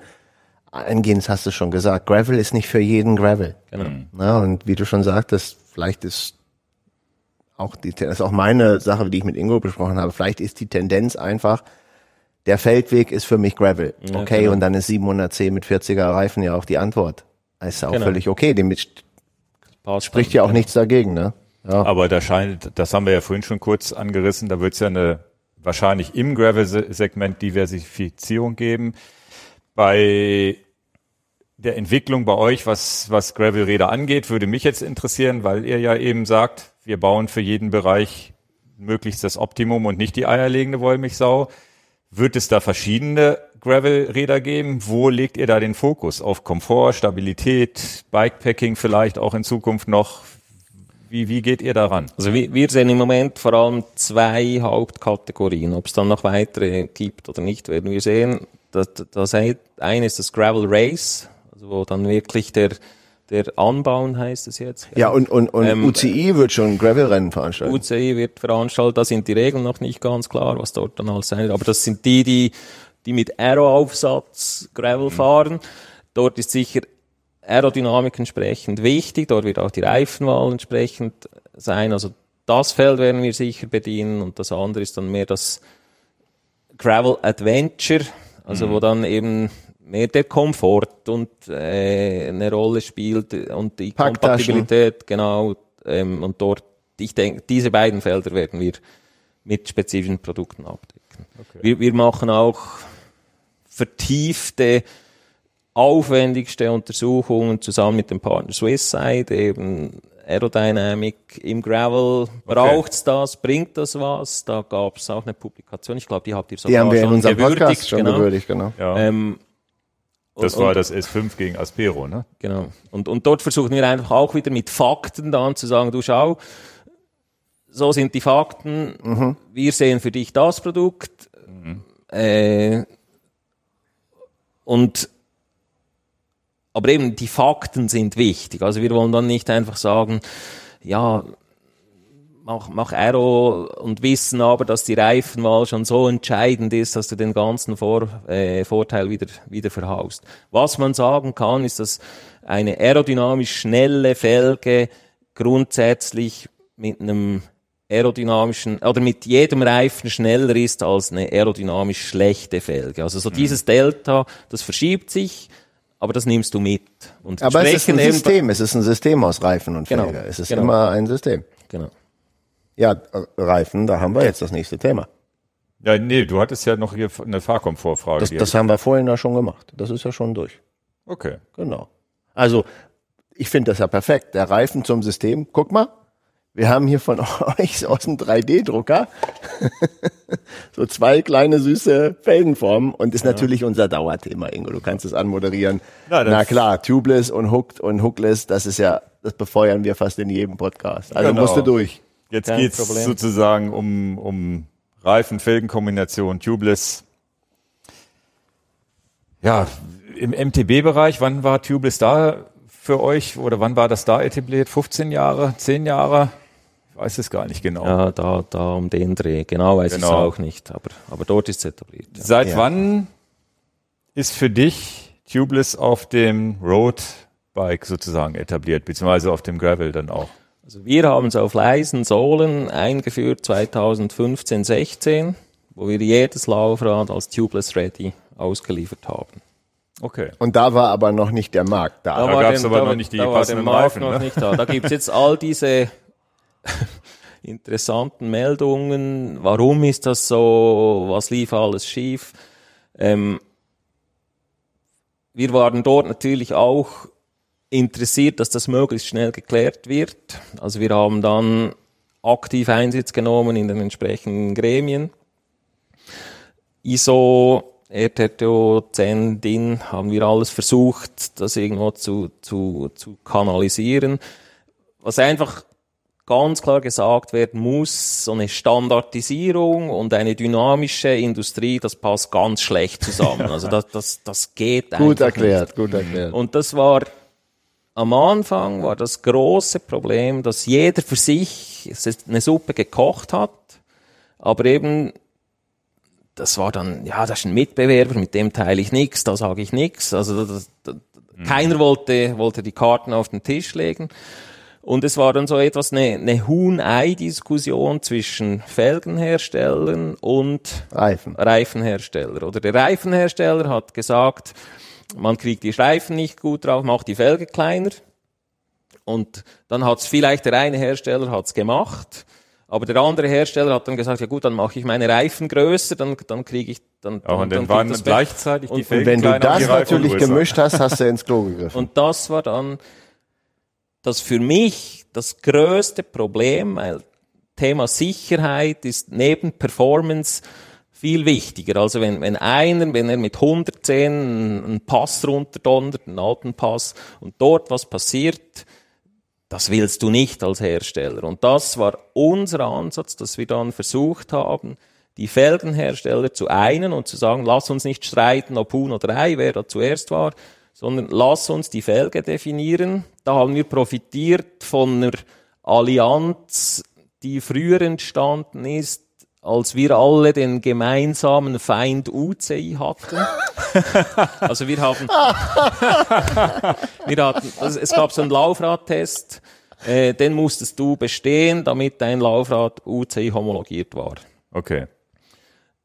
eingehend hast du schon gesagt, Gravel ist nicht für jeden Gravel. Genau. Na, und wie du schon sagtest, vielleicht ist auch die, das ist auch meine Sache, die ich mit Ingo besprochen habe, vielleicht ist die Tendenz einfach, der Feldweg ist für mich Gravel. Ja, okay, genau. und dann ist 710 mit 40er Reifen ja auch die Antwort. Ist auch genau. völlig okay. Dem spricht ja auch nichts dagegen, ne? Ja. Aber da scheint, das haben wir ja vorhin schon kurz angerissen, da wird es ja eine wahrscheinlich im Gravel-Segment Diversifizierung geben. Bei der Entwicklung bei euch, was, was Gravel-Räder angeht, würde mich jetzt interessieren, weil ihr ja eben sagt, wir bauen für jeden Bereich möglichst das Optimum und nicht die eierlegende Wollmilchsau. Wird es da verschiedene Gravel-Räder geben? Wo legt ihr da den Fokus? Auf Komfort, Stabilität, Bikepacking vielleicht auch in Zukunft noch? Wie, wie geht ihr daran? Also wir, wir sehen im Moment vor allem zwei Hauptkategorien. Ob es dann noch weitere gibt oder nicht, werden wir sehen. Das, das eine ist das Gravel Race, also wo dann wirklich der der Anbauen heißt es jetzt. Ja, und, und, und ähm, UCI wird schon Gravel-Rennen veranstalten. UCI wird veranstaltet, da sind die Regeln noch nicht ganz klar, was dort dann alles sein wird. Aber das sind die, die, die mit Aero-Aufsatz Gravel mhm. fahren. Dort ist sicher Aerodynamik entsprechend wichtig, dort wird auch die Reifenwahl entsprechend sein. Also das Feld werden wir sicher bedienen und das andere ist dann mehr das Gravel Adventure, also mhm. wo dann eben mehr der Komfort und äh, eine Rolle spielt und die Kompatibilität, genau. Ähm, und dort, ich denke, diese beiden Felder werden wir mit spezifischen Produkten abdecken. Wir, wir machen auch vertiefte, aufwendigste Untersuchungen zusammen mit dem Partner Swisside, eben Aerodynamic im Gravel. Braucht's das? Bringt das was? Da gab's auch eine Publikation. Ich glaube, die habt ihr sogar Die haben wir in schon unserem gewürdigt. Podcast schon genau. gewürdigt, genau. Ja. Ähm, das und- war und- das S5 gegen Aspero, ne? Genau. Und, und dort versuchen wir einfach auch wieder mit Fakten dann zu sagen, du schau, so sind die Fakten, wir sehen für dich das Produkt. Äh, und aber eben die Fakten sind wichtig. Also wir wollen dann nicht einfach sagen, ja, mach, mach Aero und wissen aber, dass die Reifenwahl schon so entscheidend ist, dass du den ganzen Vor, äh, Vorteil wieder, wieder verhaust. Was man sagen kann, ist, dass eine aerodynamisch schnelle Felge grundsätzlich mit einem aerodynamischen oder mit jedem Reifen schneller ist als eine aerodynamisch schlechte Felge. Also so dieses Delta, das verschiebt sich, aber das nimmst du mit. Und Aber es ist ein System, es ist ein System aus Reifen und Genau, Felge. Es ist genau. immer ein System. Genau. Ja, äh, Reifen, da haben wir jetzt das nächste Thema. Ja, nee, du hattest ja noch hier eine Fahrkomfortfrage. Das, das haben wir vorhin ja schon gemacht. Das ist ja schon durch. okay. Genau. Also, ich finde das ja perfekt. Der Reifen zum System. Guck mal, wir haben hier von euch aus dem 3D-Drucker so zwei kleine süße Felgenformen und ist natürlich unser Dauerthema, Ingo. Du kannst es anmoderieren. Na, Na, klar, tubeless und hooked und hookless, das ist ja, das befeuern wir fast in jedem Podcast. Also Genau. musst du durch. Jetzt Kein geht's Problem. sozusagen um, um Reifen-Felgen-Kombination, Tubeless. Ja, im MTB-Bereich, wann war Tubeless da für euch oder wann war das da etabliert? 15 Jahre, 10 Jahre? Ich weiß es gar nicht genau. Ja, da, da um den Dreh. Genau weiß ich Genau. es auch nicht, aber, aber dort ist es etabliert. Ja. Seit Ja. wann ist für dich Tubeless auf dem Roadbike sozusagen etabliert, beziehungsweise auf dem Gravel dann auch? Also wir haben es auf leisen Sohlen eingeführt 2015, 16, wo wir jedes Laufrad als Tubeless Ready ausgeliefert haben. Okay. Und da war aber noch nicht der Markt da. Da war gab's den- aber da, noch nicht die da passenden Markt Reifen, noch ne? nicht da. Da gibt's jetzt all diese interessanten Meldungen. Warum ist das so? Was lief alles schief? Ähm, wir waren dort natürlich auch interessiert, dass das möglichst schnell geklärt wird. Also wir haben dann aktiv Einsatz genommen in den entsprechenden Gremien. ISO, RTTO, CEN, DIN, haben wir alles versucht, das irgendwo zu, zu, zu kanalisieren. Was einfach ganz klar gesagt werden muss, so eine Standardisierung und eine dynamische Industrie, das passt ganz schlecht zusammen. Also das, das, das geht Gut einfach nicht. erklärt, gut erklärt. Und das war am Anfang war das große Problem, dass jeder für sich eine Suppe gekocht hat, aber eben das war dann, ja, das ist ein Mitbewerber, mit dem teile ich nichts, da sage ich nichts. Also das, das, keiner wollte, wollte die Karten auf den Tisch legen. Und es war dann so etwas eine, eine Huhn-Ei-Diskussion zwischen Felgenherstellern und Reifen. Reifenhersteller. Oder der Reifenhersteller hat gesagt, man kriegt die Reifen nicht gut drauf, macht die Felge kleiner. Und dann hat's vielleicht der eine Hersteller hat's gemacht, aber der andere Hersteller hat dann gesagt, ja gut, dann mache ich meine Reifen größer, dann, dann kriege ich dann. Ja, und dann dann waren das gleichzeitig die Und- Felgen Und wenn du das die natürlich größer. gemischt hast, hast du ins Klo gegriffen. Und das war dann das für mich das größte Problem, weil Thema Sicherheit ist neben Performance viel wichtiger. Also wenn, wenn einer, wenn er mit 110 einen einen Pass runterdonnert, einen alten Pass, und dort was passiert, das willst du nicht als Hersteller. Und das war unser Ansatz, dass wir dann versucht haben, die Felgenhersteller zu einen und zu sagen, lass uns nicht streiten, ob Huhn oder Ei, wer da zuerst war, sondern lass uns die Felge definieren. Da haben wir profitiert von einer Allianz, die früher entstanden ist, als wir alle den gemeinsamen Feind UCI hatten. also wir haben, wir hatten, also es gab so einen Laufradtest, äh, den musstest du bestehen, damit dein Laufrad UCI homologiert war. Okay.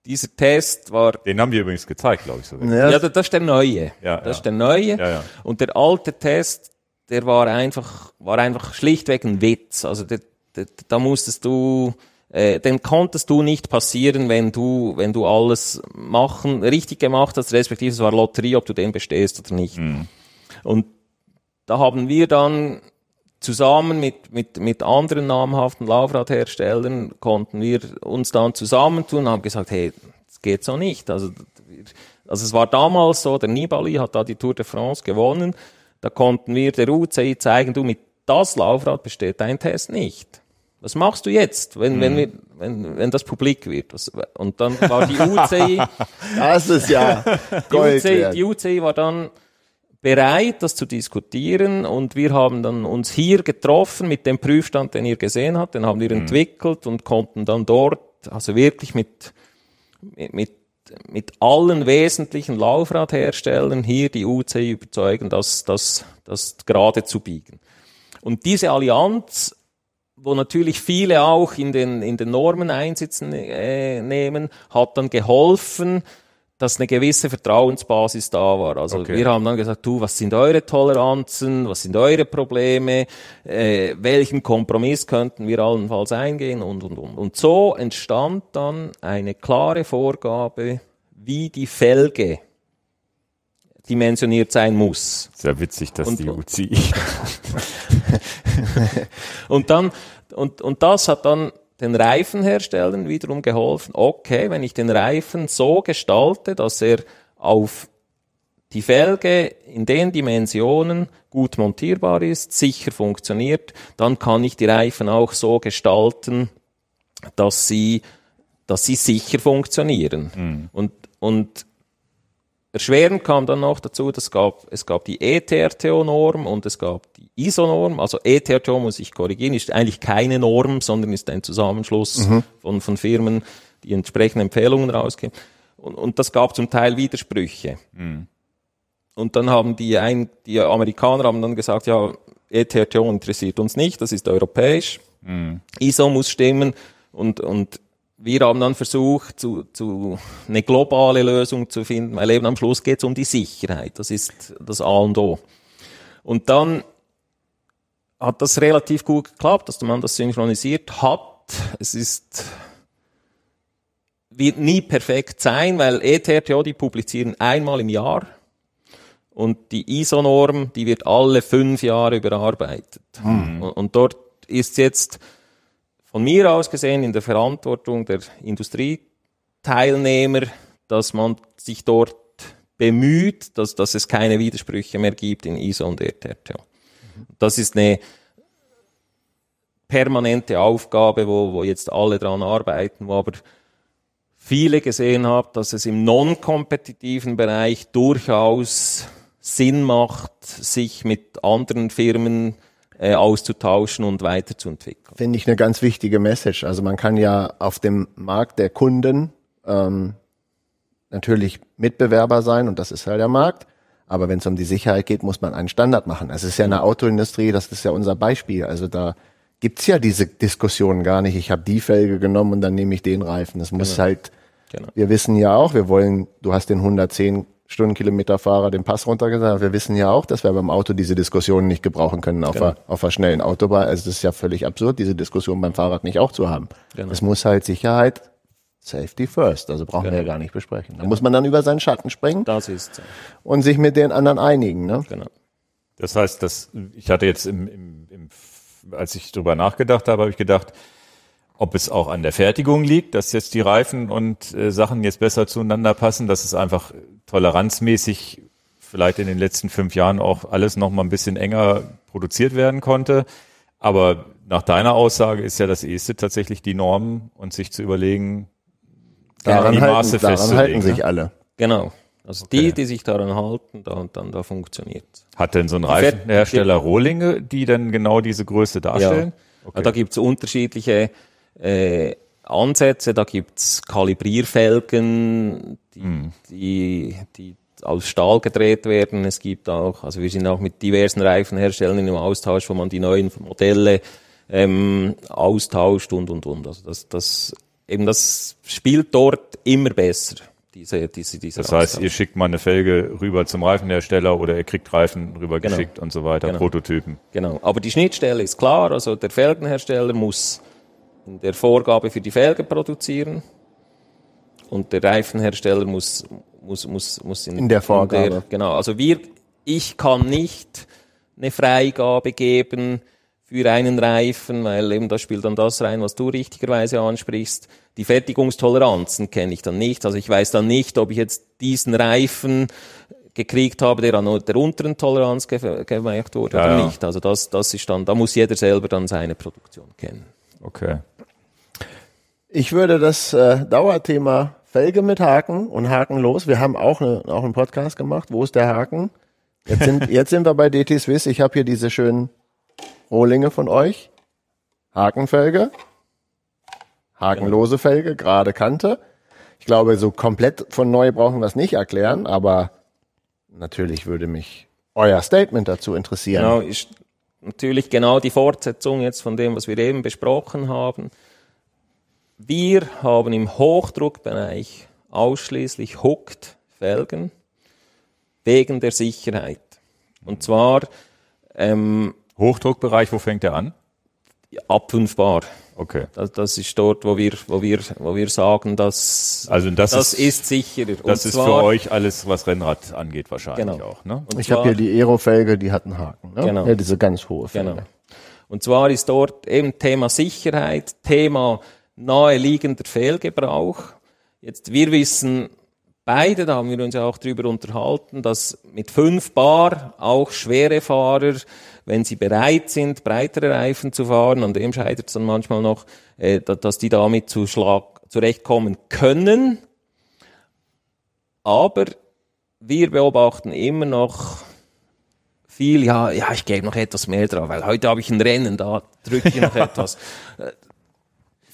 Dieser Test war Den haben die übrigens gezeigt, glaube ich sogar. Ja, ja, das ist der neue. Ja, das ja. ist der neue. Ja, ja. Und der alte Test, der war einfach, war einfach schlichtweg ein Witz. Also der, der, da musstest du äh, den konntest du nicht passieren, wenn du, wenn du alles machen, richtig gemacht hast, respektive es war Lotterie, ob du den bestehst oder nicht. Mhm. Und da haben wir dann zusammen mit, mit, mit anderen namhaften Laufradherstellern konnten wir uns dann zusammentun und haben gesagt, hey, das geht so nicht. Also, also es war damals so, der Nibali hat da die Tour de France gewonnen, da konnten wir der UCI zeigen, du, mit das Laufrad besteht dein Test nicht. Was machst du jetzt, wenn, mhm. wenn, wir, wenn, wenn das publik wird? Was, und dann war die UCI. das ist ja die UCI, die UCI war dann bereit, das zu diskutieren und wir haben dann uns hier getroffen mit dem Prüfstand, den ihr gesehen habt, den haben wir mhm. entwickelt und konnten dann dort, also wirklich mit, mit, mit allen wesentlichen Laufradherstellern hier die UCI überzeugen, das, das, das gerade zu biegen. Und diese Allianz wo natürlich viele auch in den, in den Normen einsitzen äh, nehmen, hat dann geholfen, dass eine gewisse Vertrauensbasis da war. Also okay. wir haben dann gesagt, du, was sind eure Toleranzen, was sind eure Probleme, äh, welchen Kompromiss könnten wir allenfalls eingehen und, und, und. Und so entstand dann eine klare Vorgabe, wie die Felge dimensioniert sein muss. Sehr witzig, dass und, die UCI. und dann, und, und das hat dann den Reifenherstellern wiederum geholfen, okay, wenn ich den Reifen so gestalte, dass er auf die Felge in den Dimensionen gut montierbar ist, sicher funktioniert, dann kann ich die Reifen auch so gestalten, dass sie, dass sie sicher funktionieren. Mhm. Und, und Erschwerend kam dann noch dazu, dass es gab, es gab die ETRTO-Norm und es gab die ISO-Norm. Also ETRTO muss ich korrigieren, ist eigentlich keine Norm, sondern ist ein Zusammenschluss mhm. von, von Firmen, die entsprechende Empfehlungen rausgeben. Und, und das gab zum Teil Widersprüche. Mhm. Und dann haben die, ein, die Amerikaner haben dann gesagt, ja, ETRTO interessiert uns nicht, das ist europäisch. Mhm. ISO muss stimmen und, und wir haben dann versucht, zu, zu eine globale Lösung zu finden, weil eben am Schluss geht es um die Sicherheit. Das ist das A und O. Und dann hat das relativ gut geklappt, dass man das synchronisiert hat. Es ist wird nie perfekt sein, weil ETRTO, die publizieren einmal im Jahr und die ISO-Norm, die wird alle fünf Jahre überarbeitet. Mhm. Und, und dort ist jetzt von mir aus gesehen in der Verantwortung der Industrieteilnehmer, dass man sich dort bemüht, dass, dass es keine Widersprüche mehr gibt in ISO und ETRTO. Das ist eine permanente Aufgabe, wo, wo jetzt alle dran arbeiten, wo aber viele gesehen haben, dass es im non-kompetitiven Bereich durchaus Sinn macht, sich mit anderen Firmen äh, auszutauschen und weiterzuentwickeln. Finde ich eine ganz wichtige Message. Also man kann ja auf dem Markt der Kunden ähm, natürlich Mitbewerber sein und das ist halt der Markt. Aber wenn es um die Sicherheit geht, muss man einen Standard machen. Es ist ja eine Autoindustrie, das ist ja unser Beispiel. Also da gibt's ja diese Diskussion gar nicht. Ich habe die Felge genommen und dann nehme ich den Reifen. Das muss genau. halt. Genau. Wir wissen ja auch, wir wollen, du hast den 110 Stundenkilometerfahrer den Pass runtergesagt. Wir wissen ja auch, dass wir beim Auto diese Diskussion nicht gebrauchen können auf, genau. einer, auf einer schnellen Autobahn. Also es ist ja völlig absurd, diese Diskussion beim Fahrrad nicht auch zu haben. Genau. Es muss halt Sicherheit, Safety first. Also brauchen genau. wir ja gar nicht besprechen. Da muss man dann über seinen Schatten springen. Das ist. Und sich mit den anderen einigen. Ne? Genau. Das heißt, dass ich hatte jetzt im, im, im als ich drüber nachgedacht habe, habe ich gedacht, ob es auch an der Fertigung liegt, dass jetzt die Reifen und äh, Sachen jetzt besser zueinander passen, dass es einfach toleranzmäßig vielleicht in den letzten fünf Jahren auch alles noch mal ein bisschen enger produziert werden konnte. Aber nach deiner Aussage ist ja das erste tatsächlich die Norm und sich zu überlegen, daran die Maße halten, daran halten sich ne? alle. Genau. Also okay. die, die sich daran halten, da, dann da funktioniert. Hat denn so ein Reifenhersteller Rohlinge, die dann genau diese Größe darstellen? Ja. Okay. Da gibt's unterschiedliche äh, Ansätze, da gibt's Kalibrierfelgen, die, mm. die, die aus Stahl gedreht werden. Es gibt auch, also wir sind auch mit diversen Reifenherstellern im Austausch, wo man die neuen Modelle ähm, austauscht und und und. Also das, das eben das spielt dort immer besser. Diese, diese, diese das heißt, ihr schickt mal eine Felge rüber zum Reifenhersteller oder ihr kriegt Reifen rüber genau. geschickt und so weiter, genau. Prototypen. Genau. Aber die Schnittstelle ist klar, also der Felgenhersteller muss in der Vorgabe für die Felge produzieren und der Reifenhersteller muss, muss, muss, muss In der Vorgabe. genau, also wir, ich kann nicht eine Freigabe geben für einen Reifen, weil eben da spielt dann das rein, was du richtigerweise ansprichst. Die Fertigungstoleranzen kenne ich dann nicht. Also ich weiß dann nicht, ob ich jetzt diesen Reifen gekriegt habe, der an der unteren Toleranz ge- gemacht wurde Ja, oder ja. nicht. Also das, das ist dann, da muss jeder selber dann seine Produktion kennen. Okay. Ich würde das äh, Dauerthema Felge mit Haken und Haken los. Wir haben auch, eine, auch einen Podcast gemacht. Wo ist der Haken? Jetzt sind, jetzt sind wir bei DT Swiss. Ich habe hier diese schönen Rohlinge von euch. Hakenfelge. Hakenlose Felge, gerade Kante. Ich glaube, so komplett von neu brauchen wir es nicht erklären, aber natürlich würde mich euer Statement dazu interessieren. Genau, ist natürlich genau die Fortsetzung jetzt von dem, was wir eben besprochen haben. Wir haben im Hochdruckbereich ausschließlich Hooked Felgen wegen der Sicherheit. Und zwar ähm, Hochdruckbereich, wo fängt der an? ab 5 Bar. Okay. Das, das ist dort, wo wir, wo wir, wo wir sagen, dass Also das, das ist, ist sicherer. das Und ist zwar- für euch alles, was Rennrad angeht, wahrscheinlich Genau. auch. Ne? Und ich habe hier die Aero-Felge, die hat einen Haken. Ne? Genau. Ja, diese ganz hohe Felge. Genau. Und zwar ist dort eben Thema Sicherheit, Thema naheliegender Fehlgebrauch. Jetzt, wir wissen beide, da haben wir uns ja auch drüber unterhalten, dass mit 5 Bar auch schwere Fahrer, wenn sie bereit sind, breitere Reifen zu fahren, an dem scheitert es dann manchmal noch, äh, da- dass die damit zu Schlag zurechtkommen können. Aber wir beobachten immer noch viel, ja, ja, ich gebe noch etwas mehr drauf, weil heute habe ich ein Rennen, da drücke ich noch etwas.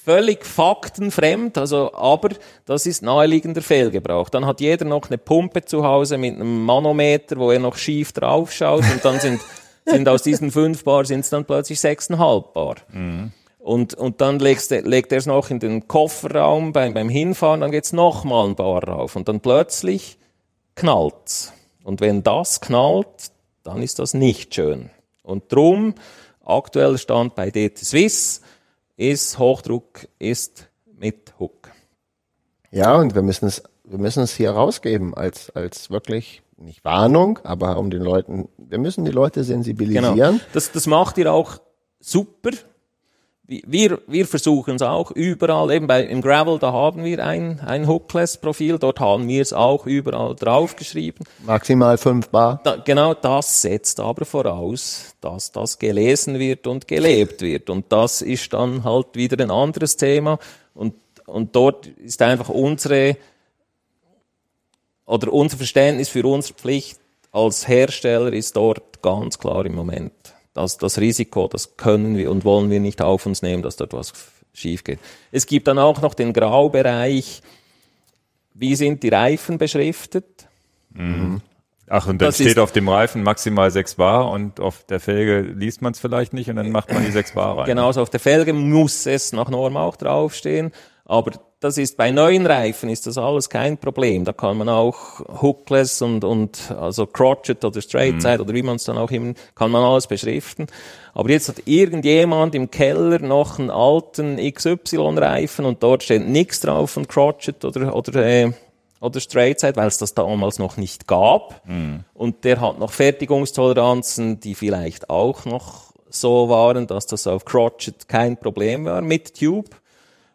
Völlig faktenfremd, also, aber das ist naheliegender Fehlgebrauch. Dann hat jeder noch eine Pumpe zu Hause mit einem Manometer, wo er noch schief draufschaut und dann sind, sind aus diesen fünf Bar sind es dann plötzlich sechseinhalb Bar. Und, und dann legst, legt er es noch in den Kofferraum beim, beim Hinfahren, dann geht's noch mal ein Bar rauf und dann plötzlich knallt's. Und wenn das knallt, dann ist das nicht schön. Und drum, aktueller Stand bei DT Swiss, ist Hochdruck ist mit Hook. Ja, und wir müssen es, wir müssen es hier rausgeben als, als wirklich, nicht Warnung, aber um den Leuten, wir müssen die Leute sensibilisieren. Genau. Das, das macht ihr auch super. Wir, wir versuchen es auch überall, eben bei, im Gravel, da haben wir ein, ein Hookless-Profil, dort haben wir es auch überall draufgeschrieben. Maximal fünf Bar. Da, genau das setzt aber voraus, dass das gelesen wird und gelebt wird. Und das ist dann halt wieder ein anderes Thema. Und, und dort ist einfach unsere, oder unser Verständnis für unsere Pflicht als Hersteller ist dort ganz klar im Moment. Das, das Risiko, das können wir und wollen wir nicht auf uns nehmen, dass dort was schief geht. Es gibt dann auch noch den Graubereich, wie sind die Reifen beschriftet? Ach, und dann Das steht ist- auf dem Reifen maximal 6 Bar und auf der Felge liest man es vielleicht nicht und dann macht man die 6 Bar rein. Genauso auf der Felge muss es nach Norm auch draufstehen. Aber das ist bei neuen Reifen ist das alles kein Problem. Da kann man auch Hookless und, und also Crotchet oder Straight Side oder wie man es dann auch immer, kann man alles beschriften. Aber jetzt hat irgendjemand im Keller noch einen alten XY-Reifen und dort steht nichts drauf von Crotchet oder, oder, äh, oder Straight Side, weil es das damals noch nicht gab. Und der hat noch Fertigungstoleranzen, die vielleicht auch noch so waren, dass das auf Crotchet kein Problem war mit Tube.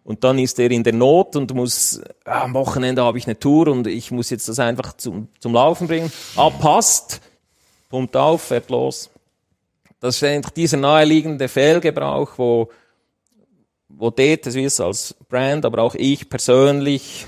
Und dann ist er in der Not und muss, ah, am Wochenende habe ich eine Tour und ich muss jetzt das einfach zum, zum Laufen bringen. Ah, passt. Pumpt auf, fährt los. Das ist einfach dieser naheliegende Fehlgebrauch, wo, wo DT Swiss als Brand, aber auch ich persönlich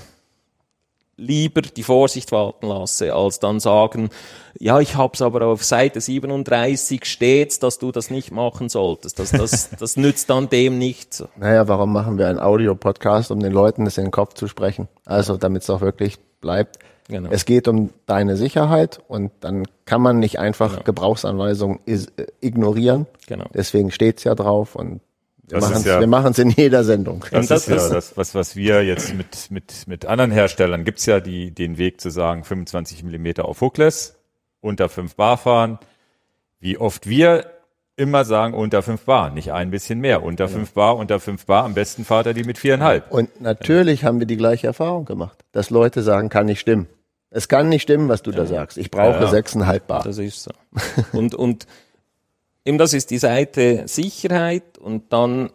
lieber die Vorsicht walten lasse, als dann sagen, ja, ich hab's aber auf Seite 37 steht's, dass du das nicht machen solltest. Das, das, das nützt dann dem nichts. Naja, warum machen wir einen Audio-Podcast, um den Leuten das in den Kopf zu sprechen? Also, damit es auch wirklich bleibt. Genau. Es geht um deine Sicherheit und dann kann man nicht einfach Gebrauchsanweisungen is- äh, ignorieren. Genau. Deswegen steht's ja drauf und wir ist machen's ja- wir machen's in jeder Sendung. Das, Und das ist ja ist- das, was, was wir jetzt mit, mit, mit anderen Herstellern gibt's ja die, den Weg zu sagen, 25 Millimeter auf Hookless, unter 5 Bar fahren. Wie oft wir immer sagen, unter 5 Bar, nicht ein bisschen mehr. Unter 5 Bar, unter 5 Bar, am besten fahrt er die mit viereinhalb. Und natürlich haben wir die gleiche Erfahrung gemacht, dass Leute sagen, kann nicht stimmen. Es kann nicht stimmen, was du da sagst. Ich brauche Ja, ja. sechseinhalb Bar. Das ist so. und, und eben das ist die Seite Sicherheit und dann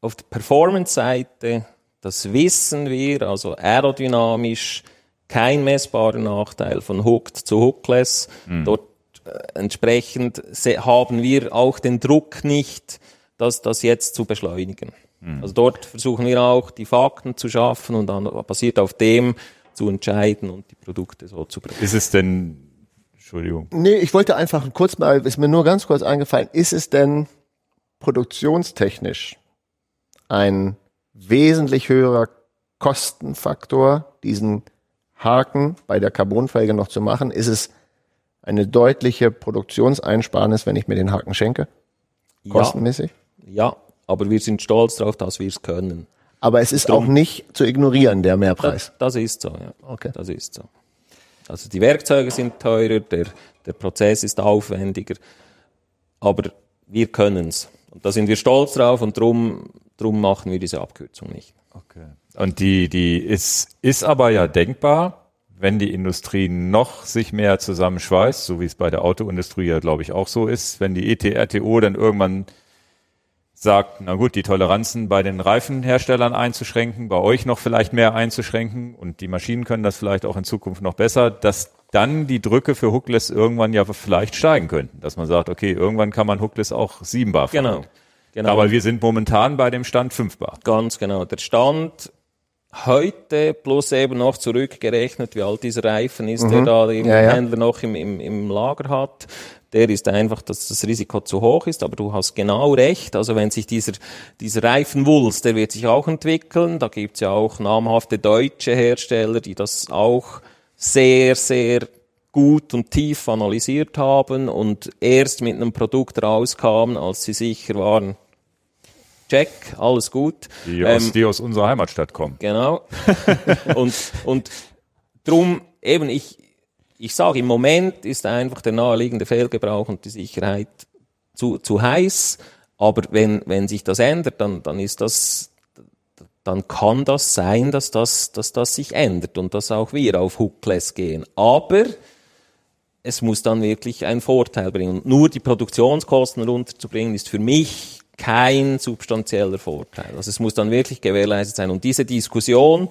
auf der Performance-Seite, das wissen wir, also aerodynamisch, kein messbarer Nachteil von Hooked zu Hookless. Dort äh, entsprechend haben wir auch den Druck nicht, das, das jetzt zu beschleunigen. Also dort versuchen wir auch, die Fakten zu schaffen und dann basiert auf dem zu entscheiden und die Produkte so zu bringen. Ist es denn, Entschuldigung, Nee, ich wollte einfach kurz mal, ist mir nur ganz kurz eingefallen, ist es denn produktionstechnisch ein wesentlich höherer Kostenfaktor, diesen Haken bei der Carbonfelge noch zu machen? Ist es eine deutliche Produktionseinsparnis, wenn ich mir den Haken schenke? Kostenmäßig? Ja, aber wir sind stolz darauf, dass wir es können. Aber es ist auch nicht zu ignorieren, der Mehrpreis. Das, das ist so, ja. Okay. Das ist so. Also die Werkzeuge sind teurer, der, der Prozess ist aufwendiger, aber wir können es. Und da sind wir stolz drauf und drum, drum machen wir diese Abkürzung nicht. Okay. Und die, die ist, ist aber ja denkbar, wenn die Industrie noch sich mehr zusammenschweißt, so wie es bei der Autoindustrie ja, glaube ich, auch so ist, wenn die ETRTO dann irgendwann sagt, na gut, die Toleranzen bei den Reifenherstellern einzuschränken, bei euch noch vielleicht mehr einzuschränken und die Maschinen können das vielleicht auch in Zukunft noch besser, dass dann die Drücke für Hookless irgendwann ja vielleicht steigen könnten, dass man sagt, okay, irgendwann kann man Hookless auch 7 bar fahren. Genau. genau. Aber wir sind momentan bei dem Stand 5 bar. Ganz genau. Der Stand heute plus eben noch zurückgerechnet, wie alt dieser Reifen ist, der da der Mhm. Ja, ja. Händler noch im, im, im Lager hat, der ist einfach, dass das Risiko zu hoch ist, aber du hast genau recht. Also wenn sich dieser, dieser Reifenwulst, der wird sich auch entwickeln. Da gibt's ja auch namhafte deutsche Hersteller, die das auch sehr, sehr gut und tief analysiert haben und erst mit einem Produkt rauskamen, als sie sicher waren, check, alles gut. Die, aus, die aus unserer Heimatstadt kommen. Genau. und, und drum, eben, ich, ich sage, im Moment ist einfach der naheliegende Fehlgebrauch und die Sicherheit zu, zu heiß. Aber wenn, wenn sich das ändert, dann, dann ist das, dann kann das sein, dass das, dass das sich ändert und dass auch wir auf Hookless gehen. Aber es muss dann wirklich einen Vorteil bringen. Und nur die Produktionskosten runterzubringen, ist für mich kein substanzieller Vorteil. Also es muss dann wirklich gewährleistet sein. Und diese Diskussion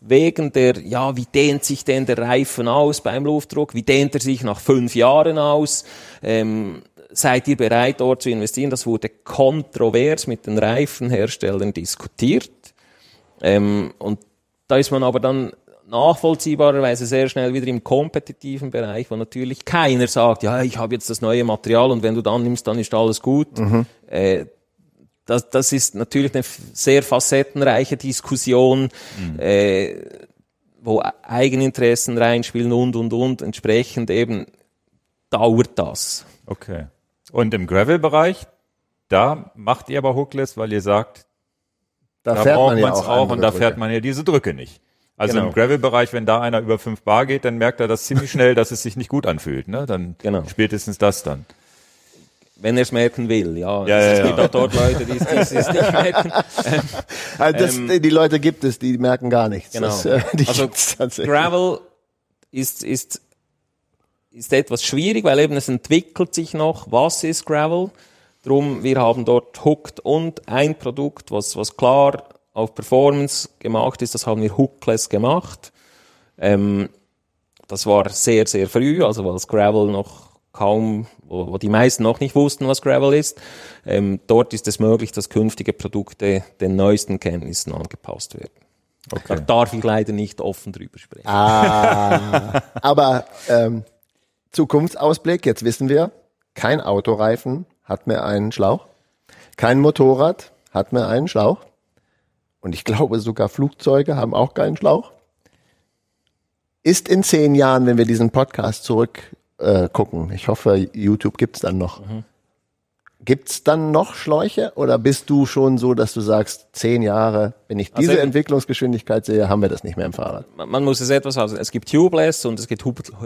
wegen der, ja, wie dehnt sich denn der Reifen aus beim Luftdruck? Wie dehnt er sich nach fünf Jahren aus? Ähm, seid ihr bereit, dort zu investieren? Das wurde kontrovers mit den Reifenherstellern diskutiert. Ähm, und da ist man aber dann nachvollziehbarerweise sehr schnell wieder im kompetitiven Bereich, wo natürlich keiner sagt, ja, ich habe jetzt das neue Material und wenn du dann nimmst, dann ist alles gut. Äh, das, das ist natürlich eine sehr facettenreiche Diskussion, äh, wo Eigeninteressen reinspielen und, und, und. Entsprechend eben dauert das. Okay. Und im Gravel-Bereich, da macht ihr aber Hookless, weil ihr sagt, Da, da fährt braucht man ja auch, auch, und da Drücke. fährt man ja diese Drücke nicht. Also Genau. im Gravel-Bereich, wenn da einer über 5 Bar geht, dann merkt er das ziemlich schnell, dass es sich nicht gut anfühlt. Ne? Dann Genau. spätestens das dann. Wenn er es merken will, ja. Ja, es ja, gibt ja. auch dort Leute, die es es nicht merken. Also das, Ähm, die Leute gibt es, die merken gar nichts. Genau. Das, äh, Also. Gravel ist, ist, ist etwas schwierig, weil eben es entwickelt sich noch, was ist Gravel. Drum, wir haben dort Hooked und ein Produkt, was, was klar auf Performance gemacht ist, das haben wir Hookless gemacht. Ähm, das war sehr, sehr früh, also weil das Gravel noch kaum, wo, wo die meisten noch nicht wussten, was Gravel ist. Ähm, dort ist es möglich, dass künftige Produkte den neuesten Kenntnissen angepasst werden. Da darf ich leider nicht offen drüber sprechen. Ah, aber ähm, Zukunftsausblick, jetzt wissen wir, kein Autoreifen hat mehr einen Schlauch, kein Motorrad hat mehr einen Schlauch und ich glaube sogar Flugzeuge haben auch keinen Schlauch. Ist in zehn Jahren, wenn wir diesen Podcast zurück äh, gucken, ich hoffe, YouTube gibt's dann noch, Gibt's dann noch Schläuche oder bist du schon so, dass du sagst, zehn Jahre, wenn ich diese Also- Entwicklungsgeschwindigkeit sehe, haben wir das nicht mehr im Fahrrad? man muss es etwas also es gibt tubeless und es gibt,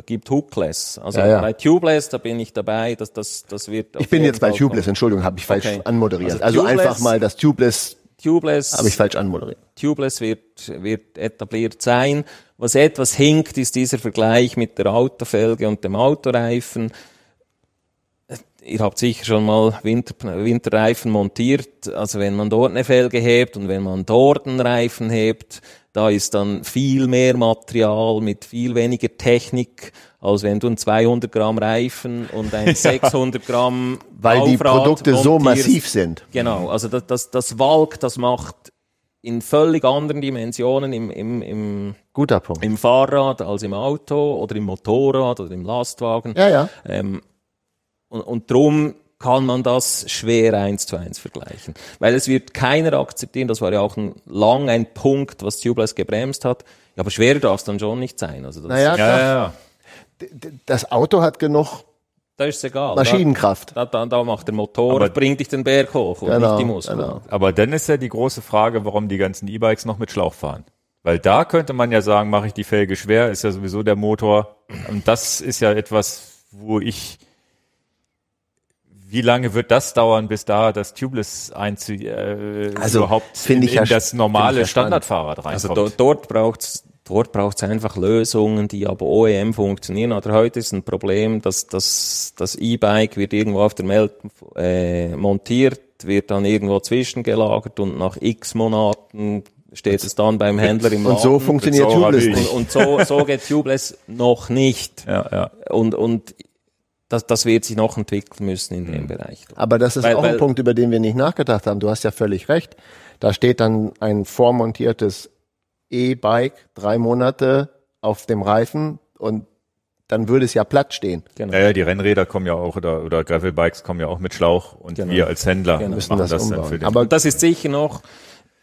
gibt hookless. Also Ja, ja. bei tubeless, da bin ich dabei, dass das das wird. Ich bin jetzt bei Tubeless, kommen. Entschuldigung, habe ich falsch Okay. anmoderiert. Also Also, einfach mal das Tubeless Tubeless habe ich falsch anmoderiert. Tubeless wird, wird etabliert sein. Was etwas hinkt, ist dieser Vergleich mit der Autofelge und dem Autoreifen. Ihr habt sicher schon mal Winter, Winterreifen montiert. Also wenn man dort eine Felge hebt und wenn man dort einen Reifen hebt, da ist dann viel mehr Material mit viel weniger Technik, als wenn du einen 200 Gramm Reifen und ein 600 Gramm Weil die Laufrad Produkte so massiv sind. Genau, also das, das, das Walk, das macht in völlig anderen Dimensionen im, im, im, Guter Punkt. im Fahrrad als im Auto oder im Motorrad oder im Lastwagen. Ja, ja. Ähm, und, und drum kann man das schwer eins zu eins vergleichen. Weil es wird keiner akzeptieren, das war ja auch ein, lang ein Punkt, was Tubeless gebremst hat. Ja, aber schwerer darf es dann schon nicht sein. Also das, Naja, Ja, ja, ja. Das Auto hat genug da ist es egal. Maschinenkraft. Da, da, da macht der Motor, Aber- bringt dich den Berg hoch und Genau, nicht die Muskeln. genau. Aber dann ist ja die große Frage, warum die ganzen E-Bikes noch mit Schlauch fahren. Weil da könnte man ja sagen, mache ich die Felge schwer, ist ja sowieso der Motor. Und das ist ja etwas, wo ich, wie lange wird das dauern, bis da das Tubeless einzu, äh, Also, überhaupt in, ich ja in das normale. Standardfahrrad Also reinkommt? do, dort braucht's dort braucht's einfach Lösungen, die aber OEM funktionieren. Oder heute ist ein Problem, dass das das E-Bike wird irgendwo auf der Welt äh, montiert, wird dann irgendwo zwischengelagert und nach X Monaten steht es dann beim Händler im Und so Laden. funktioniert Saurer Tubeless nicht. und, und so, so geht Tubeless noch nicht. ja, ja. Und, und das, das wird sich noch entwickeln müssen in Mhm. dem Bereich. Aber das ist Weil- auch weil- ein Punkt, über den wir nicht nachgedacht haben. Du hast ja völlig recht. Da steht dann ein vormontiertes E-Bike drei Monate auf dem Reifen und dann würde es ja platt stehen. Genau. Naja, die Rennräder kommen ja auch oder, oder Gravelbikes kommen ja auch mit Schlauch und Genau. wir als Händler Genau. Müssen machen das das, dann für den. Aber das ist sicher noch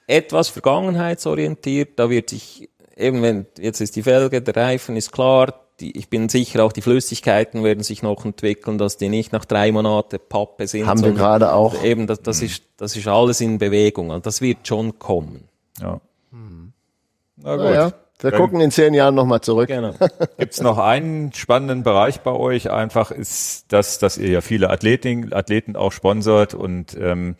etwas vergangenheitsorientiert. Da wird sich eben, wenn jetzt ist die Felge, der Reifen ist klar. Die, ich bin sicher, auch die Flüssigkeiten werden sich noch entwickeln, dass die nicht nach drei Monaten Pappe sind. Haben wir gerade auch. Eben, das, das ist, das ist alles in Bewegung. Und das wird schon kommen. ja. Na gut. Naja, wir Dann- gucken in zehn Jahren nochmal zurück. Genau. Gibt es noch einen spannenden Bereich bei euch? Einfach ist das, dass ihr ja viele Athleten, Athleten auch sponsert und ähm,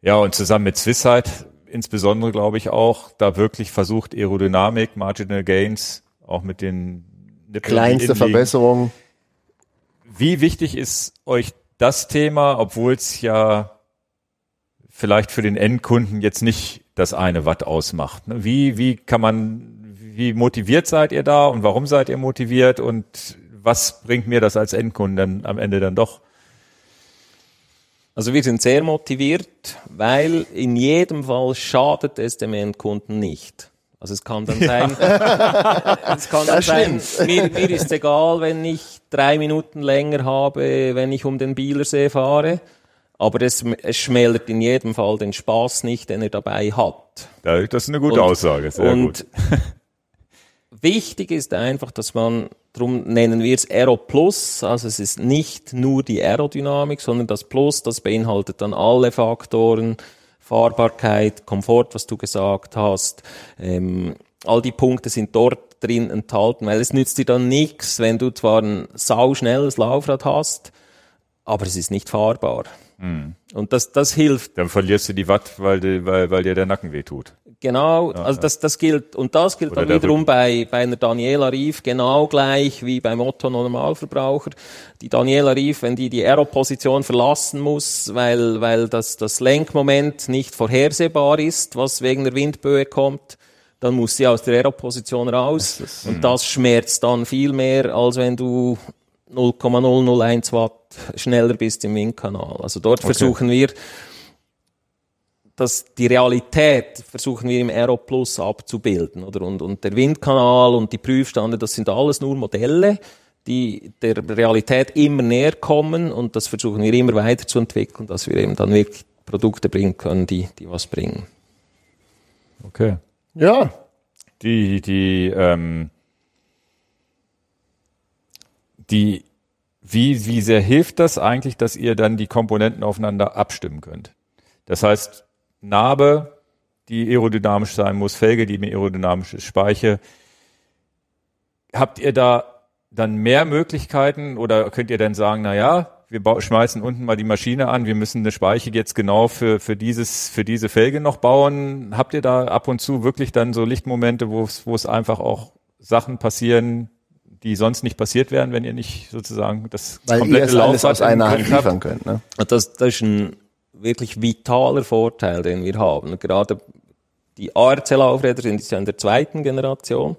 ja und zusammen mit Swisside insbesondere glaube ich auch da wirklich versucht Aerodynamik, Marginal Gains auch mit den Nippeln, Kleinste innen liegen. Verbesserung. Wie wichtig ist euch das Thema, obwohl es ja vielleicht für den Endkunden jetzt nicht das eine Watt ausmacht? ne? Wie, wie kann man, wie motiviert seid ihr da und warum seid ihr motiviert und was bringt mir das als Endkunden am Ende dann doch? Also wir sind sehr motiviert, weil in jedem Fall schadet es dem Endkunden nicht. Also es kann dann sein, es kann dann sein, mir, mir ist egal, wenn ich drei Minuten länger habe, wenn ich um den Bielersee fahre, aber es, schmälert in jedem Fall den Spaß nicht, den er dabei hat. Da- Das ist eine gute Und- Aussage, sehr und gut. Wichtig ist einfach, dass man, darum nennen wir es Aero Plus, also es ist nicht nur die Aerodynamik, sondern das Plus, das beinhaltet dann alle Faktoren, Fahrbarkeit, Komfort, was du gesagt hast, ähm, all die Punkte sind dort drin enthalten, weil es nützt dir dann nichts, wenn du zwar ein sauschnelles Laufrad hast, aber es ist nicht fahrbar. Und das, das hilft Dann verlierst du die Watt, weil, die, weil, weil dir der Nacken wehtut. Genau, also das, das gilt, und das gilt dann der wiederum bei, bei einer Daniela Rief genau gleich wie beim Otto Normalverbraucher. Die Daniela Rief, wenn die die Aero-Position verlassen muss, weil, weil das, das Lenkmoment nicht vorhersehbar ist, was wegen der Windböe kommt, dann muss sie aus der Aero-Position raus. und das schmerzt dann viel mehr, als wenn du 0,001 Watt schneller bist im Windkanal. Also dort versuchen wir, dass die Realität versuchen wir im Aero Plus abzubilden, oder? Und, und der Windkanal und die Prüfstande, das sind alles nur Modelle, die der Realität immer näher kommen und das versuchen wir immer weiterzuentwickeln, dass wir eben dann wirklich Produkte bringen können, die, die was bringen. Okay. Ja, Die, die, ähm, die wie, wie sehr hilft das eigentlich, dass ihr dann die Komponenten aufeinander abstimmen könnt? Das heißt, Narbe, die aerodynamisch sein muss, Felge, die aerodynamisch ist, Speiche. Habt ihr da dann mehr Möglichkeiten oder könnt ihr dann sagen, na ja, wir schmeißen unten mal die Maschine an, wir müssen eine Speiche jetzt genau für, für dieses, für diese Felge noch bauen. Habt ihr da ab und zu wirklich dann so Lichtmomente, wo es, wo es einfach auch Sachen passieren, die sonst nicht passiert wären, wenn ihr nicht sozusagen das Weil komplette ihr alles aus einer Hand liefern könnt. Ne? Das, das ist ein wirklich vitaler Vorteil, den wir haben. Gerade die ARC-Laufräder sind jetzt ja in der zweiten Generation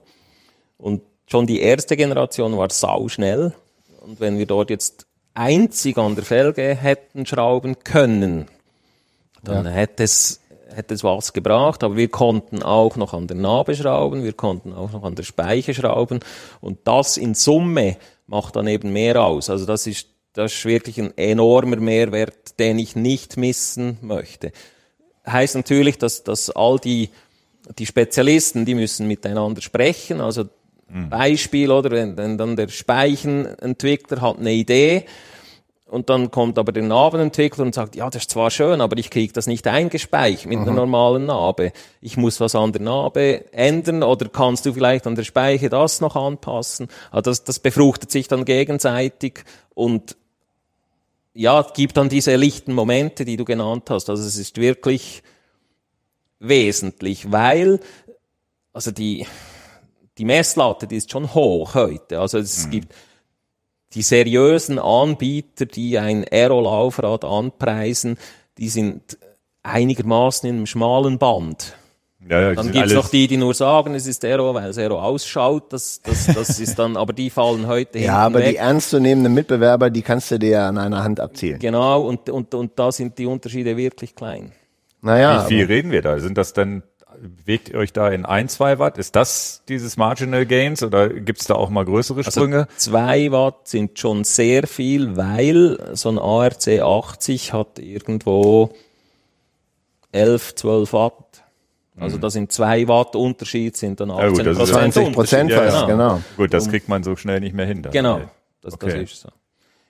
und schon die erste Generation war sau schnell. Und wenn wir dort jetzt einzig an der Felge hätten schrauben können, dann hätte es hätte es was gebracht, aber wir konnten auch noch an der Narbe schrauben, wir konnten auch noch an der Speiche schrauben und das in Summe macht dann eben mehr aus. Also das ist, das ist wirklich ein enormer Mehrwert, den ich nicht missen möchte. Heißt natürlich, dass, dass all die, die Spezialisten, die müssen miteinander sprechen, also Beispiel, oder, wenn, wenn dann der Speichenentwickler hat eine Idee, und dann kommt aber der Narbenentwickler und sagt, ja, das ist zwar schön, aber ich kriege das nicht eingespeicht mit einer normalen Narbe. Ich muss was an der Narbe ändern oder kannst du vielleicht an der Speiche das noch anpassen? Also das, das befruchtet sich dann gegenseitig und ja, gibt dann diese lichten Momente, die du genannt hast. Also es ist wirklich wesentlich, weil also die, die Messlatte, die ist schon hoch heute. Also es gibt die seriösen Anbieter, die ein Aero-Laufrad anpreisen, die sind einigermaßen in einem schmalen Band. Ja, ja, die Dann gibt's noch die, die nur sagen, es ist Aero, weil es Aero ausschaut. Das, das, das ist dann, aber die fallen heute Ja, hinten aber die weg. ernstzunehmenden Mitbewerber, die kannst du dir ja an einer Hand abzielen. Genau, und, und, und da sind die Unterschiede wirklich klein. Naja, Wie viel aber- reden wir da? Sind das dann, bewegt ihr euch da in ein, zwei Watt? Ist das dieses Marginal Gains oder gibt's da auch mal größere Also Sprünge? zwei Watt sind schon sehr viel, weil so ein ARC 80 hat irgendwo 11, 12 Watt. Also da sind zwei Watt Unterschied, sind dann 18 Ja, gut, das ist ja 20 Prozent Ja, ja. genau. Gut, das kriegt man so schnell nicht mehr hin. dann. Genau, das, Okay. das ist so.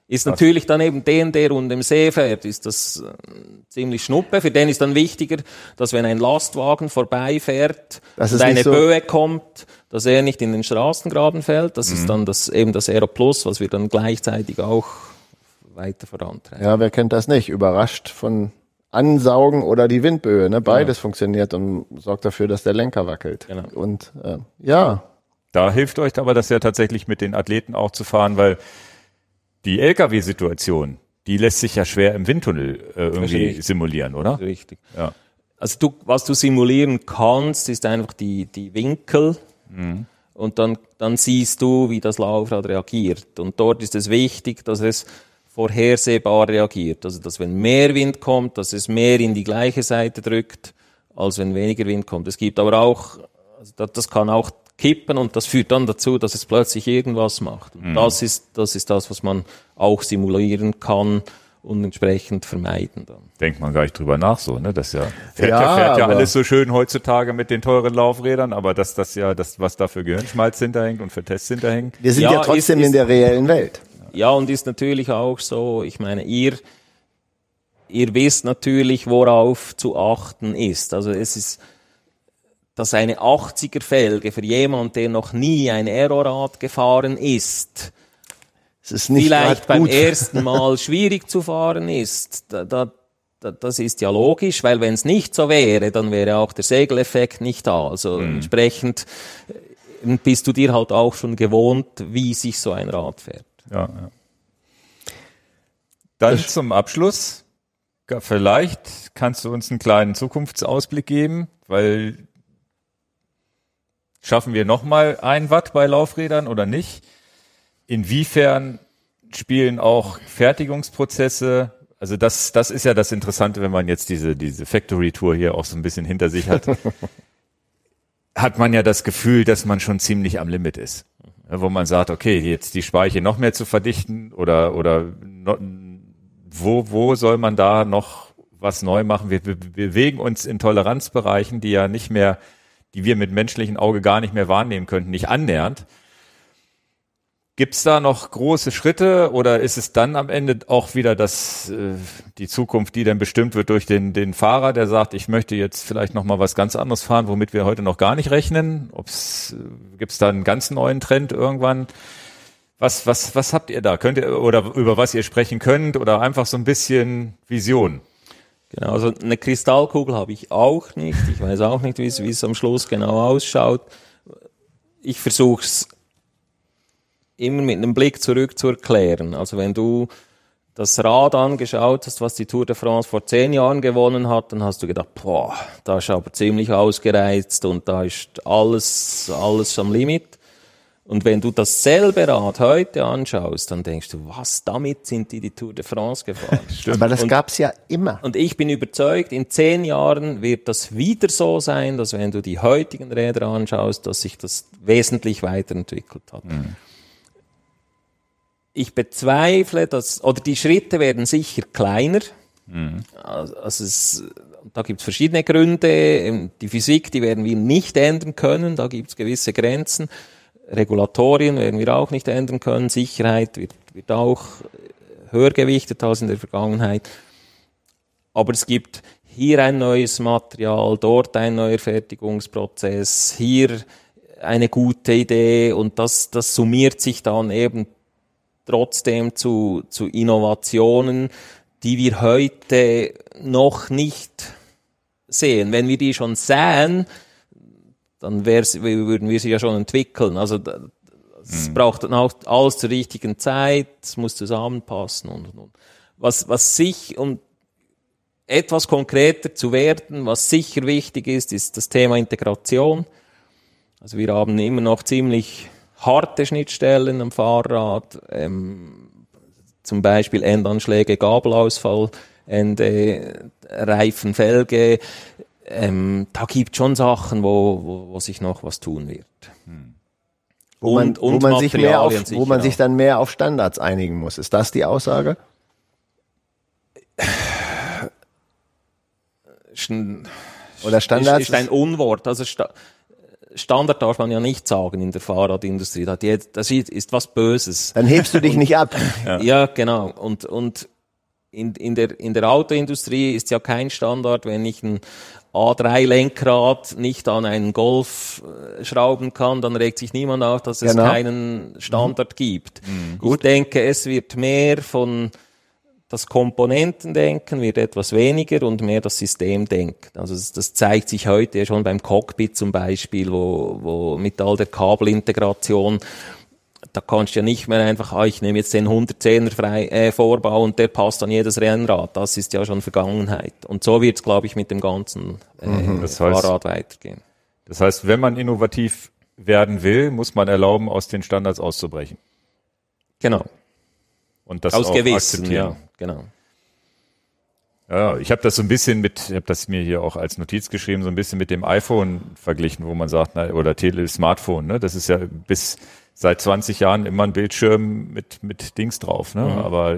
Ist natürlich dann eben den, der unter dem See fährt, ist das äh, ziemlich schnuppe. Für den ist dann wichtiger, dass wenn ein Lastwagen vorbeifährt Das und eine so- Böe kommt, dass er nicht in den Straßengraben fällt. Das ist dann das, eben das Aero Plus, was wir dann gleichzeitig auch weiter vorantreiben. Ja, wer kennt das nicht? Überrascht von Ansaugen oder die Windböe. Ne? Beides funktioniert und sorgt dafür, dass der Lenker wackelt. Genau. Und äh, ja, Da hilft euch aber das ja tatsächlich mit den Athleten auch zu fahren, weil die LKW-Situation, die lässt sich ja schwer im Windtunnel äh, irgendwie simulieren, oder? Richtig. Ja. Also du, was du simulieren kannst, ist einfach die, die Winkel. Und dann, dann siehst du, wie das Laufrad reagiert. Und dort ist es wichtig, dass es vorhersehbar reagiert. Also, dass wenn mehr Wind kommt, dass es mehr in die gleiche Seite drückt, als wenn weniger Wind kommt. Es gibt aber auch, also das kann auch kippen und das führt dann dazu, dass es plötzlich irgendwas macht. Und das ist, das ist das, was man auch simulieren kann und entsprechend vermeiden dann. Denkt man gar nicht drüber nach so, ne? Das ja, fährt Ja, ja, fährt ja alles so schön heutzutage mit den teuren Laufrädern, aber dass das ja, das, was da für Gehirnschmalz hinterhängt und für Tests hinterhängt. wir sind ja, Ja, trotzdem ist- in der reellen Welt. Ja, und ist natürlich auch so, ich meine, ihr, ihr wisst natürlich, worauf zu achten ist. Also es ist, dass eine 80er Felge für jemand, der noch nie ein Aerorad gefahren ist, Es ist nicht vielleicht beim gut. ersten Mal schwierig zu fahren ist. Da, da, da, das ist ja logisch, weil wenn es nicht so wäre, dann wäre auch der Segeleffekt nicht da. Also entsprechend äh, bist du dir halt auch schon gewohnt, wie sich so ein Rad fährt. Ja, ja. Dann zum Abschluss. Vielleicht kannst du uns einen kleinen Zukunftsausblick geben, weil schaffen wir nochmal ein Watt bei Laufrädern oder nicht? Inwiefern spielen auch Fertigungsprozesse, also das, das ist ja das Interessante, wenn man jetzt diese, diese Factory Tour hier auch so ein bisschen hinter sich hat, hat man ja das Gefühl, dass man schon ziemlich am Limit ist. Wo man sagt, okay, jetzt die Speiche noch mehr zu verdichten oder, oder no, wo, wo soll man da noch was neu machen? Wir wir bewegen uns in Toleranzbereichen, die ja nicht mehr, die wir mit menschlichem Auge gar nicht mehr wahrnehmen könnten, nicht annähernd. Gibt's da noch große Schritte oder ist es dann am Ende auch wieder das, äh, die Zukunft, die dann bestimmt wird durch den, den Fahrer, der sagt, ich möchte jetzt vielleicht noch mal was ganz anderes fahren, womit wir heute noch gar nicht rechnen? Ob's, äh, gibt's da einen ganz neuen Trend irgendwann? Was, was, was habt ihr da? Könnt ihr, oder über was ihr sprechen könnt oder einfach so ein bisschen Vision? Genau, also eine Kristallkugel habe ich auch nicht. Ich weiß auch nicht, wie es, am Schluss genau ausschaut. Ich versuche es immer mit einem Blick zurück zu erklären. Also wenn du das Rad angeschaut hast, was die Tour de France vor zehn Jahren gewonnen hat, dann hast du gedacht, boah, da ist aber ziemlich ausgereizt und da ist alles, alles am Limit. Und wenn du dasselbe Rad heute anschaust, dann denkst du, was, damit sind die die Tour de France gefahren. Aber das Und- gab's ja immer. Und ich bin überzeugt, in zehn Jahren wird das wieder so sein, dass wenn du die heutigen Räder anschaust, dass sich das wesentlich weiterentwickelt hat. Ich bezweifle, dass, oder die Schritte werden sicher kleiner. Also, also es, da gibt es verschiedene Gründe. Die Physik, die werden wir nicht ändern können. Da gibt es gewisse Grenzen. Regulatorien werden wir auch nicht ändern können. Sicherheit wird, wird auch äh, höher gewichtet als in der Vergangenheit. Aber es gibt hier ein neues Material, dort ein neuer Fertigungsprozess, hier eine gute Idee und das, das summiert sich dann eben trotzdem zu, zu Innovationen, die wir heute noch nicht sehen. Wenn wir die schon sähen, dann würden wir sie ja schon entwickeln. Also es braucht dann auch alles zur richtigen Zeit, es muss zusammenpassen und, und, und. Was, was sich, um etwas konkreter zu werden, was sicher wichtig ist, ist das Thema Integration. Also wir haben immer noch ziemlich harte Schnittstellen am Fahrrad, ähm, zum Beispiel Endanschläge, Gabelausfall, Ende, Reifen, Felge. Ähm, da gibt schon Sachen, wo, wo, wo sich noch was tun wird. Wo man, Und- wo und man sich mehr auf, wo man sich dann mehr auf Standards einigen muss. Ist das die Aussage? Oder Standards? ist, ist ein Unwort. Also Sta Standard darf man ja nicht sagen in der Fahrradindustrie. Das ist, ist was Böses. dann hebst du dich nicht ab. Ja, genau. Und, und in, in, der, in der Autoindustrie ist ja kein Standard, wenn ich ein A3-Lenkrad nicht an einen Golf äh, schrauben kann, dann regt sich niemand auf, dass es Genau. keinen Standard gibt. Ich denke, es wird mehr von das Komponentendenken wird etwas weniger und mehr das Systemdenken. Also das, das zeigt sich heute ja schon beim Cockpit zum Beispiel, wo, wo mit all der Kabelintegration da kannst du ja nicht mehr einfach, ah, ich nehme jetzt den 110er frei, äh, Vorbau und der passt an jedes Rennrad. Das ist ja schon Vergangenheit. Und so wird es, glaube ich, mit dem ganzen äh, Das heißt- Fahrrad weitergehen. Das heißt, wenn man innovativ werden will, muss man erlauben, aus den Standards auszubrechen. Genau. Und das Aus auch Gewissen, akzeptieren. ja, genau. Ja, ich habe das so ein bisschen mit, ich habe das mir hier auch als Notiz geschrieben, so ein bisschen mit dem iPhone verglichen, wo man sagt, na, oder Tele Smartphone, ne? Das ist ja bis seit 20 Jahren immer ein Bildschirm mit mit Dings drauf, ne? Aber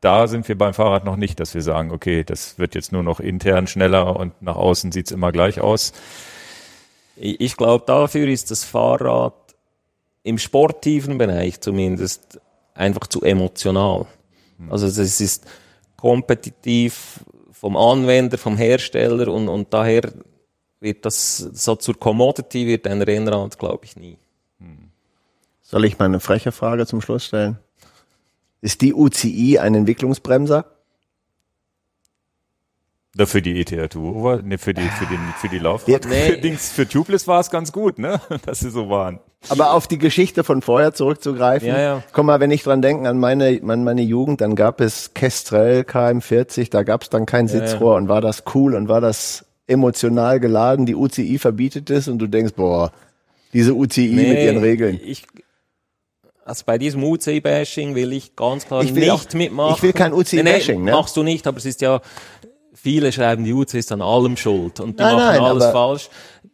da sind wir beim Fahrrad noch nicht, dass wir sagen, okay, das wird jetzt nur noch intern schneller und nach außen sieht's immer gleich aus. Ich, ich glaube, dafür ist das Fahrrad im sportiven Bereich zumindest einfach zu emotional. Also es ist kompetitiv vom Anwender, vom Hersteller und, und daher wird das so zur Commodity wird ein Rennrad, glaube ich, nie. Soll ich mal eine freche Frage zum Schluss stellen? Ist die UCI ein Entwicklungsbremser? Für die ETR Tour, ne, für die, für den, für die Laufrad. Wird- Nee. Für Dings, für Tubeless war es ganz gut, ne? Dass sie so waren. Aber auf die Geschichte von vorher zurückzugreifen. Ja, ja. Guck mal, wenn ich dran denke an meine, an meine Jugend, dann gab es Kestrel KM40, da gab es dann kein Sitzrohr und war das cool und war das emotional geladen. Die UCI verbietet es und du denkst, boah, diese UCI mit ihren Regeln. Ich, also bei diesem UCI-Bashing will ich ganz klar Ich nicht auch- mitmachen. ich will kein UCI-Bashing, Nee, ne? Machst du nicht, aber es ist ja, viele schreiben, die UCI ist an allem schuld und die Nein, machen nein, alles falsch.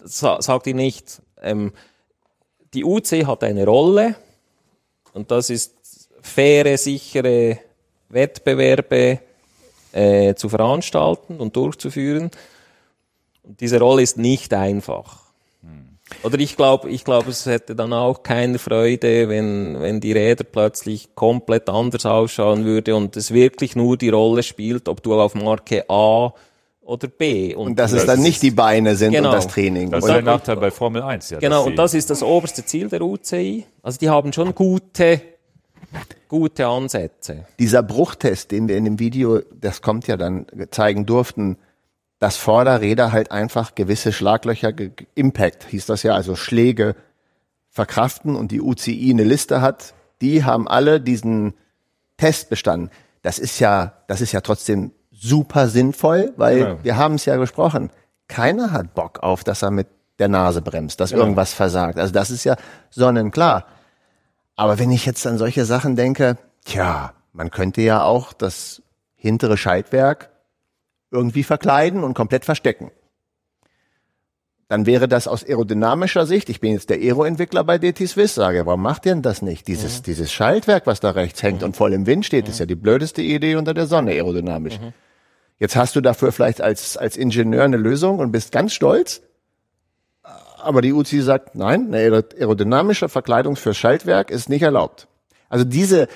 Sa- sagt ihr nicht. Ähm, die UCI hat eine Rolle und das ist faire, sichere Wettbewerbe äh, zu veranstalten und durchzuführen. Und diese Rolle ist nicht einfach. Oder ich glaube, ich glaube, es hätte dann auch keine Freude, wenn, wenn die Räder plötzlich komplett anders ausschauen würde und es wirklich nur die Rolle spielt, ob du auf Marke A oder B. Und, und dass es dann nicht die Beine sind genau. und das Training. Das ist der Nachteil bei Formel 1, ja. Genau, und das ist das oberste Ziel der UCI. Also die haben schon gute, gute Ansätze. Dieser Bruchtest, den wir in dem Video, das kommt ja dann, zeigen durften, dass Vorderräder halt einfach gewisse Schlaglöcher, Impact hieß das ja, also Schläge verkraften und die UCI eine Liste hat, die haben alle diesen Test bestanden. Das ist ja, das ist ja trotzdem super sinnvoll, weil genau. wir haben es ja gesprochen. Keiner hat Bock auf, dass er mit der Nase bremst, dass genau. irgendwas versagt. Also das ist ja sonnenklar. Aber wenn ich jetzt an solche Sachen denke, tja, man könnte ja auch das hintere Schaltwerk irgendwie verkleiden und komplett verstecken. Dann wäre das aus aerodynamischer Sicht, ich bin jetzt der Aero-Entwickler bei DT Swiss, sage, warum macht ihr denn das nicht? Dieses, mhm. dieses Schaltwerk, was da rechts hängt mhm. und voll im Wind steht, mhm. ist ja die blödeste Idee unter der Sonne aerodynamisch. Mhm. Jetzt hast du dafür vielleicht als, als Ingenieur eine Lösung und bist ganz stolz. Aber die UCI sagt, nein, eine aerodynamische Verkleidung für Schaltwerk ist nicht erlaubt. Also diese,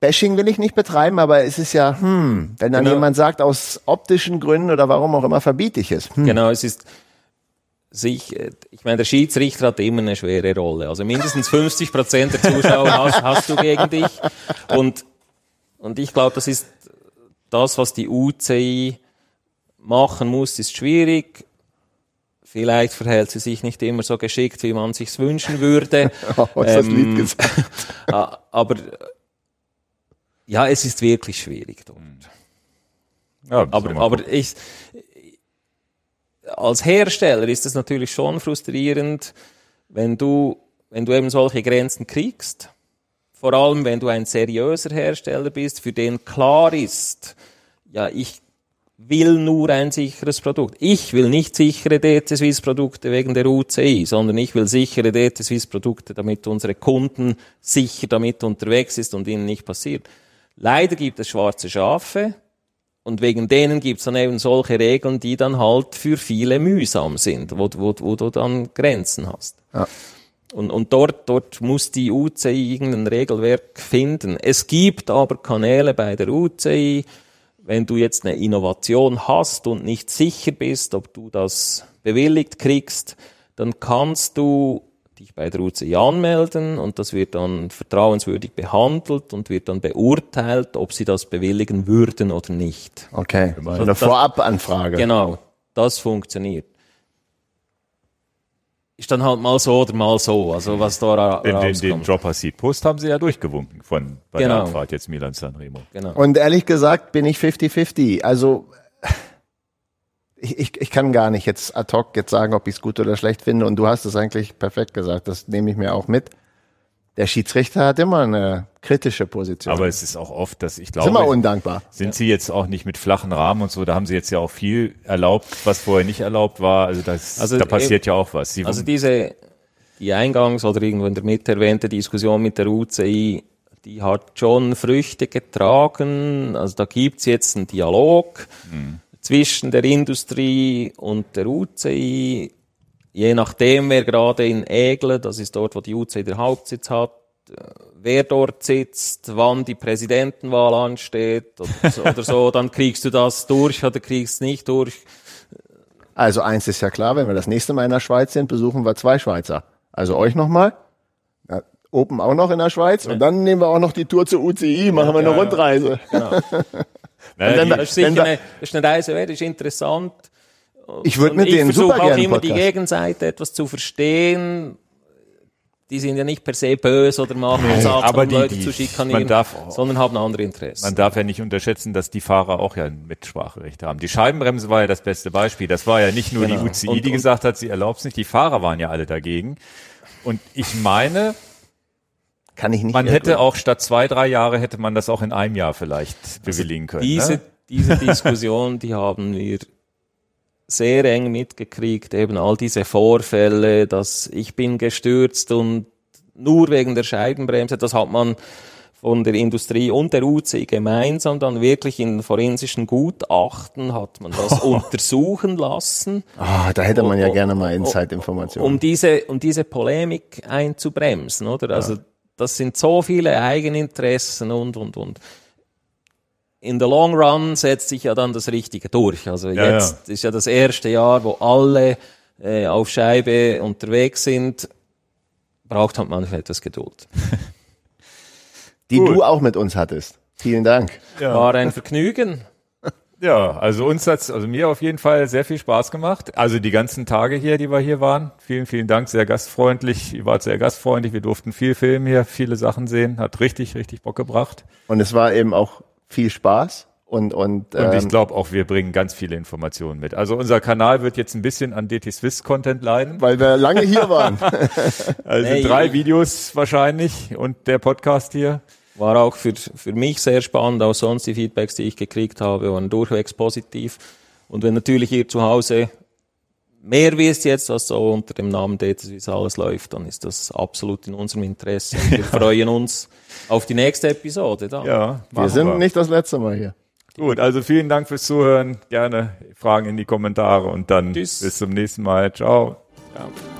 Bashing will ich nicht betreiben, aber es ist ja, hm, wenn dann genau. jemand sagt, aus optischen Gründen oder warum auch immer verbiete ich es. Hm. Genau, es ist sich, ich meine, der Schiedsrichter hat immer eine schwere Rolle. Also mindestens 50 Prozent der Zuschauer hast, hast du gegen dich. Und, und ich glaube, das ist das, was die UCI machen muss, ist schwierig. Vielleicht verhält sie sich nicht immer so geschickt, wie man sich's wünschen würde. oh, ähm, aber ja, es ist wirklich schwierig dort. Ja, aber, aber ich, als Hersteller ist es natürlich schon frustrierend, wenn du, wenn du eben solche Grenzen kriegst. Vor allem, wenn du ein seriöser Hersteller bist, für den klar ist, ja, ich will nur ein sicheres Produkt. Ich will nicht sichere DT Swiss Produkte wegen der UCI, sondern ich will sichere DT Swiss Produkte, damit unsere Kunden sicher damit unterwegs ist und ihnen nicht passiert. Leider gibt es schwarze Schafe und wegen denen gibt es dann eben solche Regeln, die dann halt für viele mühsam sind, wo, wo, wo du dann Grenzen hast. Ja. Und, und dort, dort muss die UCI irgendein Regelwerk finden. Es gibt aber Kanäle bei der UCI, wenn du jetzt eine Innovation hast und nicht sicher bist, ob du das bewilligt kriegst, dann kannst du dich bei der UCI anmelden und das wird dann vertrauenswürdig behandelt und wird dann beurteilt, ob sie das bewilligen würden oder nicht. Okay, also eine Vorabanfrage. Genau, das funktioniert. Ist dann halt mal so oder mal so, also was da den, rauskommt. Den, den Dropper Seat Post haben sie ja durchgewunken von bei genau. der Abfahrt jetzt Milan Sanremo. Genau. Und ehrlich gesagt bin ich 50-50. Also ich, ich, kann gar nicht jetzt ad hoc jetzt sagen, ob ich es gut oder schlecht finde. Und du hast es eigentlich perfekt gesagt. Das nehme ich mir auch mit. Der Schiedsrichter hat immer eine kritische Position. Aber es ist auch oft, dass ich glaube, immer undankbar. Sind ja. sie jetzt auch nicht mit flachen Rahmen und so? Da haben sie jetzt ja auch viel erlaubt, was vorher nicht erlaubt war. Also, das, also da passiert eben, ja auch was. Sie also diese die Eingangs- oder irgendwo in der Mitte erwähnte Diskussion mit der UCI, die hat schon Früchte getragen. Also da gibt's jetzt einen Dialog. Hm zwischen der Industrie und der UCI, je nachdem, wer gerade in Egle, das ist dort, wo die UCI der Hauptsitz hat, äh, wer dort sitzt, wann die Präsidentenwahl ansteht oder so, dann kriegst du das durch oder kriegst nicht durch. Also eins ist ja klar, wenn wir das nächste Mal in der Schweiz sind, besuchen wir zwei Schweizer. Also euch nochmal. Ja, Open auch noch in der Schweiz und dann nehmen wir auch noch die Tour zur UCI, machen ja, wir eine ja, Rundreise. Genau. Nein, das ist sicher eine, das ist nicht eins das ist interessant. Ich würde denen super gerne auch immer die Gegenseite etwas zu verstehen. Die sind ja nicht per se böse oder machen nee, Satz, aber um die, Leute die, zu schikanieren, darf, sondern haben andere Interessen. Man darf ja nicht unterschätzen, dass die Fahrer auch ja ein Mitspracherecht haben. Die Scheibenbremse war ja das beste Beispiel. Das war ja nicht nur genau. die UCI, und, die gesagt hat, sie erlaubt es nicht. Die Fahrer waren ja alle dagegen. Und ich meine, kann ich nicht. Man hätte gut. auch statt zwei, drei Jahre hätte man das auch in einem Jahr vielleicht also bewilligen können. Diese, ne? diese Diskussion, die haben wir sehr eng mitgekriegt, eben all diese Vorfälle, dass ich bin gestürzt und nur wegen der Scheibenbremse, das hat man von der Industrie und der UC gemeinsam dann wirklich in forensischen Gutachten hat man das untersuchen lassen. Ah, da hätte man ja gerne mal Inside-Informationen. Um diese, um diese Polemik einzubremsen, oder? Also, das sind so viele Eigeninteressen und, und, und. In the long run setzt sich ja dann das Richtige durch. Also Ja, jetzt ist ja das erste Jahr, wo alle äh, auf Scheibe unterwegs sind. Braucht halt manchmal etwas Geduld. die Gut. du auch mit uns hattest. Vielen Dank. War ein Vergnügen. Ja, also uns hat's, also mir auf jeden Fall sehr viel Spaß gemacht. Also die ganzen Tage hier, die wir hier waren. Vielen, vielen Dank, sehr gastfreundlich. Ihr wart sehr gastfreundlich. Wir durften viel filmen hier, viele Sachen sehen. Hat richtig, richtig Bock gebracht. Und es war eben auch viel Spaß und und, Und ich ähm, glaube auch, wir bringen ganz viele Informationen mit. Also unser Kanal wird jetzt ein bisschen an DT Swiss Content leiden. weil wir lange hier waren. Also Hey. drei Videos wahrscheinlich und der Podcast hier. War auch für, für mich sehr spannend. Auch sonst die Feedbacks, die ich gekriegt habe, waren durchwegs positiv. Und wenn natürlich ihr zu Hause mehr wisst jetzt, was so unter dem Namen Dataswiss alles läuft, dann ist das absolut in unserem Interesse. Und wir freuen uns auf die nächste Episode. Dann. Ja, Wir sind nicht das letzte Mal hier. Gut, also vielen Dank fürs Zuhören. Gerne Fragen in die Kommentare und dann Tschüss. bis zum nächsten Mal. Ciao. Ja.